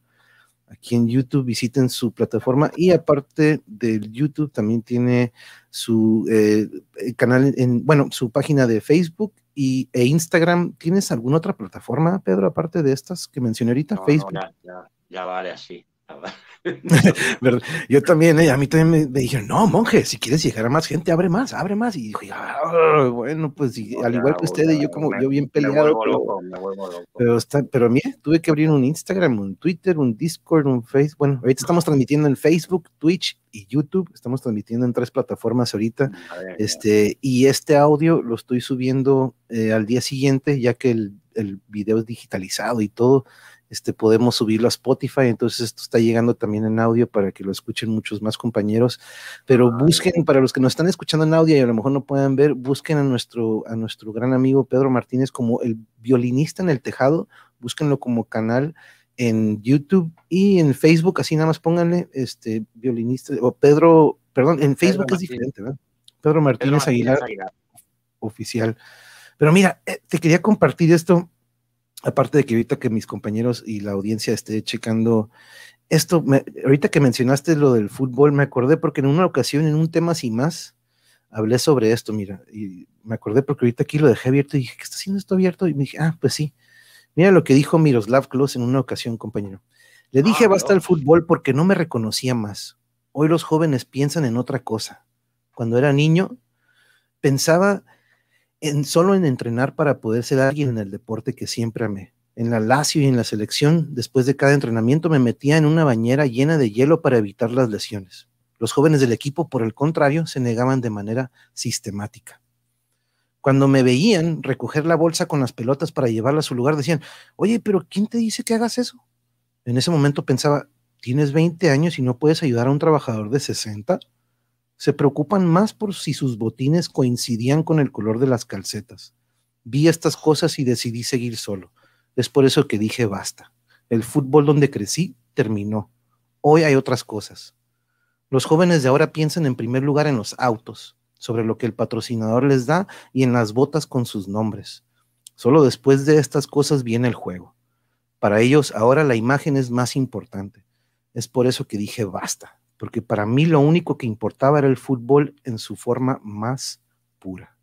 Aquí en YouTube visiten su plataforma y aparte del YouTube también tiene su eh, eh, canal, en, bueno, su página de Facebook y, e Instagram. ¿Tienes alguna otra plataforma, Pedro, aparte de estas que mencioné ahorita? No, no, Facebook. ya, ya, ya vale así. Yo también, eh, a mí también me, me dijeron, no, monje, si quieres llegar a más gente, abre más, abre más. Y dije, "Ah, bueno, pues y al igual que ustedes, yo como Me- yo bien peleado. pero- loco, loco. pero, está, pero mira, tuve que abrir un Instagram, un Twitter, un Discord, un Facebook. Bueno, ahorita estamos transmitiendo en Facebook, Twitch y YouTube. Estamos transmitiendo en tres plataformas ahorita. Este, y este audio lo estoy subiendo eh, al día siguiente, ya que el, el video es digitalizado y todo. Este, podemos subirlo a Spotify, entonces esto está llegando también en audio para que lo escuchen muchos más compañeros. Pero Ah, busquen, para los que nos están escuchando en audio y a lo mejor no puedan ver, busquen a nuestro, a nuestro gran amigo Pedro Martínez como el violinista en el tejado, búsquenlo como canal en YouTube y en Facebook, así nada más pónganle este violinista o Pedro, perdón, en Facebook es Martínez. diferente, ¿verdad? Pedro Pedro Martínez Aguilar. oficial. Pero mira, eh, te quería compartir esto, aparte de que ahorita que mis compañeros y la audiencia esté checando esto, me- ahorita que mencionaste lo del fútbol, me acordé porque en una ocasión, en un tema sin más, hablé sobre esto, mira, y me acordé porque ahorita aquí lo dejé abierto y dije, ¿qué está haciendo esto abierto? Y me dije, ah, pues sí. Mira lo que dijo Miroslav Klose en una ocasión, compañero. Le dije, Ah, basta el Dios. fútbol porque no me reconocía más. Hoy los jóvenes piensan en otra cosa. Cuando era niño, pensaba en, solo en entrenar para poder ser alguien en el deporte que siempre amé. En la Lazio y en la selección, después de cada entrenamiento me metía en una bañera llena de hielo para evitar las lesiones. Los jóvenes del equipo, por el contrario, se negaban de manera sistemática. Cuando me veían recoger la bolsa con las pelotas para llevarla a su lugar, decían, oye, pero ¿quién te dice que hagas eso? En ese momento pensaba, tienes 20 años y no puedes ayudar a un trabajador de 60. Se preocupan más por si sus botines coincidían con el color de las calcetas. Vi estas cosas y decidí seguir solo. Es por eso que dije basta. El fútbol donde crecí terminó. Hoy hay otras cosas. Los jóvenes de ahora piensan en primer lugar en los autos, sobre lo que el patrocinador les da y en las botas con sus nombres. Solo después de estas cosas viene el juego. Para ellos ahora la imagen es más importante. Es por eso que dije basta porque para mí lo único que importaba era el fútbol en su forma más pura.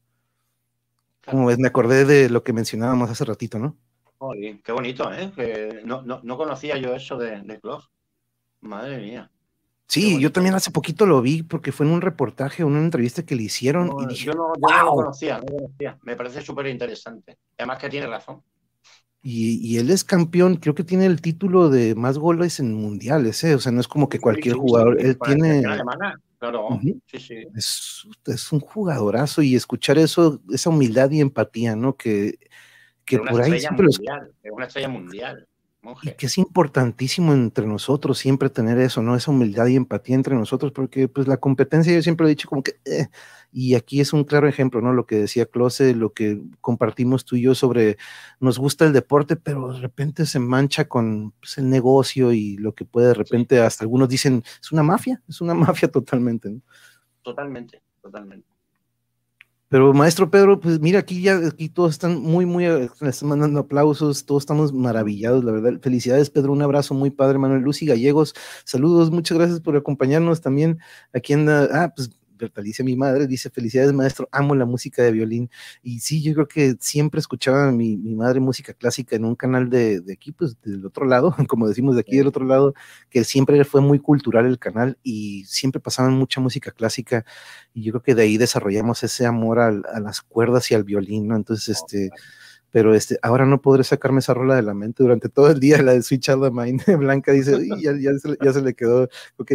Como ves, me acordé de lo que mencionábamos hace ratito, ¿no? qué bonito, ¿eh? no, conocía yo eso de, de Madre mía. Sí, yo también hace poquito lo vi porque fue en un reportaje, una entrevista que le hicieron y dije, yo no, lo conocía, no lo conocía. Me parece súper interesante. Además que tiene razón. Y, él es campeón, creo que tiene el título de más goles en mundiales, ¿eh? o sea, no es como que cualquier jugador, él tiene... Claro, sí, sí. Es, un jugadorazo y escuchar eso, esa humildad y empatía, ¿no? Que, que por ahí. Mundial, es una estrella mundial. Y que es importantísimo entre nosotros siempre tener eso, ¿no? Esa humildad y empatía entre nosotros, porque pues la competencia yo siempre he dicho como que, eh, y aquí es un claro ejemplo, ¿no? Lo que decía Close, lo que compartimos tú y yo sobre, nos gusta el deporte, pero de repente se mancha con pues, el negocio y lo que puede de repente, hasta algunos dicen, es una mafia, es una mafia totalmente, ¿no? Totalmente, totalmente. Pero maestro Pedro, pues mira, aquí ya aquí todos están muy, muy, eh, están mandando aplausos, todos estamos maravillados, la verdad. Felicidades, Pedro, un abrazo muy padre, Manuel Lucy Gallegos. Saludos, muchas gracias por acompañarnos también. Aquí anda, ah, pues Bertalicia, mi madre, dice, felicidades maestro, amo la música de violín. Y sí, yo creo que siempre escuchaba mi, mi madre música clásica en un canal de, de, aquí, pues del otro lado, como decimos de aquí del otro lado, que siempre fue muy cultural el canal y siempre pasaban mucha música clásica. Y yo creo que de ahí desarrollamos ese amor a, a las cuerdas y al violín, ¿no? Entonces, este pero este, ahora no podré sacarme esa rola de la mente durante todo el día, la de Switch Out of Mind. Blanca dice, ya, ya, se, ya, se, le quedó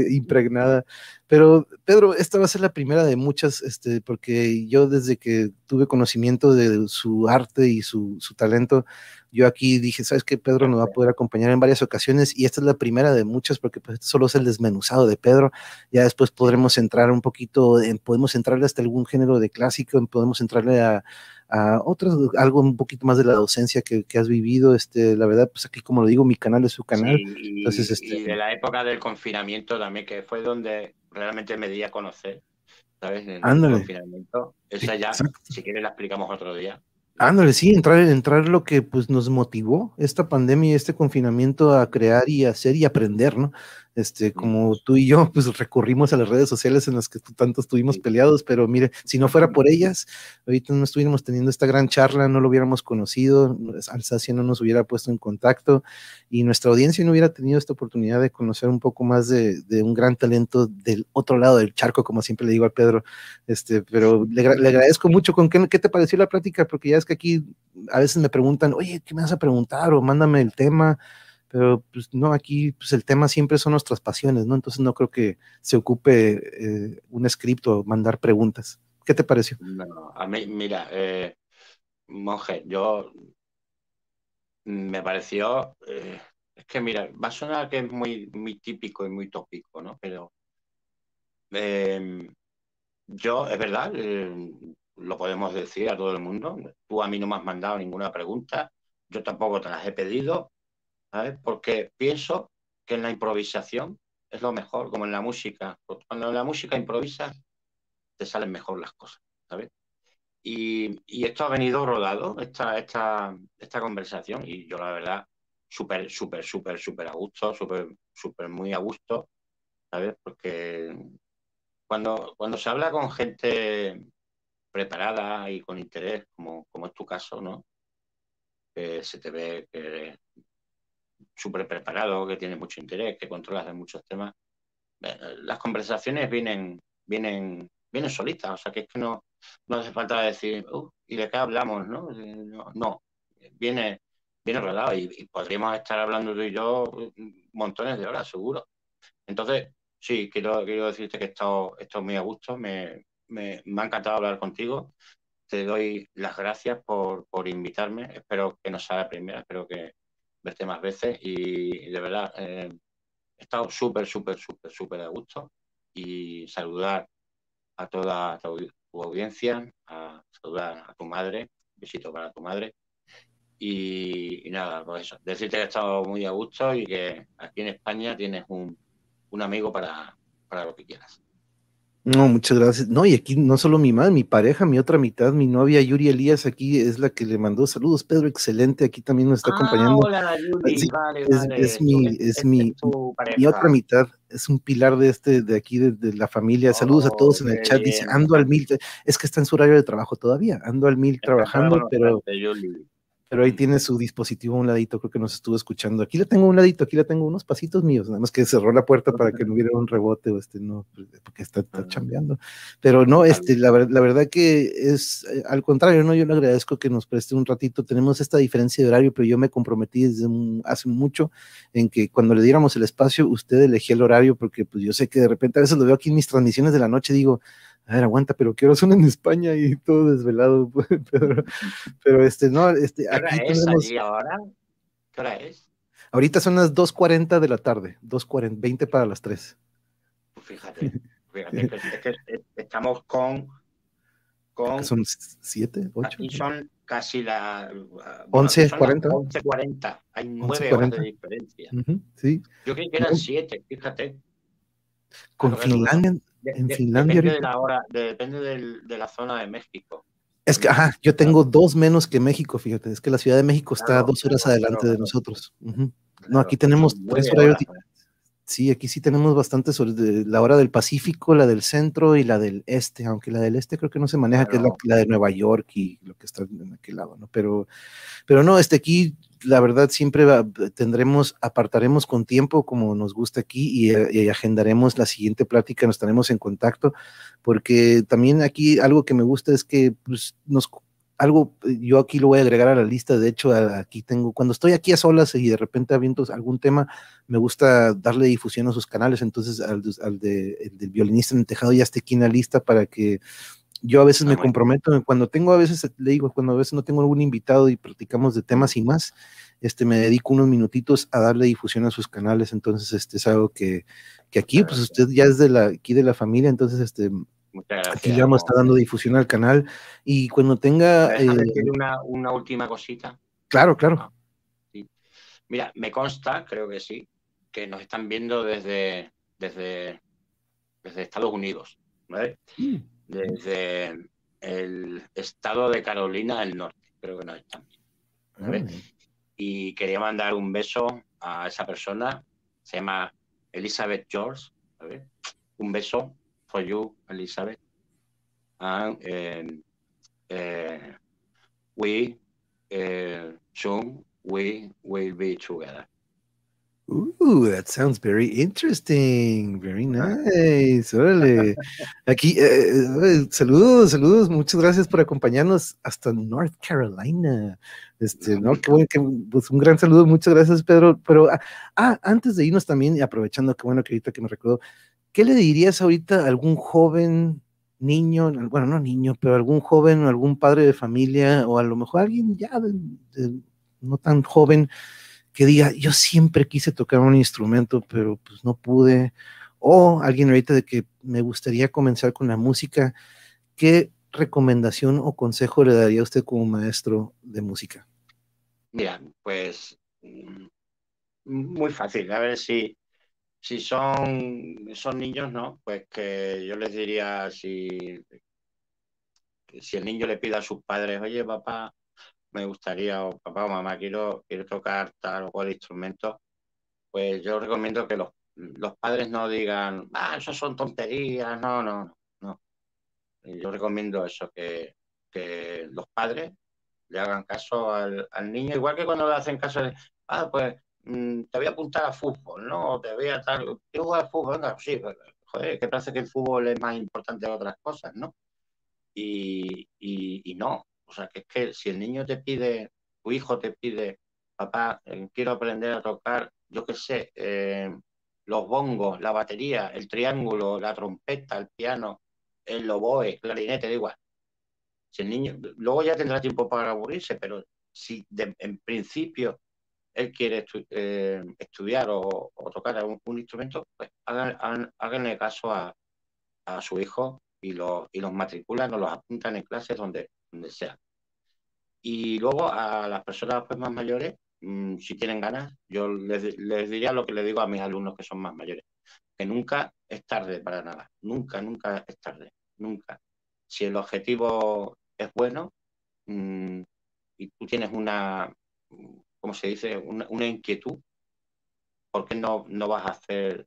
impregnada. Pero Pedro, esta va a ser la primera de muchas, este, porque yo desde que tuve conocimiento de su arte y su, su talento, yo aquí dije, ¿sabes qué? Pedro nos va a poder acompañar en varias ocasiones y esta es la primera de muchas porque pues, solo es el desmenuzado de Pedro. Ya después podremos entrar un poquito, en, podemos entrarle hasta algún género de clásico, podemos entrarle a, a otras, algo un poquito más de la docencia que, has vivido. Este, la verdad, pues aquí, como lo digo, mi canal es su canal. y, Entonces, este... y de la época del confinamiento también, que fue donde realmente me di a conocer, ¿sabes? En el confinamiento. Esa ya, si quieres, la explicamos otro día. Ándale, sí, entrar, entrar lo que pues nos motivó esta pandemia y este confinamiento a crear y hacer y aprender, ¿no? Este, como tú y yo, pues recurrimos a las redes sociales en las que tanto estuvimos peleados, pero mire, si no fuera por ellas, ahorita no estuviéramos teniendo esta gran charla, no lo hubiéramos conocido, Alsacia no nos hubiera puesto en contacto y nuestra audiencia no hubiera tenido esta oportunidad de conocer un poco más de, un gran talento del otro lado del charco, como siempre le digo a Pedro, este, pero le, agradezco mucho. ¿Con qué, qué te pareció la plática? Porque ya es que aquí a veces me preguntan, oye, ¿qué me vas a preguntar? O mándame el tema pero pues no, aquí pues el tema siempre son nuestras pasiones, ¿no? Entonces no creo que se ocupe eh, un script o mandar preguntas. ¿Qué te pareció? No, a mí, mira, eh, monje, yo me pareció, eh, es que mira, va a sonar que es muy, muy típico y muy tópico, ¿no? Pero em, yo, es verdad, lo podemos decir a todo el mundo, tú a mí no me has mandado ninguna pregunta, yo tampoco te las he pedido, porque pienso que en la improvisación es lo mejor, como en la música. Cuando en la música improvisas, te salen mejor las cosas. Y, esto ha venido rodado, esta, esta, esta conversación, y yo la verdad, súper, súper, súper, súper a gusto, súper, súper muy a gusto, ¿sabes? Porque cuando, cuando se habla con gente preparada y con interés, como, como es tu caso, ¿no? se te ve que súper preparado, que tiene mucho interés, que controlas de muchos temas, eh, las conversaciones vienen, vienen, vienen solitas, o sea que es que no, no hace falta decir, ¿y de qué hablamos? No, no, viene, viene rodado y, podríamos estar hablando tú y yo montones de horas, seguro. Entonces, sí, quiero, quiero decirte que he estado, muy a gusto, me, me, me, ha encantado hablar contigo. Te doy las gracias por, por invitarme. Espero que no sea la primera, espero que verte más veces y, de verdad eh, he estado súper, súper, súper, súper a gusto y saludar a toda tu, audiencia, a saludar a tu madre, besito para tu madre y, nada, pues eso, decirte que he estado muy a gusto y que aquí en España tienes un, un amigo para, para lo que quieras. No, muchas gracias. No, y aquí no solo mi madre, mi pareja, mi otra mitad, mi novia Yuri Elías, aquí es la que le mandó saludos. Pedro, excelente, aquí también nos está ah, acompañando. Hola, Yuri, vale, es, vale. es, mi, es, mi, mi, otra mitad, es un pilar de este, de aquí, de, la familia. Saludos a todos en el chat. Dice, ando al mil, es que está en su horario de trabajo todavía, ando al mil trabajando, pero pero ahí tiene su dispositivo a un ladito, creo que nos estuvo escuchando. Aquí le tengo un ladito, aquí le tengo unos pasitos míos, nada más que cerró la puerta para que no hubiera un rebote o este, no, pues, porque está, está chambeando. Pero no, este, la, la verdad que es, eh, al contrario, no, yo le agradezco que nos preste un ratito. Tenemos esta diferencia de horario, pero yo me comprometí desde hace mucho en que cuando le diéramos el espacio, usted elegía el horario, porque pues yo sé que de repente a veces lo veo aquí en mis transmisiones de la noche, digo, a ver, aguanta, pero ¿qué hora son en España? Y todo desvelado, pero, pero este, no, este, ¿Qué hora es allí ahora? ¿Qué hora es? Ahorita son las 2.40 de la tarde, 2.40, 20 para las 3. Pues fíjate, fíjate, es que estamos con... con son 7, 8. Y son casi la... 11.40. 11.40, hay 9 horas de diferencia. sí. Yo creí que eran 7, fíjate. Con Finlandia, en Finlandia. Depende, de la, hora, depende de la zona de México. Es que, ajá, yo tengo dos menos que México, fíjate, es que la Ciudad de México está dos horas adelante de nosotros. no, aquí tenemos tres horarios. Sí, aquí sí tenemos bastantes horas, la hora del Pacífico, la del centro y la del este, aunque la del este creo que no se maneja, que es la, de Nueva York y lo que está en aquel lado, ¿no? Pero, pero no, este aquí la verdad siempre tendremos, apartaremos con tiempo como nos gusta aquí eh, y, agendaremos la siguiente plática, nos estaremos en contacto, porque también aquí algo que me gusta es que pues, nos algo, yo aquí lo voy a agregar a la lista, de hecho aquí tengo, cuando estoy aquí a solas y de repente aviento algún tema, me gusta darle difusión a sus canales, entonces al, de, el del violinista en el tejado ya esté aquí en la lista para que yo a veces ah, me comprometo, cuando tengo a veces, le digo, cuando a veces no tengo algún invitado y platicamos de temas y más, este, me dedico unos minutitos a darle difusión a sus canales, entonces este es algo que, que aquí, pues usted ya es de la, aquí de la familia, entonces este, aquí ya está dando difusión al canal y cuando tenga... Eh, una, una, última cosita. Claro, claro. Ah, Mira, me consta, creo que sí, que nos están viendo desde, desde, desde Estados Unidos, ¿vale? Mm desde el estado de Carolina del Norte, creo que nos están viendo. Y quería mandar un beso a esa persona, se llama Elizabeth George. Un beso for you, Elizabeth. And uh, we uh, soon we will be together. Ooh, that sounds very interesting. Very nice. Órale. Aquí, eh, eh, saludos, saludos. Muchas gracias por acompañarnos hasta North Carolina. Este, no, qué bueno, que, pues un gran saludo. Muchas gracias, Pedro. Pero, ah, ah, antes de irnos también, y aprovechando que bueno que ahorita que me recuerdo, ¿qué le dirías ahorita a algún joven niño, bueno, no niño, pero algún joven, algún padre de familia, o a lo mejor alguien ya no tan joven? Que diga, yo siempre quise tocar un instrumento, pero pues no pude, o alguien ahorita de que me gustaría comenzar con la música, ¿qué recomendación o consejo le daría a usted como maestro de música? Mira, pues muy fácil, a ver si, si son, son niños, ¿no? Pues que yo les diría si, si el niño le pide a sus padres, oye papá, me gustaría, o papá o mamá, quiero, quiero tocar tal o cual instrumento, pues yo recomiendo que los, los padres no digan, ah, eso son tonterías, no, no, no. Yo recomiendo eso, que, que los padres le hagan caso al, al, niño, igual que cuando le hacen caso de, ah, pues mm, te voy a apuntar a fútbol, ¿no? Te voy a tal, quiero jugar al fútbol, venga, sí, pues, joder, que parece que el fútbol es más importante que otras cosas, ¿no? y, y, no. O sea, que es que si el niño te pide, tu hijo te pide, papá, eh, quiero aprender a tocar, yo qué sé, eh, los bongos, la batería, el triángulo, la trompeta, el piano, el loboe, clarinete, da igual. Si el niño, luego ya tendrá tiempo para aburrirse, pero si en principio él quiere eh, estudiar o, tocar un, instrumento, pues háganle caso a, su hijo y, lo, y los matriculan o los apuntan en clases donde, donde sea. Y luego a las personas pues, más mayores, mm, si tienen ganas, yo les, les, diría lo que le digo a mis alumnos que son más mayores, que nunca es tarde para nada, nunca, nunca es tarde, nunca. Si el objetivo es bueno mm, y tú tienes una, ¿cómo se dice?, una, inquietud, ¿por qué no, no vas a hacer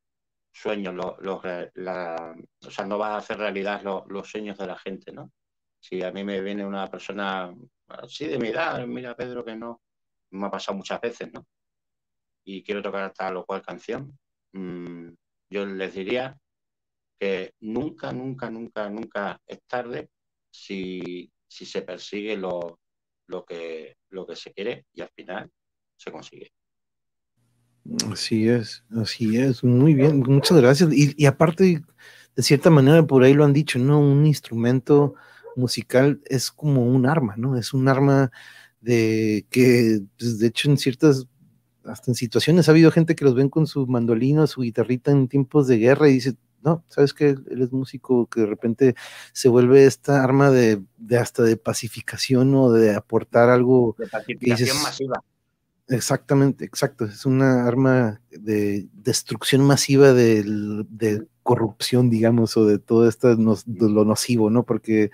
sueños, los, o sea, no vas a hacer realidad los, sueños de la gente, ¿no? Si a mí me viene una persona así de mi edad, mira Pedro que no, me ha pasado muchas veces, ¿no? Y quiero tocar tal o cual canción, mm, yo les diría que nunca, nunca, nunca, nunca es tarde si, si se persigue lo, lo, que, lo que se quiere y al final se consigue. Así es, así es, muy bien, muchas gracias. Y, aparte, de cierta manera, por ahí lo han dicho, ¿no? Un instrumento musical es como un arma, ¿no? Es un arma de que, pues, de hecho, en ciertas, hasta en situaciones ha habido gente que los ven con su mandolino, su guitarrita en tiempos de guerra y dice, no, sabes que él es músico que de repente se vuelve esta arma de, hasta de pacificación o de aportar algo. De pacificación masiva. Exactamente, exacto. Es una arma de destrucción masiva de, corrupción, digamos, o de todo esto lo nocivo, ¿no? Porque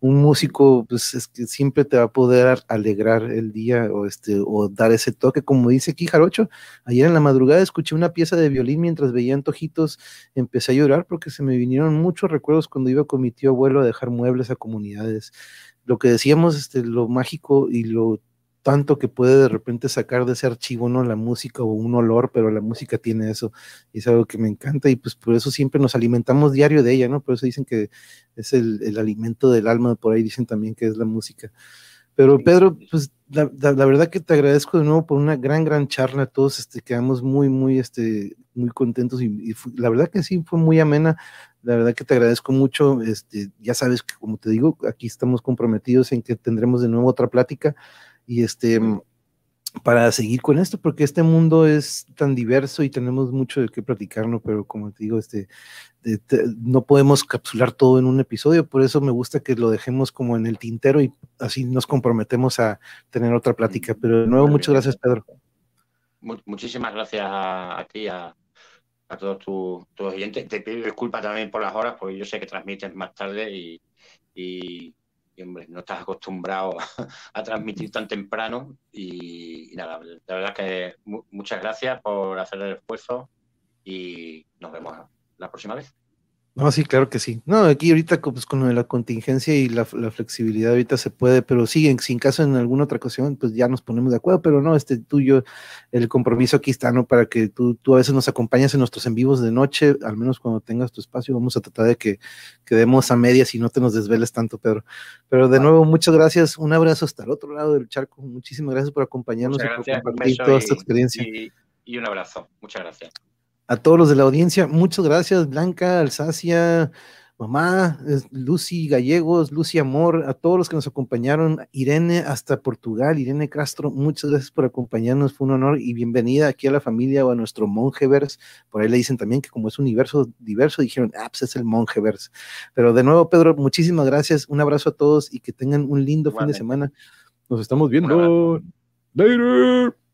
un músico, pues es que siempre te va a poder alegrar el día o este, o dar ese toque, como dice aquí Jarocho. Ayer en la madrugada escuché una pieza de violín mientras veía antojitos, empecé a llorar porque se me vinieron muchos recuerdos cuando iba con mi tío abuelo a dejar muebles a comunidades. Lo que decíamos, este, lo mágico y lo tanto que puede de repente sacar de ese archivo, ¿no? La música o un olor, pero la música tiene eso y es algo que me encanta y pues por eso siempre nos alimentamos diario de ella, ¿no? Por eso dicen que es el, alimento del alma, por ahí dicen también que es la música. Pero Pedro, pues la, verdad que te agradezco de nuevo por una gran, gran charla. Todos este, quedamos muy, muy, este, muy contentos y, la verdad que sí, fue muy amena. La verdad que te agradezco mucho. Este, ya sabes que, como te digo, aquí estamos comprometidos en que tendremos de nuevo otra plática y este para seguir con esto, porque este mundo es tan diverso y tenemos mucho de qué platicarlo, pero como te digo, este, no podemos capsular todo en un episodio, por eso me gusta que lo dejemos como en el tintero y así nos comprometemos a tener otra plática. Pero de nuevo, muchas gracias, Pedro. Muchísimas gracias a, ti, a, todos tus, oyentes. Te pido disculpas también por las horas, porque yo sé que transmites más tarde y y hombre, no estás acostumbrado a, transmitir tan temprano y, nada, la verdad que muchas gracias por hacer el esfuerzo y nos vemos la próxima vez. No, sí, claro que sí. No, aquí ahorita pues, con la contingencia y la, flexibilidad ahorita se puede, pero sí, en, sin caso en alguna otra ocasión, pues ya nos ponemos de acuerdo, pero no, este tuyo, el compromiso aquí está, ¿no? Para que tú, tú a veces nos acompañes en nuestros en vivos de noche, al menos cuando tengas tu espacio, vamos a tratar de que quedemos a medias y no te nos desveles tanto, Pedro. Pero de nuevo, muchas gracias, un abrazo hasta el otro lado del charco, muchísimas gracias por acompañarnos y por compartir toda esta experiencia. y un abrazo, muchas gracias a todos los de la audiencia, muchas gracias, Blanca, Alsacia, mamá, Lucy Gallegos, Lucy Amor, a todos los que nos acompañaron, Irene hasta Portugal, Irene Castro, muchas gracias por acompañarnos, fue un honor y bienvenida aquí a la familia o a nuestro Monjevers, por ahí le dicen también que como es un universo diverso, dijeron, ah, pues es el Monjevers, pero de nuevo, Pedro, muchísimas gracias, un abrazo a todos y que tengan un lindo fin de semana, nos estamos viendo, later.